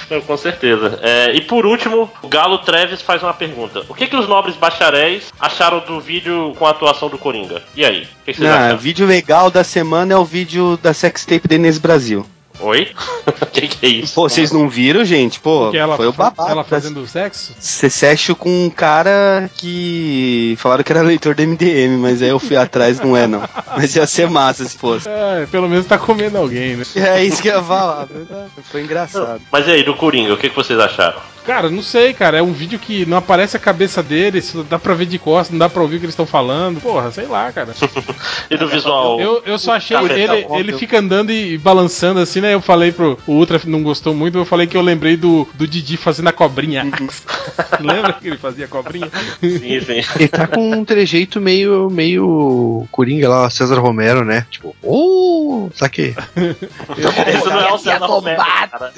Não, com certeza. É, e por último, o Galo Treves faz uma pergunta: O que, que os nobres bacharéis acharam do vídeo com a atuação do Coringa? E aí? O que, que vocês acharam? o vídeo legal da semana é o vídeo da sextape da Inês Brasil. Oi? O que, que é isso? Pô, vocês não viram, gente? Pô, ela, foi o babado. ela fazendo sexo? Você sexo com um cara que falaram que era leitor do MDM, mas aí eu fui atrás, não é não. Mas ia ser massa se fosse. É, pelo menos tá comendo alguém, né? É isso que eu ia falar. Foi engraçado. Mas e aí, do Coringa, o que, que vocês acharam? Cara, não sei, cara. É um vídeo que não aparece a cabeça dele, só dá pra ver de costas, não dá pra ouvir o que eles estão falando. Porra, sei lá, cara. E do visual? Eu, eu só achei Cafetão, ele, óbvio. ele fica andando e balançando assim, né? Eu falei pro o Ultra não gostou muito, eu falei que eu lembrei do, do Didi fazendo a cobrinha. Lembra que ele fazia a cobrinha? Sim, sim. Ele tá com um trejeito meio, meio Coringa lá, César Romero, né? Tipo, oh, saque. Esse não é o César Romero, cara.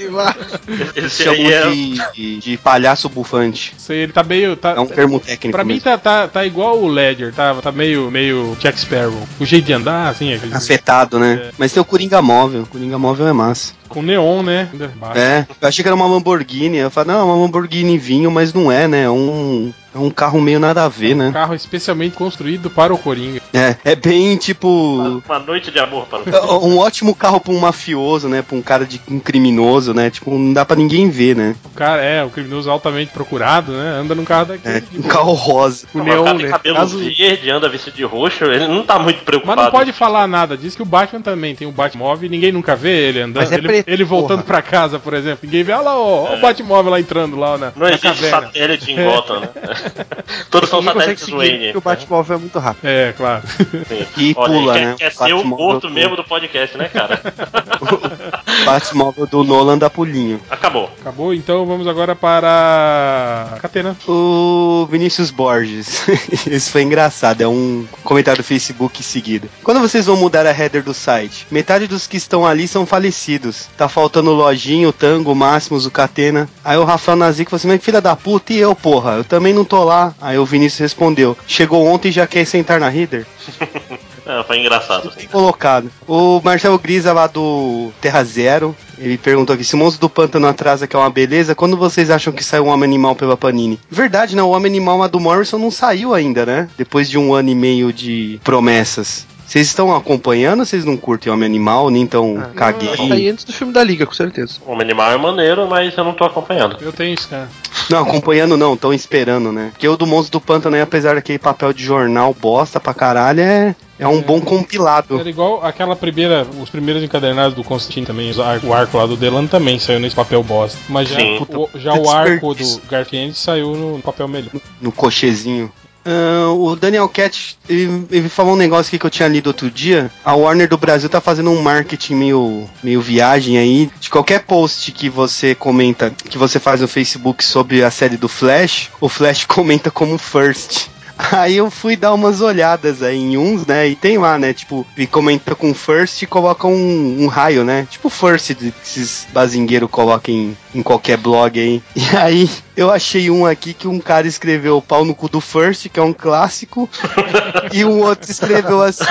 Esse aí Chamam é... de, de palhaço bufante. Sei, ele tá meio. Tá, É um termo técnico Pra mim mesmo. tá, tá, tá igual o Ledger, tá, tá meio, meio Jack Sparrow. O jeito de andar, assim, aquele- Afetado, né? Mas tem o Coringa Móvel. O Coringa Móvel é massa. Com neon, né? É, eu achei que era uma Lamborghini. Eu falei, não, é uma Lamborghini vinho, mas não é, né? É um, é um carro meio nada a ver, Um né? carro especialmente construído para o Coringa. É, é bem tipo. Uma noite de amor para é o Um ótimo carro pra um mafioso, né? Pra um cara de um criminoso, né? Tipo, não dá pra ninguém ver, né? O cara é o criminoso altamente procurado, né? Anda num carro daquele. É, de um carro rosa. O neon, cara tem né? cabelo Caso- verde, anda vestido de roxo, ele não tá muito Mas preocupado. não pode falar nada disso, que o Batman também tem o Batmóvel e ninguém nunca vê ele andando. Mas é ele, preto, ele voltando porra. pra casa, por exemplo. Ninguém vê, olha lá, ó, ó o Batmóvel lá entrando lá na, Não na existe caverna. satélite em Gotham, né? Todos são satélites Wayne. o Batmóvel é muito rápido. É, claro. Sim. E Olha, pula, quer, né? quer ser o morto mesmo do podcast, né, cara? Batmóvel do Nolan dá pulinho. Acabou. Acabou, então vamos agora para. Catena. O Vinícius Borges. Isso foi engraçado, é um comentário do Facebook em seguida. Quando vocês vão mudar a header do site? Metade dos que estão ali são falecidos. Tá faltando o Lojinho, o Tango, o Máximos, o Catena. Aí o Rafael Nazik falou assim: Mas filha da puta, e eu, porra? Eu também não tô lá. Aí o Vinícius respondeu: Chegou ontem e já quer sentar na header? É, foi engraçado. Bem colocado. O Marcelo Grisa lá do Terra Zero, ele perguntou aqui: se o monstro do pântano atrasa, que é uma beleza, quando vocês acham que saiu um Homem Animal pela Panini? Verdade, não, o Homem Animal lá do Morrison não saiu ainda, né? Depois de um ano e meio de promessas. Vocês estão acompanhando ou vocês não curtem Homem Animal, nem tão aí caguei? antes do filme da Liga, com certeza. O Homem Animal é maneiro, mas eu não tô acompanhando. Eu tenho isso, cara. Não, acompanhando não, estão esperando, né? Porque o do Monstro do Pântano, aí, apesar daquele papel de jornal bosta pra caralho, é, é um bom compilado. Era igual aquela primeira, os primeiros encadernados do Constantine também, o arco lá do Delan também saiu nesse papel bosta. Mas já, Sim. o, já o arco do Garfield saiu no papel melhor. no cochezinho. Ah, o Daniel Cat, ele, ele falou um negócio aqui que eu tinha lido outro dia. A Warner do Brasil tá fazendo um marketing meio, meio viagem aí. De qualquer post que você comenta, que você faz no Facebook sobre a série do Flash, o Flash comenta como first. Aí eu fui dar umas olhadas aí em uns, né? E tem lá, né? Tipo, e comenta com first e coloca um, um raio, né? Tipo first que esses bazingueiros colocam em, em qualquer blog aí. E aí eu achei um aqui que um cara escreveu pau no cu do first, que é um clássico. e um outro escreveu assim.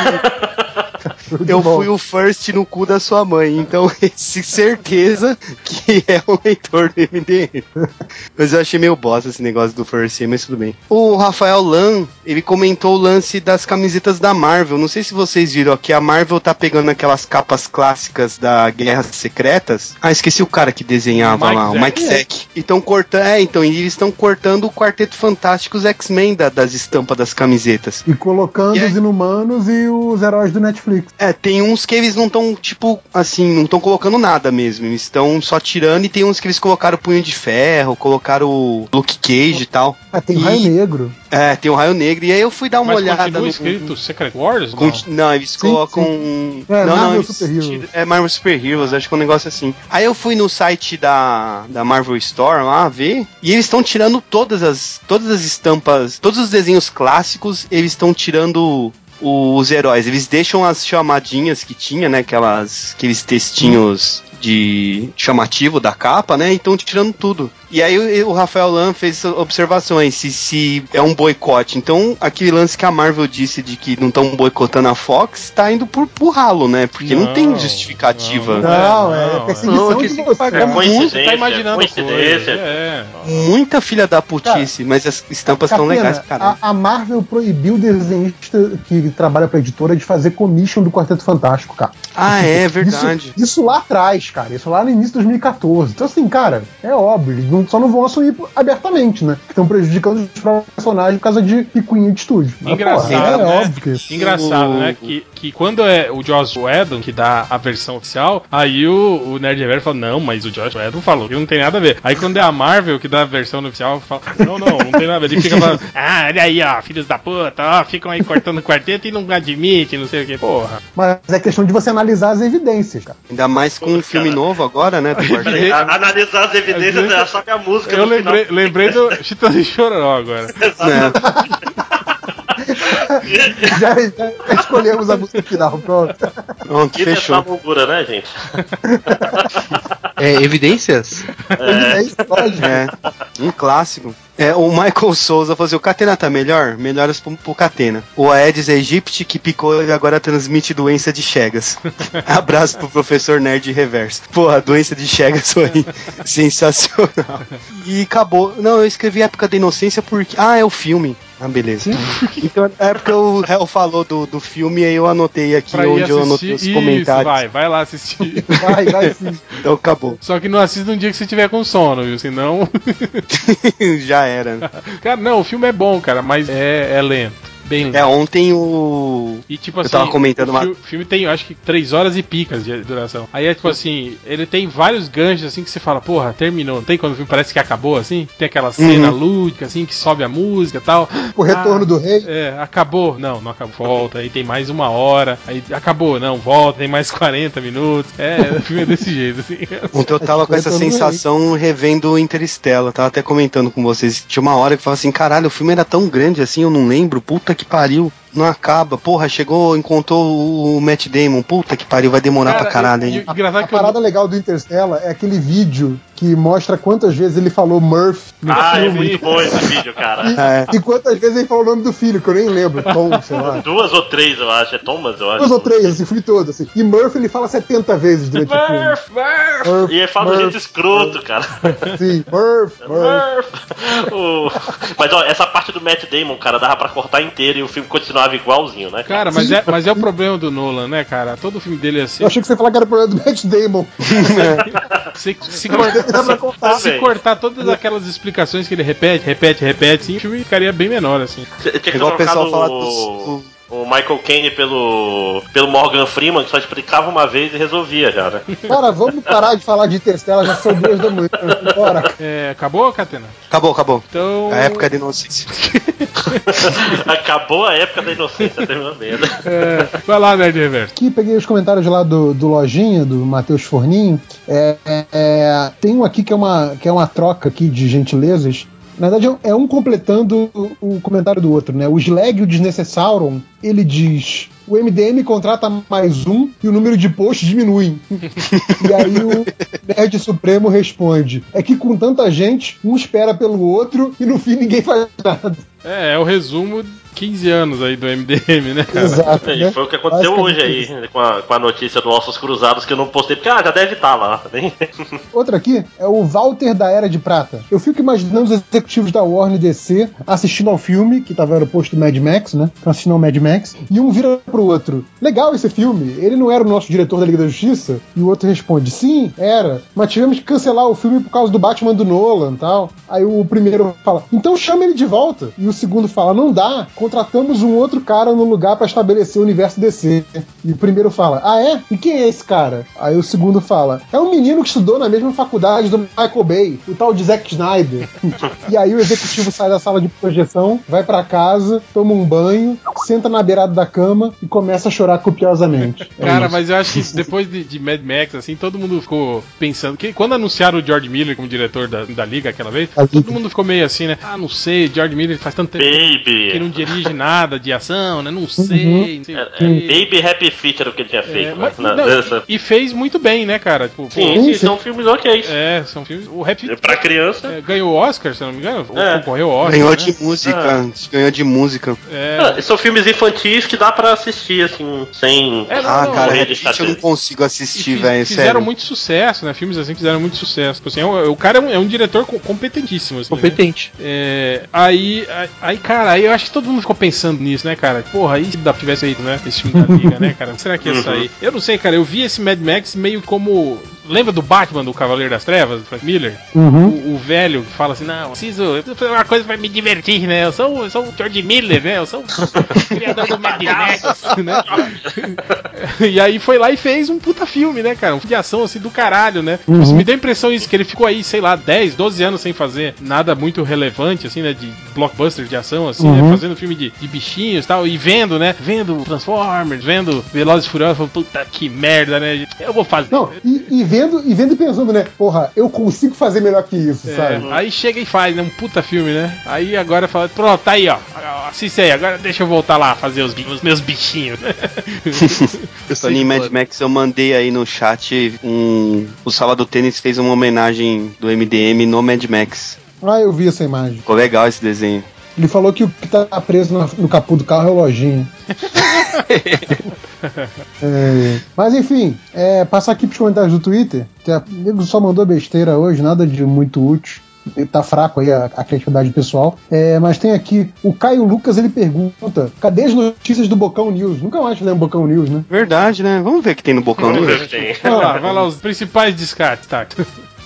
Eu fui o first no cu da sua mãe, então esse certeza que é o leitor do MDM. Mas eu achei meio bosta esse negócio do first, mas tudo bem. O Rafael Lan, ele comentou o lance das camisetas da Marvel. Não sei se vocês viram aqui, a Marvel tá pegando aquelas capas clássicas da Guerras Secretas. Ah, esqueci o cara que desenhava Mike lá, o Zeck. Mike Zeck. E estão cortando, é, então, eles estão cortando o Quarteto Fantástico os X-Men da- das estampas das camisetas. E colocando E aí? os inumanos e os heróis do Netflix. É, tem uns que eles não estão, tipo, assim, não estão colocando nada mesmo. Eles estão só tirando e tem uns que eles colocaram Punho de Ferro, colocaram o Luke Cage e tal. Ah, tem E- o Raio Negro. É, tem o Raio Negro. E aí eu fui dar uma Mas olhada no. escrito Secret Wars? Con- Não, eles colocam. É, não, Marvel não, eles Super Heroes. tiram- É Marvel Super Heroes, acho que é um negócio assim. Aí eu fui no site da, da Marvel Store lá ver, e eles estão tirando todas as, todas as estampas, todos os desenhos clássicos, eles estão tirando os heróis. Eles deixam as chamadinhas que tinha, né? Aquelas, aqueles textinhos de chamativo da capa, né? E estão tirando tudo. E aí o, o Rafael Lan fez observações se, se é um boicote. Então, aquele lance que a Marvel disse de que não estão boicotando a Fox, tá indo por, por ralo, né? Porque não, Não, tem justificativa. Não, é, não, perseguição não, que de você. É É muito, coincidência, tá imaginando coisa. É. Muita filha da putice, mas as estampas estão legais, cara. a, a Marvel proibiu o desenhista que trabalha pra editora de fazer commission do Quarteto Fantástico, cara. Ah, é Isso, verdade. isso lá atrás, cara. Isso lá no início de 2014. Então, assim, cara, é óbvio. Eles não- só não vão assumir abertamente, né? Que estão prejudicando os próprios personagens por causa de picuinha de estúdio. Mas, Engraçado, porra, é né? óbvio que. Engraçado, O- né? Que, que quando é o Joss Whedon que dá a versão oficial, aí o, o Nerd Reverso fala, não, mas o Joss Whedon falou que não tem nada a ver. Aí quando é a Marvel que dá a versão oficial, fala, não, não, não tem nada a ver. Ele fica falando, ah, olha aí, ó, filhos da puta, ó, ficam aí cortando o quarteto e não admite, não sei o que. Porra. Mas é questão de você analisar as evidências, cara. Ainda mais com um filme novo agora, né? Do quarteto. Analisar as evidências, é só que a música Eu no final. lembrei, lembrei do Chitão de Chororó agora. né? já, já escolhemos a música final, pronto. Pronto, é fechou. loucura, né, gente? É, evidências? É pode. É, um clássico. É, o Michael Souza assim: o Catena tá melhor? Melhoras pro, pro Catena. O Aedes aegypti que picou e agora transmite doença de Chegas. Abraço pro professor Nerd Reverso. Porra, doença de Chegas foi sensacional. E acabou. Não, eu escrevi Época da Inocência porque. Ah, é o filme. Ah, beleza. Então, é porque o Hel falou do, do filme e aí eu anotei aqui Pra onde eu anotei assistir. os Isso, comentários. vai, vai lá assistir. Vai, vai sim. Então acabou. Só que não assista um dia que você tiver com sono, viu? Senão. Já era. Cara, não, o filme é bom, cara, mas é, é lento. Bem É, ontem o. E tipo Eu assim, tava comentando o uma- fi- filme tem, eu acho que 3 horas e picas de duração. Aí é tipo assim, ele tem vários ganchos assim que você fala, porra, terminou. Não tem quando o filme parece que acabou assim? Tem aquela cena Uhum. lúdica assim que sobe a música e tal. O retorno Ah, do rei. É, acabou. Não, não acabou. Volta, aí tem mais uma hora. Aí acabou, não, volta, tem mais 40 minutos. É, o filme é desse jeito, assim. Ontem eu tava com essa sensação revendo Interstellar. Tava até comentando com vocês. Tinha uma hora que eu falava assim: caralho, o filme era tão grande assim, eu não lembro. Puta que pariu. Não acaba. Porra, chegou, encontrou o Matt Damon. Puta que pariu, vai demorar pra caralho, hein? A parada legal do Interstellar é aquele vídeo que mostra quantas vezes ele falou Murph no Ah, é filme. muito bom esse vídeo, cara. E, e quantas vezes ele falou o nome do filho, que eu nem lembro, Tom, sei lá. Duas ou três, eu acho. É Thomas, eu acho. Duas ou três, assim, fui todo, assim. E Murph ele fala 70 vezes durante o filme. Murph, Murph. E ele fala do jeito escroto, cara. Sim, Murph, Murph. O- Mas ó, essa parte do Matt Damon, cara, dava pra cortar inteiro e o filme continuava igualzinho, né? Cara, mas é, mas é o problema do Nolan, né, cara? Todo filme dele é assim. Eu achei que você ia falar que era problema do Matt Damon. Se, se cortar, contar, se velho. cortar todas aquelas explicações que ele repete, repete, repete, sim, o filme ficaria bem menor, assim. Tinha que Igual o pessoal trocado fala o, o Michael Caine pelo, pelo Morgan Freeman, que só explicava uma vez e resolvia já, né? Cara, vamos parar de falar de Interstellar, já são duas da manhã. Bora. É, acabou, Catena? Acabou, acabou. Então. A época de inocência. Acabou a época da inocência, terminou merda. É, vai lá, Nerd Reverso. Aqui peguei os comentários lá do, do Lojinha, do Matheus Forninho. É, é, tem um aqui que é, uma, que é uma troca aqui de gentilezas. Na verdade, é um completando o, comentário do outro, né? O Slag o Desnecessauron, ele diz. O MDM contrata mais um e o número de posts diminui. e aí o Nerd Supremo responde: É que com tanta gente, um espera pelo outro e no fim ninguém faz nada. É, é o resumo 15 anos aí do MDM, né, cara? Exato. E né? foi o que aconteceu hoje aí, né, com a, com a notícia do Ossos Cruzados que eu não postei, porque ah, já deve estar lá. né? Outra aqui é o Walter da Era de Prata. Eu fico imaginando os executivos da Warner DC assistindo ao filme, que tava no posto do Mad Max, né? Assistindo ao Mad Max, e um vira pro outro. Legal esse filme, ele não era o nosso diretor da Liga da Justiça? E o outro responde, sim, era, mas tivemos que cancelar o filme por causa do Batman do Nolan e tal. Aí o primeiro fala, então chama ele de volta. E o segundo fala, não dá, contratamos um outro cara no lugar pra estabelecer o universo DC. E o primeiro fala, ah é? E quem é esse cara? Aí o segundo fala, é um menino que estudou na mesma faculdade do Michael Bay, o tal de Zack Snyder. e aí o executivo sai da sala de projeção, vai pra casa, toma um banho, senta na beirada da cama e começa a chorar copiosamente. É Cara, isso. mas eu acho que depois de, de Mad Max, assim, todo mundo ficou pensando que quando anunciaram o George Miller como diretor da, da Liga aquela vez, todo mundo ficou meio assim, né? Ah, não sei, George Miller faz tanto tempo que não Baby. dirige nada de ação, né? Não sei, não sei É, é Baby Happy Feet era o que ele tinha feito. É, né, mas- na- não, nessa- e, e fez muito bem, né, cara? Tipo, Sim, pô, sim, são filmes ok. É, são filmes. O Rap Pra criança. é, ganhou o Oscar, se não me engano. Ou É. Concorreu Oscar. Ganhou né? de música. Ganhou de música. É. Ah, são filmes infantis que dá pra assistir, assim, sem. É, não, Ah, não, cara, é difícil, eu não consigo assistir, velho, fizeram sério. muito sucesso, né? Filmes assim fizeram muito sucesso. Tipo assim, é um- o cara é um, é um diretor co- competentíssimo. Assim, né? Competente. É, aí, aí- aí, cara, aí eu acho que todo mundo ficou pensando nisso, né, cara? Porra, aí se da- tivesse feito, né? Esse filme da Liga, né, cara? Será que ia Uhum. sair? Eu não sei, cara. Eu vi esse Mad Max meio como. Lembra do Batman, do Cavaleiro das Trevas, do Frank Miller? Uhum. O, o velho que fala assim: Não, eu preciso, eu preciso fazer uma coisa pra me divertir, né? Eu sou, eu sou o George Miller, né? Eu sou o criador do Mad Max, né? e aí foi lá e fez um puta filme, né, cara? Um filme de ação assim do caralho, né? Uhum. Isso me deu a impressão isso, que ele ficou aí, sei lá, 10, 12 anos sem fazer nada muito relevante, assim, né? De blockbuster de ação, assim, né? Uhum. Fazendo filme de, de bichinhos e tal, e vendo, né? Vendo Transformers, vendo Velozes e Furiosos, falando, puta que merda, né? Eu vou fazer. Não, e, e vendo, e vendo e pensando, né? Porra, eu consigo fazer melhor que isso, É, sabe? aí chega e faz, né? Um puta filme, né? Aí agora fala, pronto, tá aí, ó. Assiste aí, agora deixa eu voltar lá fazer os, os meus bichinhos. Falando em Mad Max, eu mandei aí no chat um. O Sala do Tênis fez uma homenagem do MDM no Mad Max. Ah, eu vi essa imagem. Ficou legal esse desenho. Ele falou que o que tá preso no capô do carro é o lojinha. É, mas enfim, é, passar aqui pros comentários do Twitter, que a- o nego só mandou besteira hoje, nada de muito útil. Tá fraco aí a, a criatividade pessoal. É, mas tem aqui o Caio Lucas, ele pergunta: cadê as notícias do Bocão News? Nunca mais fizemos Bocão News, né? Verdade, né? Vamos ver o que tem no Bocão News. o que tem. vai lá, vai lá, os principais descartes, tá?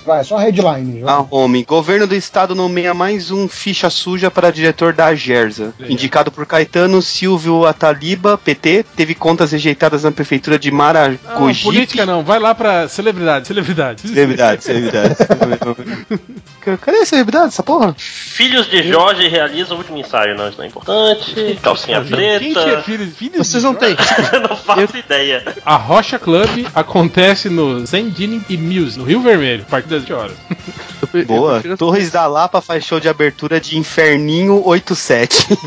vai, só headline. Vai. Ah, homem. Governo do Estado nomeia mais um ficha suja para diretor da Gerza. Indicado por Caetano Silvio Ataliba, PT, teve contas rejeitadas na prefeitura de Maragogi. Não, política não, vai lá pra celebridade, celebridade. Celebridade, celebridade. Cadê a celebridade, essa porra? Filhos de Jorge realiza o último ensaio, não, isso não é importante. É Calcinha preta. Quem tinha é filhos, filhos Vocês não têm. não faço Eu... ideia. A Rocha Club acontece no Zendini e Muse, no Rio Vermelho, partida 17 horas. Boa. Torres da Lapa faz show de abertura de Inferninho 87.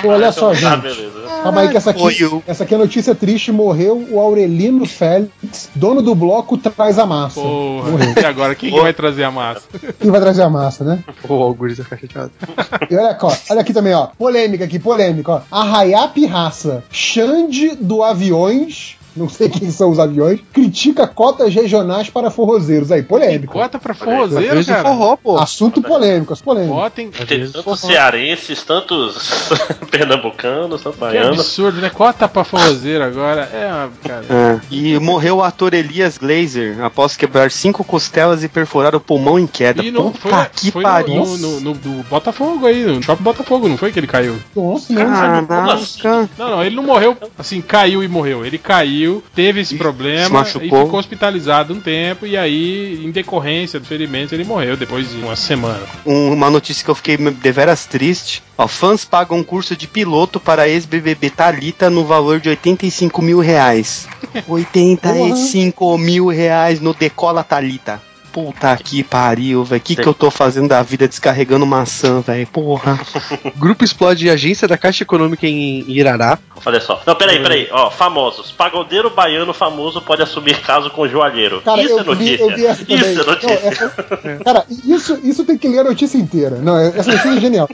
Pô, olha só, ah, gente. Calma aí ah, que essa aqui, essa aqui é notícia triste. Morreu o Aurelino Félix, dono do bloco Traz a Massa. Porra. Morreu. E agora, quem vai trazer a massa? Quem vai trazer a massa, né? O Augusto tá vai ficar E olha, ó, olha aqui também, ó. Polêmica aqui, polêmica. Arraiá Pirraça, Xande do Aviões Não sei quem são os aviões. Critica cotas regionais para forrozeiros. Aí, polêmico. Cota pra forrozeiro, cara. forró, pô. Assunto polêmico, assunto polêmico. Botem. Tem tantos cearenses, tantos pernambucanos, tantos Que baianos. absurdo, né? Cota pra forrozeiro agora. É. Cara. É. E morreu o ator Elias Glazer após quebrar cinco costelas e perfurar o pulmão em queda. E não Puta foi, que foi pariu. no, no, no- no Botafogo aí, no shopping Botafogo, não foi que ele caiu? Nossa. Caraca. Não, não, ele não morreu assim, caiu e morreu. Ele caiu, teve esse se problema e machucou. ficou hospitalizado um tempo. E aí, em decorrência do ferimento, ele morreu depois de uma semana. Um- uma notícia que eu fiquei deveras triste. Ó, fãs pagam curso de piloto para ex-BBB Thalita no valor de 85 mil reais. 85 mil reais no Decola Thalita. Puta que pariu, velho. O que, que eu tô fazendo da vida descarregando maçã, velho? Porra. Grupo explode agência da Caixa Econômica em Irará. Olha só. Não, peraí, peraí. Ó, famosos. Pagodeiro baiano famoso pode assumir caso com joalheiro. Cara, isso eu é vi, notícia. eu vi também. isso é Não, notícia. essa- cara, isso, isso tem que ler a notícia inteira. Não, essa notícia é genial.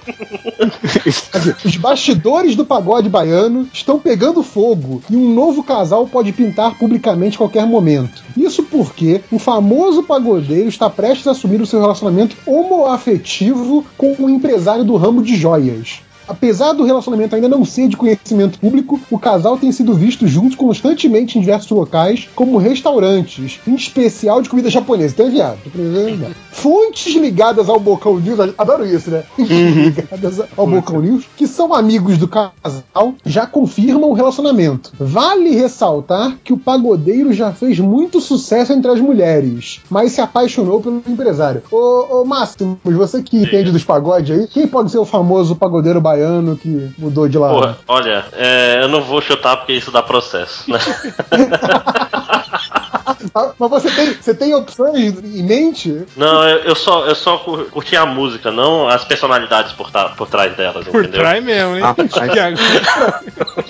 Aqui, os bastidores do pagode baiano estão pegando fogo e um novo casal pode pintar publicamente a qualquer momento. Isso porque um famoso pagodeiro está prestes a assumir o seu relacionamento homoafetivo com um empresário do ramo de joias. Apesar do relacionamento ainda não ser de conhecimento público, o casal tem sido visto juntos constantemente em diversos locais, como restaurantes, em especial de comida japonesa. Então é viado. Fontes ligadas ao Bocão News, adoro isso, né? ligadas ao Bocão News, que são amigos do casal, já confirmam o relacionamento. Vale ressaltar que o pagodeiro já fez muito sucesso entre as mulheres, mas se apaixonou pelo empresário. Ô, ô Máximo, você que entende dos pagodes aí, quem pode ser o famoso pagodeiro baiano que mudou de lado? Porra, olha, é, eu não vou chutar porque isso dá processo, né? Mas você tem, você tem opções em mente? Não, eu, eu só, eu só cur- curti a música, não as personalidades por, ta- por trás delas, Por entendeu? trás mesmo, hein? Por trás. Que agora-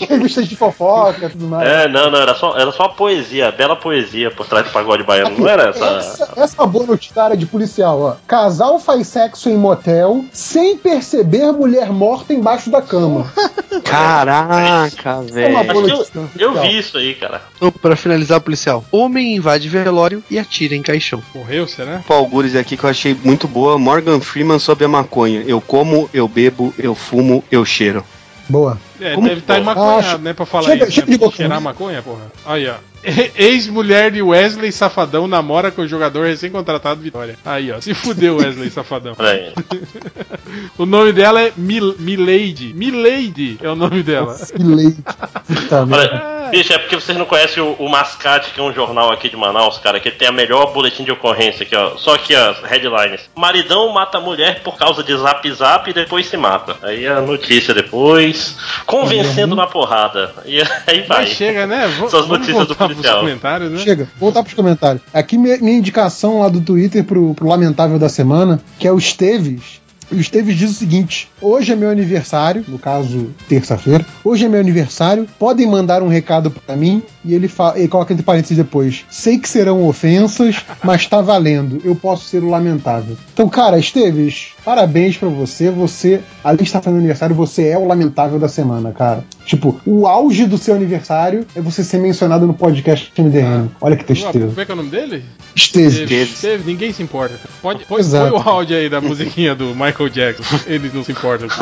Revistas de fofoca e tudo mais. É, não, não, era só, era só a poesia, a bela poesia por trás do pagode baiano, não era essa. Essa, essa é boa notícia de policial, ó. Casal faz sexo em motel sem perceber mulher morta embaixo da cama. Caraca, É velho. notícia. eu, eu vi isso aí, cara. Então, pra finalizar, policial. Homem invade velório e atira em caixão. Morreu, será? Pô, algures aqui que eu achei muito boa. Morgan Freeman sobre a maconha. Eu como, eu bebo, eu fumo, eu cheiro. Boa. É, Como deve estar que- maconhado, Ah, né? Pra falar chega- isso. chega né? de boca, Cheirar né? maconha, porra. Aí, ó. Ex-mulher de Wesley Safadão namora com o jogador recém-contratado Vitória. Aí, ó. Se fudeu, Wesley Safadão. O nome dela é Mil Milady. Milady é o nome dela. Leite. Puta merda. Bicho, é porque vocês não conhecem o, o Mascate, que é um jornal aqui de Manaus, cara, que tem a melhor boletim de ocorrência aqui, ó. Só aqui as headlines. Maridão mata mulher por causa de zap zap e depois se mata. Aí a notícia depois. Convencendo na porrada. E aí vai. Mas chega, né? V Essas vamos notícias do voltar pros policial. comentários, né? Chega, voltar pros comentários. Aqui minha, minha indicação lá do Twitter pro, pro Lamentável da Semana, que é o Esteves. O Esteves diz o seguinte: hoje é meu aniversário, no caso, terça-feira. Hoje é meu aniversário. Podem mandar um recado pra mim. E ele, fa- ele coloca entre parênteses depois: Sei que serão ofensas, mas tá valendo. Eu posso ser o lamentável. Então, cara, Esteves, parabéns pra você. Você, além de estar fazendo aniversário, você é o lamentável da semana, cara. Tipo, o auge do seu aniversário é você ser mencionado no podcast MDM. Olha que tristeza. Como é que é o nome dele? Esteves. Esteve, ninguém se importa. Pode, Exato. põe o áudio aí da musiquinha do Michael Jackson. Eles não se importam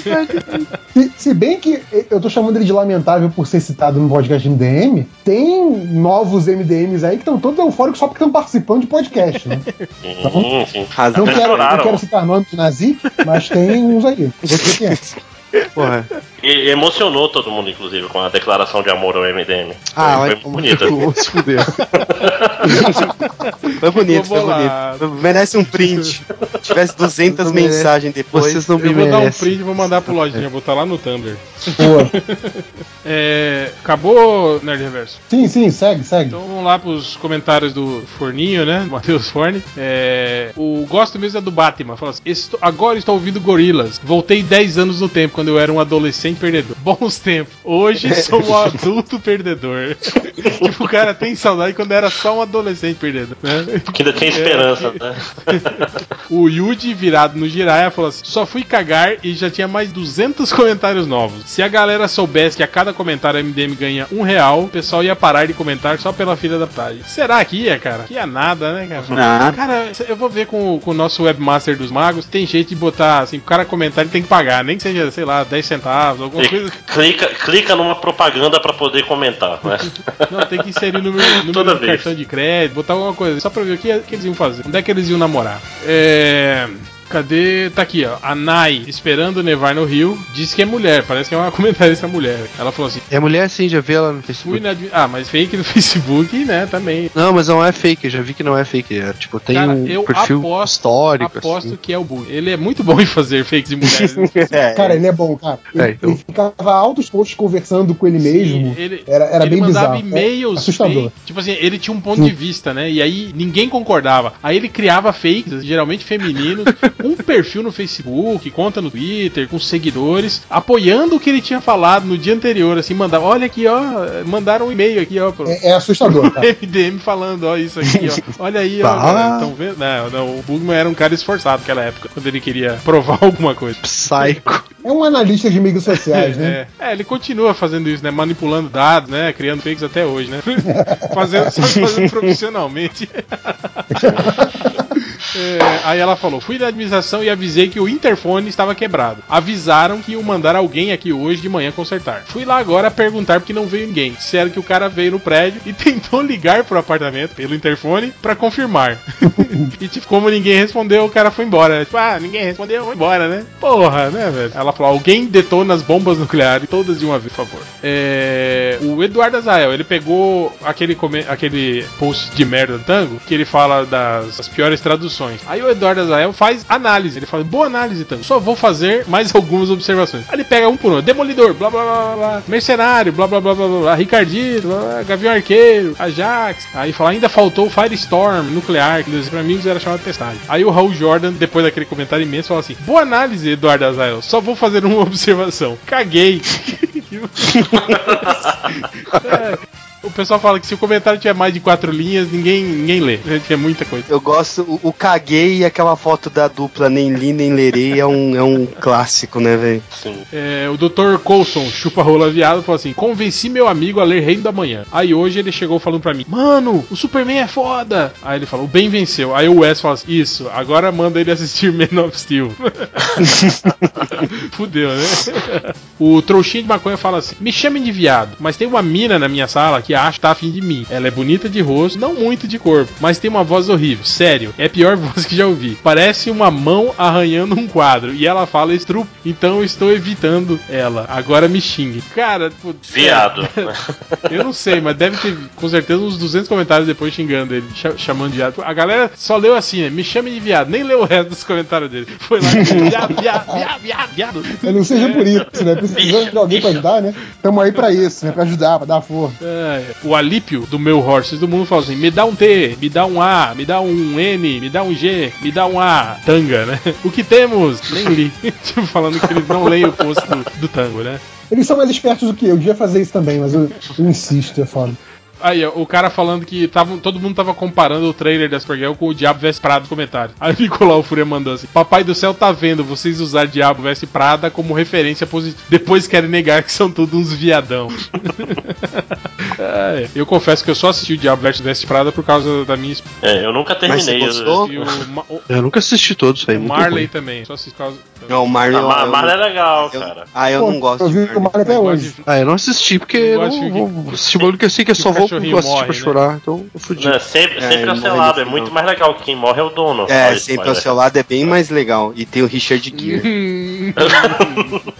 gente. se. Se, se bem que eu tô chamando ele de lamentável por ser citado no podcast MDM, tem novos MDMs aí que estão todos eufóricos só porque estão participando de podcast, né? Sim, sim. Não quero, não quero citar nome de nazi, mas tem uns aí. Vou dizer quem é. Porra. E emocionou todo mundo, inclusive, com a declaração de amor ao MDM. Ah, foi, foi bonita. Se fudeu. Foi bonito, foi bonito. Merece um print. Se tivesse 200 Vocês não merecem. mensagens depois. Vocês não me Eu vou dar um merecem. print e vou mandar pro lojinha, vou botar lá no Tumblr. Boa. É, acabou, Nerd Reverso? Sim, sim, segue, segue. Então vamos lá pros comentários do Forninho, né? Matheus Forne. É, o gosto mesmo é do Batman. Fala assim: "Estou- agora estou ouvindo gorilas. Voltei 10 anos no tempo, quando eu era um adolescente perdedor. Bons tempos. Hoje sou um adulto perdedor. tipo, o cara tem saudade quando era só um adolescente perdedor, né? Que ainda tem esperança, né? O Yuji, virado no Jiraiya, falou assim: só fui cagar e já tinha mais 200 comentários novos. Se a galera soubesse que a cada comentário a MDM ganha um real, o pessoal ia parar de comentar só pela filha da putagem. Será que ia, cara? Que ia nada, né, cara? Nada. Cara, eu vou ver com, com o nosso webmaster dos magos. Tem jeito de botar, assim, o cara comentar, ele tem que pagar, nem que seja, sei lá, 10 centavos, alguma E coisa. clica, clica numa propaganda pra poder comentar, né? Não, tem que inserir o número, número Toda do vez. cartão de crédito, botar alguma coisa, só pra ver o que, que eles iam fazer. Onde é que eles iam namorar? É. Cadê? Tá aqui, ó. A Nai, esperando nevar no Rio, diz que é mulher. Parece que é uma comentarista mulher. Ela falou assim: É mulher sim, já vi ela no fui Facebook. na. Ah, mas fake no Facebook, né? Também. Não, mas não é fake, eu já vi que não é fake. É, tipo, tem Cara, um eu perfil aposto- histórico. Aposto assim. que é o Bug. Ele é muito bom em fazer fakes de mulheres. É. Cara, ele é bom, cara. Ele, É, então. ele ficava altos posts conversando com ele mesmo. Ele, Era, era ele bem mandava bizarro. e-mails É assustador. fake. Tipo assim, ele tinha um ponto de vista, né? E aí ninguém concordava. Aí ele criava fakes, geralmente femininos, um perfil no Facebook, conta no Twitter, com seguidores, apoiando o que ele tinha falado no dia anterior, assim, mandava, olha aqui, ó, mandaram um e-mail aqui, ó, pro É, é assustador, cara. MDM falando, ó, isso aqui, ó. Olha aí, ó. Tá. Estão vendo? Não, não, o Bugman era um cara esforçado naquela época, quando ele queria provar alguma coisa. Psycho. É um analista de mídias sociais, né? É, é, ele continua fazendo isso, né? Manipulando dados, né? Criando fakes até hoje, né? fazendo, só fazendo profissionalmente. É, aí ela falou: fui na administração e avisei que o interfone estava quebrado. Avisaram que iam mandar alguém aqui hoje de manhã consertar. Fui lá agora perguntar porque não veio ninguém. Disseram que o cara veio no prédio e tentou ligar pro apartamento pelo interfone pra confirmar. e tipo, como ninguém respondeu, o cara foi embora. Tipo, ah, ninguém respondeu, foi embora, né? Porra, né, velho? Ela falou: alguém detona as bombas nucleares, todas de uma vez, por favor. É, o Eduardo Azael, ele pegou aquele, aquele post de merda do Tango, que ele fala das piores traduções. Aí o Eduardo Azael faz análise. Ele fala: boa análise, Tango. Só vou fazer mais algumas observações. Aí ele pega um por um: Demolidor, blá blá blá blá, Mercenário, blá blá blá blá blá, blá Ricardito, blá, blá, Gavião Arqueiro, Ajax. Aí fala: ainda faltou Firestorm, nuclear, que para amigos era chamado de testagem. Aí o Raul Jordan, depois daquele comentário imenso, fala assim: boa análise, Eduardo Azael. Só vou fazer uma observação. Caguei. É, o pessoal fala que se o comentário tiver mais de quatro linhas, ninguém, ninguém lê. É muita coisa. Eu gosto, o, o caguei e aquela foto da dupla nem li nem lerei é um, é um clássico, né, velho? Sim. É, o Dr. Coulson, chupa-rola viado, falou assim: Convenci meu amigo a ler Reino da Manhã. Aí hoje ele chegou falando pra mim: Mano, o Superman é foda. Aí ele falou: O bem venceu. Aí o Wes fala assim: Isso, agora manda ele assistir Man of Steel. Fudeu, né? o trouxinha de maconha fala assim: Me chamem de viado, mas tem uma mina na minha sala que acha que tá afim de mim. Ela é bonita de rosto, não muito de corpo, mas tem uma voz horrível. Sério, é a pior voz que já ouvi. Parece uma mão arranhando um quadro. E ela fala estrupo, então eu estou evitando ela. Agora me xingue. Cara, pô, Viado. eu não sei, mas deve ter com certeza uns 200 comentários depois xingando ele, cha- chamando de viado. A galera só leu assim, né? Me chame de viado, nem leu o resto dos comentários dele. Foi lá, viado, viado, viado, viado, viado. Eu não seja por isso, né? Precisando de alguém pra ajudar, né? Tamo aí pra isso, né? Pra ajudar, pra dar força. É, o Alípio do meu Horses do mundo fala assim: me dá um T, me dá um A, me dá um N, me dá um G, me dá um A, tanga, né? O que temos? Nem li. tipo, falando que eles não leem o post do, do tango, né? Eles são mais espertos do que eu, eu devia fazer isso também, mas eu, eu insisto, é foda. Aí, o cara falando que tava, todo mundo tava comparando o trailer da Supergirl com o Diabo Veste Prada no comentário. Aí ficou lá o Fúria mandou assim: Papai do céu tá vendo vocês usar Diabo Veste Prada como referência positiva. Depois querem negar que são todos uns viadão. É, eu confesso que eu só assisti o Diabo Veste Veste Prada por causa da minha esposa. É, eu nunca terminei. Mas você gostou? E o, Eu nunca assisti todos, muito Marley também, só assisti por causa. Não, o Marley. Ah, Ma- eu- Marley é legal, eu- cara. Ah, eu Pô, não gosto eu de vi o Marley. Até Eu hoje. Ah, eu não assisti porque Eu eu não de- vou assistir que eu sei que eu que só vou cachorrinho morre, pra né? chorar, então eu fudi. Né, sempre É, sempre morre cancelado. no É muito mais legal. Quem morre é o dono. É, sempre ao seu lado é bem mais legal. E tem o Richard Gere.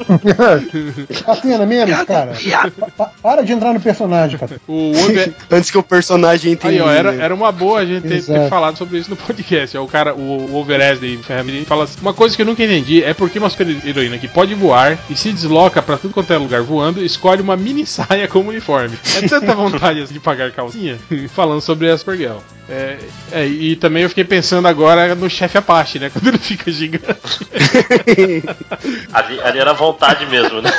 Catena, menos, cara. Pa- pa- para de entrar no personagem, cara. O Wolver- Antes que o personagem entre. Aí, ó, era, era uma boa a gente ter, ter falado sobre isso no podcast. Ó, o cara, o, o Overesday Family fala assim: Uma coisa que eu nunca entendi é porque uma super-heroína que pode voar e se desloca pra tudo quanto é lugar voando, escolhe uma mini saia como uniforme. É tanta vontade assim, de pagar calcinha? Falando sobre a Supergirl. É, é, e também eu fiquei pensando agora no chefe Apache, né? Quando ele fica gigante. Ali, ali era vontade mesmo, né?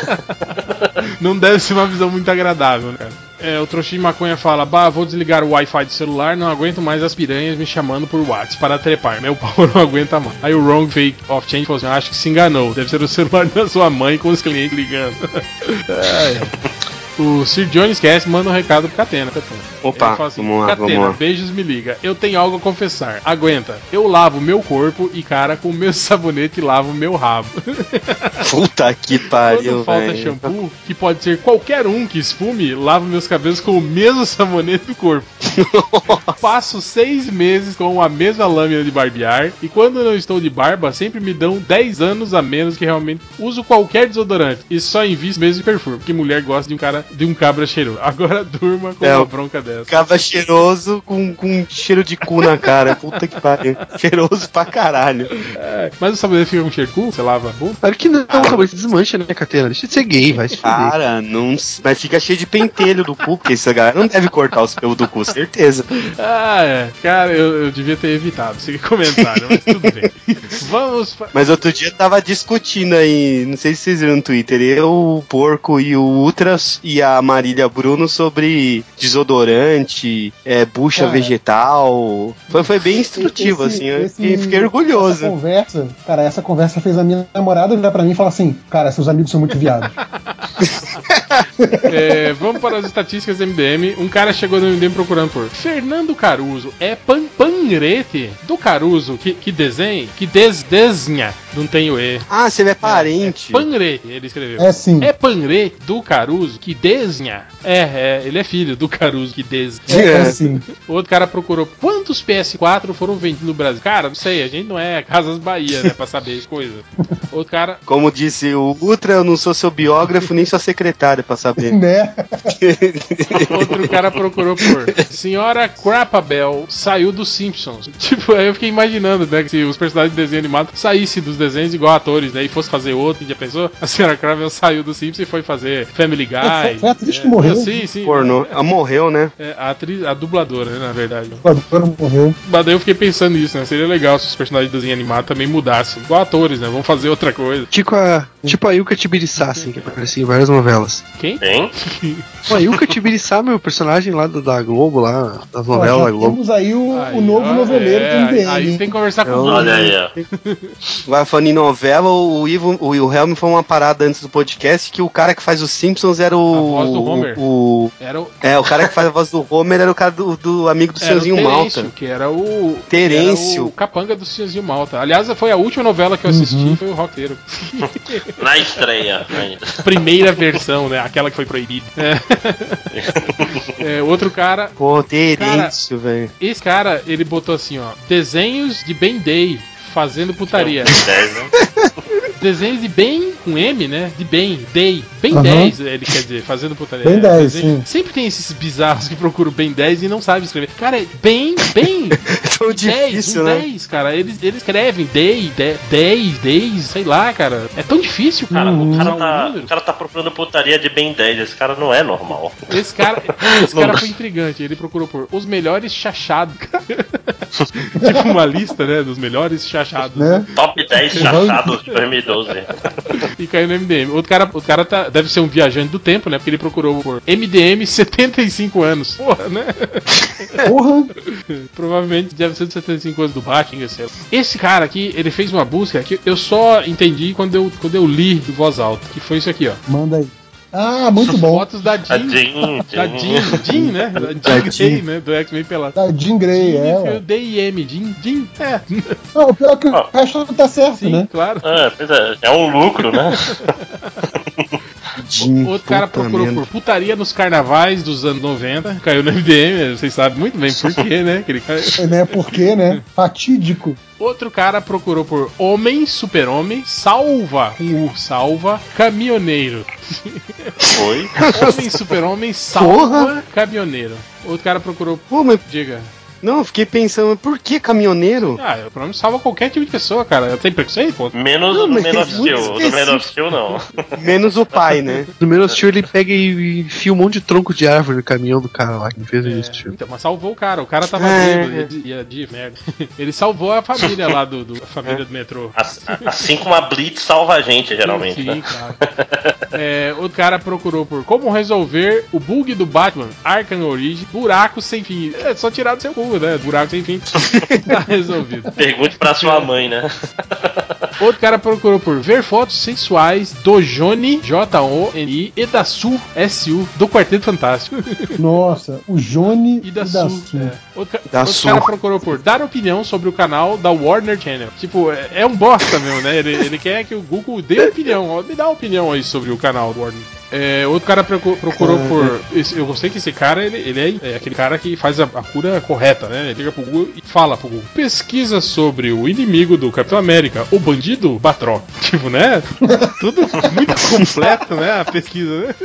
Não deve ser uma visão muito agradável, né, cara? É, o Trouxinho de Maconha fala: Bah, vou desligar o Wi-Fi do celular, não aguento mais as piranhas me chamando por WhatsApp para trepar. Meu pau não aguenta mais. Aí o Wrong Fake of Change falou assim: Acho que se enganou. Deve ser o celular da sua mãe com os clientes ligando. É. O Sir John esquece, manda um recado pro Catena. Opa, assim, vamos lá, Catena, vamos lá. beijos, me liga. Eu tenho algo a confessar. Aguenta. Eu lavo meu corpo e, cara, com o meu sabonete lavo meu rabo. Puta que pariu, Quando falta velho. shampoo, que pode ser qualquer um que esfume, lavo meus cabelos com o mesmo sabonete do corpo. Passo seis meses com a mesma lâmina de barbear e quando não estou de barba, sempre me dão 10 anos a menos que realmente uso qualquer desodorante e só invisto mesmo de perfume, porque mulher gosta de um cara de um cabra cheiroso. Agora durma com É, uma o bronca dessa. Ficava cheiroso com, com cheiro de cu na cara. Puta que pariu. Cheiroso pra caralho. É, mas o sabonete fica com cheiro de cu? Você lava a bunda? Claro que não, ah, sabonete desmancha, né, Catena? Deixa de ser gay, vai se. Cara, não. Mas fica cheio de pentelho do cu, porque essa galera não deve cortar os pelos do cu, certeza. Ah, é. Cara, eu, eu devia ter evitado esse comentário, mas tudo bem. Vamos. Mas outro dia tava discutindo aí, não sei se vocês viram no Twitter, eu, o Porco e o Ultras e a Marília Bruno sobre desodorante, é, bucha Cara. vegetal. Foi, foi bem instrutivo, Esse- assim, eu esse- fiquei, fiquei Essa orgulhoso. conversa, cara, essa conversa fez a minha namorada olhar pra mim e falar assim: Cara, seus amigos são muito viados. É, vamos para as estatísticas do MDM. Um cara chegou no MDM procurando por Fernando Caruso. É pan panrete do Caruso que, que desenha, que des, desenha. Não tem o E. Ah, você é parente. Panrete, ele escreveu. É sim. É Panrete do Caruso que desenha. É, é, ele é filho do Caruso que desenha. É, é sim. Outro cara procurou quantos PS4 foram vendidos no Brasil. Cara, não sei, a gente não é Casas Bahia, né, pra saber as coisas. Outro cara. Como disse o Ultra, eu não sou seu biógrafo nem sua secretária pra saber. Né? Outro cara procurou por Senhora Crapabel saiu dos Simpsons. Tipo, aí eu fiquei imaginando, né? Que se os personagens de desenho animado saíssem dos desenhos igual atores, né? E fosse fazer outro, já pensou? A Senhora Crapabel saiu dos Simpsons e foi fazer Family Guy. Foi- foi a atriz que morreu. Sim, sim. Pornô. Ela morreu, né? É, a atriz, a dubladora, né, na verdade. O ator morreu. Mas daí eu fiquei pensando nisso, né? Seria legal se os personagens de desenho animado também mudassem. Igual atores, né? Vamos fazer outra coisa. Tipo a, tipo a Yuka Tibiriçá, assim, que aparecia em várias novelas. Quem? Hein? Pô, a Yuka Tibiriçá, meu personagem lá da Globo, lá, das novelas já da Globo. temos aí o, Aí, o novo ó, noveleiro é, do MDM. Aí hein? tem que conversar com o Olha aí, ó. Vai falando em novela, o Ivo, o Wilhelm foi uma parada antes do podcast que o cara que faz os Simpsons era o. A voz do Homer. O, Era o. é, o cara que faz a voz do Homer era o cara do, do amigo do Era o Senhorzinho Terêncio, Malta. que era o. Terêncio. Era o capanga do Senhorzinho Malta. Aliás, foi a última novela que eu assisti, Uhum. foi o Roqueiro. Na estreia ainda. Primeira versão, né? Aquela que foi proibida. É. É, outro cara. Pô, Terêncio, velho. Esse cara, ele botou assim, ó. Desenhos de Ben Day. Fazendo putaria. 10, né? Desenhos de bem com M, né? De bem, day. Bem Aham. 10, ele quer dizer, fazendo putaria. Ben 10, Desenho- sim. Sempre tem esses bizarros que procuram bem 10 e não sabem escrever. Cara, é bem, bem. tão 10, difícil, um né? 10, cara. Eles, eles escrevem day, 10, 10, sei lá, cara. É tão difícil, cara. O cara, um tá, o cara tá procurando putaria de Ben 10. Esse cara não é normal. Esse cara, esse cara foi intrigante. Ele procurou por os melhores chachados. tipo uma lista, né? Dos melhores chachados. Né? Top 10 chachados de 2012. E caiu no MDM. Outro cara, o cara tá, deve ser um viajante do tempo, né? Porque ele procurou por MDM 75 anos. Porra, né? Porra! Provavelmente deve ser dos 75 anos do Batman, sei lá. Esse cara aqui, ele fez uma busca que eu só entendi quando eu, quando eu li de voz alta. Que foi isso aqui, ó. Manda aí. Ah, muito bom. Fotos da Jean. A Jean, Da Jean, Jean, né? Da Jean Grey, né? Do X-Men pela. Da Jean Grey, é. D-I-M, Jean, Jean, é. Não, o pior é que o resto tá certo, Sim, né? claro. É, pois é, é um lucro, né? Jean, Outro cara procurou por putaria nos carnavais dos anos 90. Caiu no MDM, vocês sabem muito bem por quê, né? Aquele cara... Né? Por quê, né? Fatídico. Outro cara procurou por homem, super-homem, salva, o salva, caminhoneiro. Foi. Homem, super-homem, salva, caminhoneiro. Outro cara procurou Pô, mas Diga. Não, eu fiquei pensando, por que caminhoneiro? Ah, o problema salva qualquer tipo de pessoa, cara. Tem preconceito, pô? Menos Não, o Man é of muito Steel. O do Man of Steel, não. Menos o pai, né? No menos Steel ele pega e enfia um monte de tronco de árvore no caminhão do cara lá que fez É, isso. Tipo. então, mas salvou o cara. O cara tava É. bêbado, ia, ia de merda. Ele salvou a família lá do, do- a família do metrô. As- Assim como a Blitz salva a gente, geralmente. Sim, né? claro. É, outro cara procurou por como resolver o bug do Batman Arkham Origin, buraco sem fim. É só tirar do seu cu, né? Buraco sem fim. tá resolvido. Pergunte pra sua mãe, né? Outro cara procurou por ver fotos sensuais do Johnny, J-O-N-I, e da Su, S-U, do Quarteto Fantástico. Nossa, o Johnny E da e da Su. Su. é. Outro, outro Su. cara procurou por dar opinião sobre o canal da Warner Channel. Tipo, é, é um bosta mesmo, né? Ele, ele quer que o Google dê opinião. Ó, Me dá uma opinião aí sobre o canal Warner. É, outro cara procu- procurou por. eu gostei que esse cara, ele, ele é, é aquele cara que faz a, a cura correta, né? Ele liga pro Google e fala pro Google. Pesquisa sobre o inimigo do Capitão América, o bandido Batroc. Tipo, né? Tudo muito completo, né? A pesquisa, né?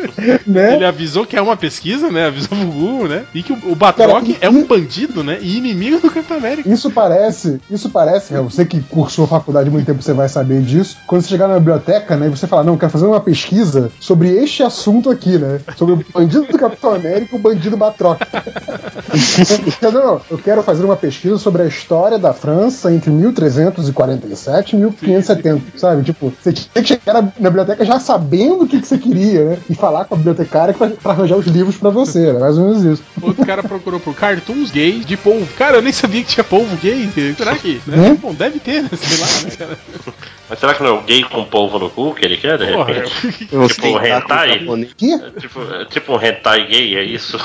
Né? Ele avisou que é uma pesquisa, né? Avisou pro Google, né? E que o, o Batroc Cara, é um bandido, né? E inimigo do Capitão América. Isso parece, isso parece, é, você que cursou faculdade há muito tempo, você vai saber disso. Quando você chegar na biblioteca, né, e você fala, não, eu quero fazer uma pesquisa sobre este assunto aqui, né? Sobre o bandido do Capitão América e o bandido Batroc. não, não, eu quero fazer uma pesquisa sobre a história da França entre 1347 e 1570, sabe? Tipo, você tinha que chegar na, na biblioteca já sabendo o que, que você queria, né? E falar com a bibliotecária pra, pra arranjar os livros pra você, né? Mais ou menos isso. Outro cara procurou por cartoons gays de polvo. Cara, eu nem sabia que tinha polvo gay. Será que? Né? Né? Bom, deve ter, né? Sei lá, né, cara? Mas será que não é o gay com polvo no cu que ele quer, de Porra, repente? Eu Tipo um hentai? É Tipo, é tipo um hentai gay, é isso?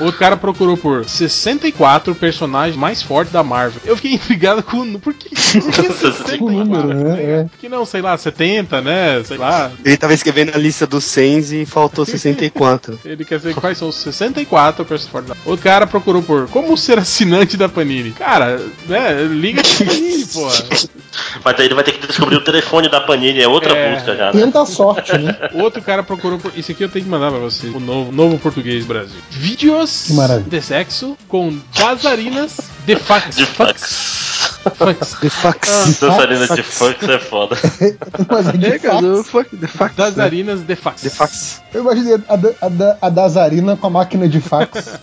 Outro cara procurou por 64 personagens mais fortes da Marvel. Eu fiquei intrigado com o. Por que? Por que O 64? número, né? É. Que não, sei lá, 70, né? Sei lá. Ele tava escrevendo a lista dos 100 e faltou 64. Ele quer saber quais são os 64 personagens fortes da Outro cara procurou por como ser assinante da Panini. Cara, né? Liga pra Panini, porra. Mas aí ele vai ter que descobrir o telefone da Panini, é outra É. busca já, né? Tenta a sorte, né? Outro cara procurou por. Isso aqui eu tenho que mandar pra você. O novo, novo português Brasil. Vídeos de sexo com dançarinas de fax. De fax. fax. fax. The fax. Dançarina de funk é foda. Mas é de É, cara, fax. fuck, the fax. né? Dançarinas de fax. The fax. Eu imaginei a, da- a, da- a Dazarina com a máquina de fax.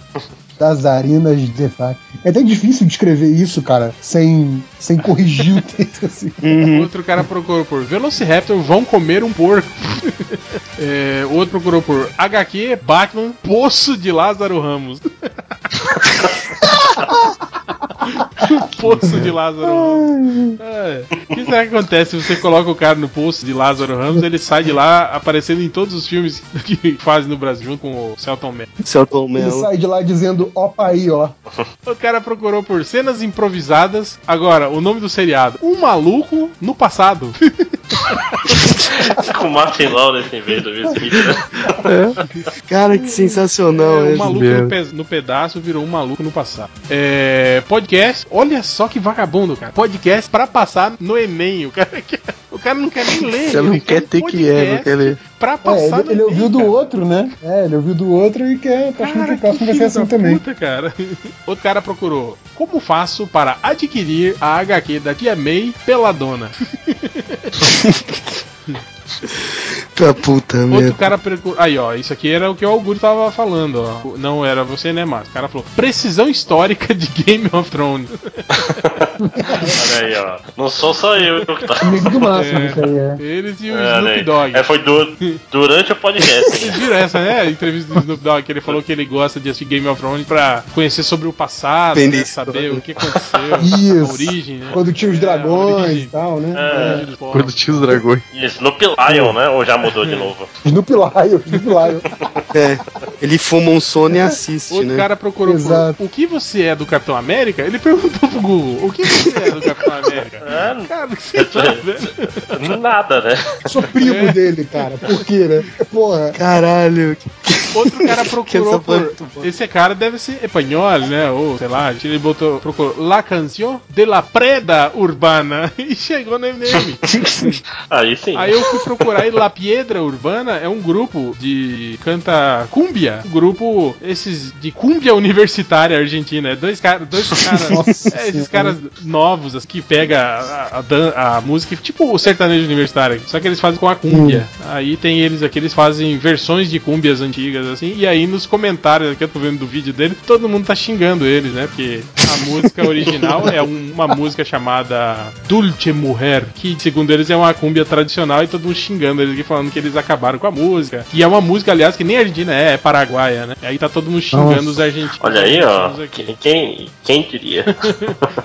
Dazarinas de fax. É até difícil de escrever isso, cara, sem, sem corrigir o texto assim. Outro cara procurou por Velociraptor vão comer um porco. É, outro procurou por HQ Batman Poço de Lázaro Ramos. poço de Lázaro Ramos. É. O que será que acontece se você coloca o cara no poço de Lázaro Ramos ele sai de lá aparecendo em todos os filmes que fazem no Brasil junto com o Celton Mello? Celton Ele Mello. sai de lá dizendo, opa aí, ó. O cara procurou por cenas improvisadas. Agora, o nome do seriado: Um Maluco no Passado. Com o Martin Lawrence em vez do Will Smith, né? Cara, que sensacional, É, um maluco no, pe- no pedaço virou um maluco no passado. É, podcast, olha só que vagabundo, cara. Podcast pra passar no Enem. O cara, quer- o cara não quer nem ler. Você ele não quer um ter que é, não quer ler. Pra É, passar ele, no ele ouviu do cara. outro, né? É, ele ouviu do outro e quer, tá achando que Cara, o próximo vai ser assim também. puta, cara. Outro cara procurou Como faço para adquirir a HQ da Tia May peladona? Tá puta Outro merda. cara perguntou. Aí, ó, isso aqui era o que o Augusto tava falando, ó. Não era você, né, Márcio? O cara falou: precisão histórica de Game of Thrones. Olha aí, ó. Não sou só eu que tá. Amigo do máximo, É. isso aí é. Eles e o É, Snoop? Dogg. É, foi du- durante o podcast. Vocês viram essa, né? A entrevista do Snoop Dogg, que ele falou que ele gosta de assistir Game of Thrones pra conhecer sobre o passado, né? saber o que aconteceu, a origem, né? Quando tinha os É, dragões e tal, né? É. Quando tinha os dragões. E Snoop Lion, né? Ou já mudou de novo? Snoop Lion, Snoop Lion. É, ele fuma um sono e assiste, Outro né? cara procurou por, Exato. o que você é do Capitão América? Ele perguntou pro Google, o que você é do Capitão América? É, Cara, o que você tá vendo? nada, né? Sou primo dele, cara. Por quê, né? Porra. Caralho. Outro cara procurou por. boa. Esse cara deve ser espanhol, né? Ou sei lá, ele botou, procurou La Canción de la Preda Urbana e chegou no MDM. Aí sim. Aí eu fui procurar e La Piedra Urbana é um grupo de canta cumbia, um grupo esses de cumbia universitária argentina, é dois caras, dois caras, é, esses caras novos assim, que pega a, a, a música tipo o sertanejo universitário, só que eles fazem com a cumbia. Aí tem eles aqui, eles fazem versões de cumbias antigas assim, e aí nos comentários que eu tô vendo do vídeo dele, todo mundo tá xingando eles, né? Porque a música original é um- uma música chamada Dulce Mujer, que segundo eles é uma cumbia tradicional e todo mundo xingando eles aqui falando que eles acabaram com a música. E é uma música, aliás, que nem argentina é, é paraguaia, né? E aí tá todo mundo xingando Nossa. os argentinos. Olha aí, ó. Quem, quem, diria?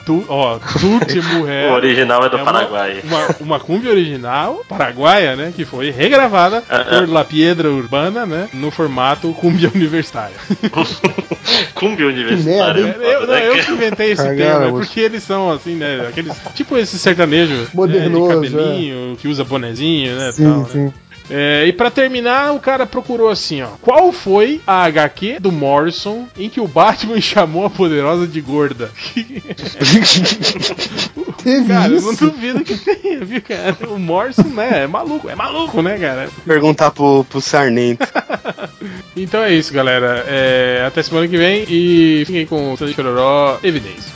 Du, ó, Dulce Mujer. O original é do É uma- Paraguai. Uma, uma cumbia original, paraguaia, né? Que foi regravada Ah, por La Piedra Urbana, né? No formato cumbia universitária. Cumbia universitária. É, eu, não, eu que inventei esse termo, é porque eles são assim, né? Aqueles. Tipo esse sertanejo Modernoso, né, de cabelinho, que usa bonezinho, né? Sim, tal, né? É, e pra terminar, o cara procurou assim, ó. Qual foi a HQ do Morrison em que o Batman chamou a poderosa de gorda? Teve cara, eu não duvido que tenha, viu, cara? O Morrison, né? É maluco, é maluco, né, cara? Perguntar pro, pro Sarnento. Então é isso, galera. É, até semana que vem e fiquem com o Sandy Chororó Evidência.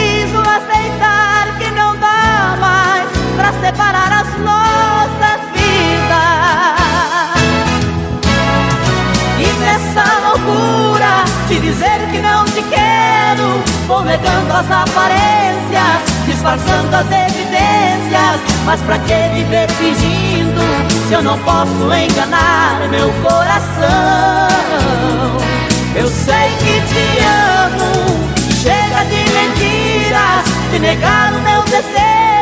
separar as nossas vidas. E nessa loucura de dizer que não te quero, vou negando as aparências, disfarçando as evidências. Mas pra que viver fingindo se eu não posso enganar meu coração? Eu sei que te amo, chega de mentiras, de negar o meu desejo.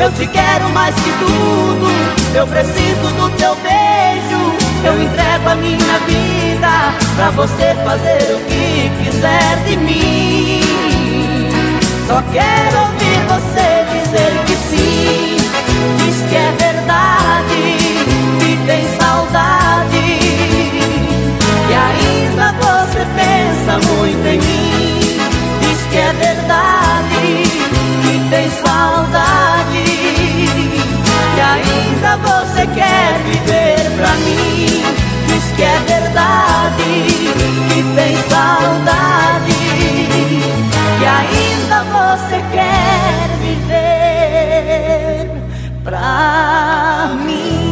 Eu te quero mais que tudo, eu preciso do teu beijo. Eu entrego a minha vida pra você fazer o que quiser de mim. Só quero ouvir você dizer que sim, diz que é verdade, que tem saudade. E ainda você pensa muito em mim, diz que é verdade, que tem saudade ainda você quer viver pra mim. Diz que é verdade, que tem saudade, que ainda você quer viver pra mim.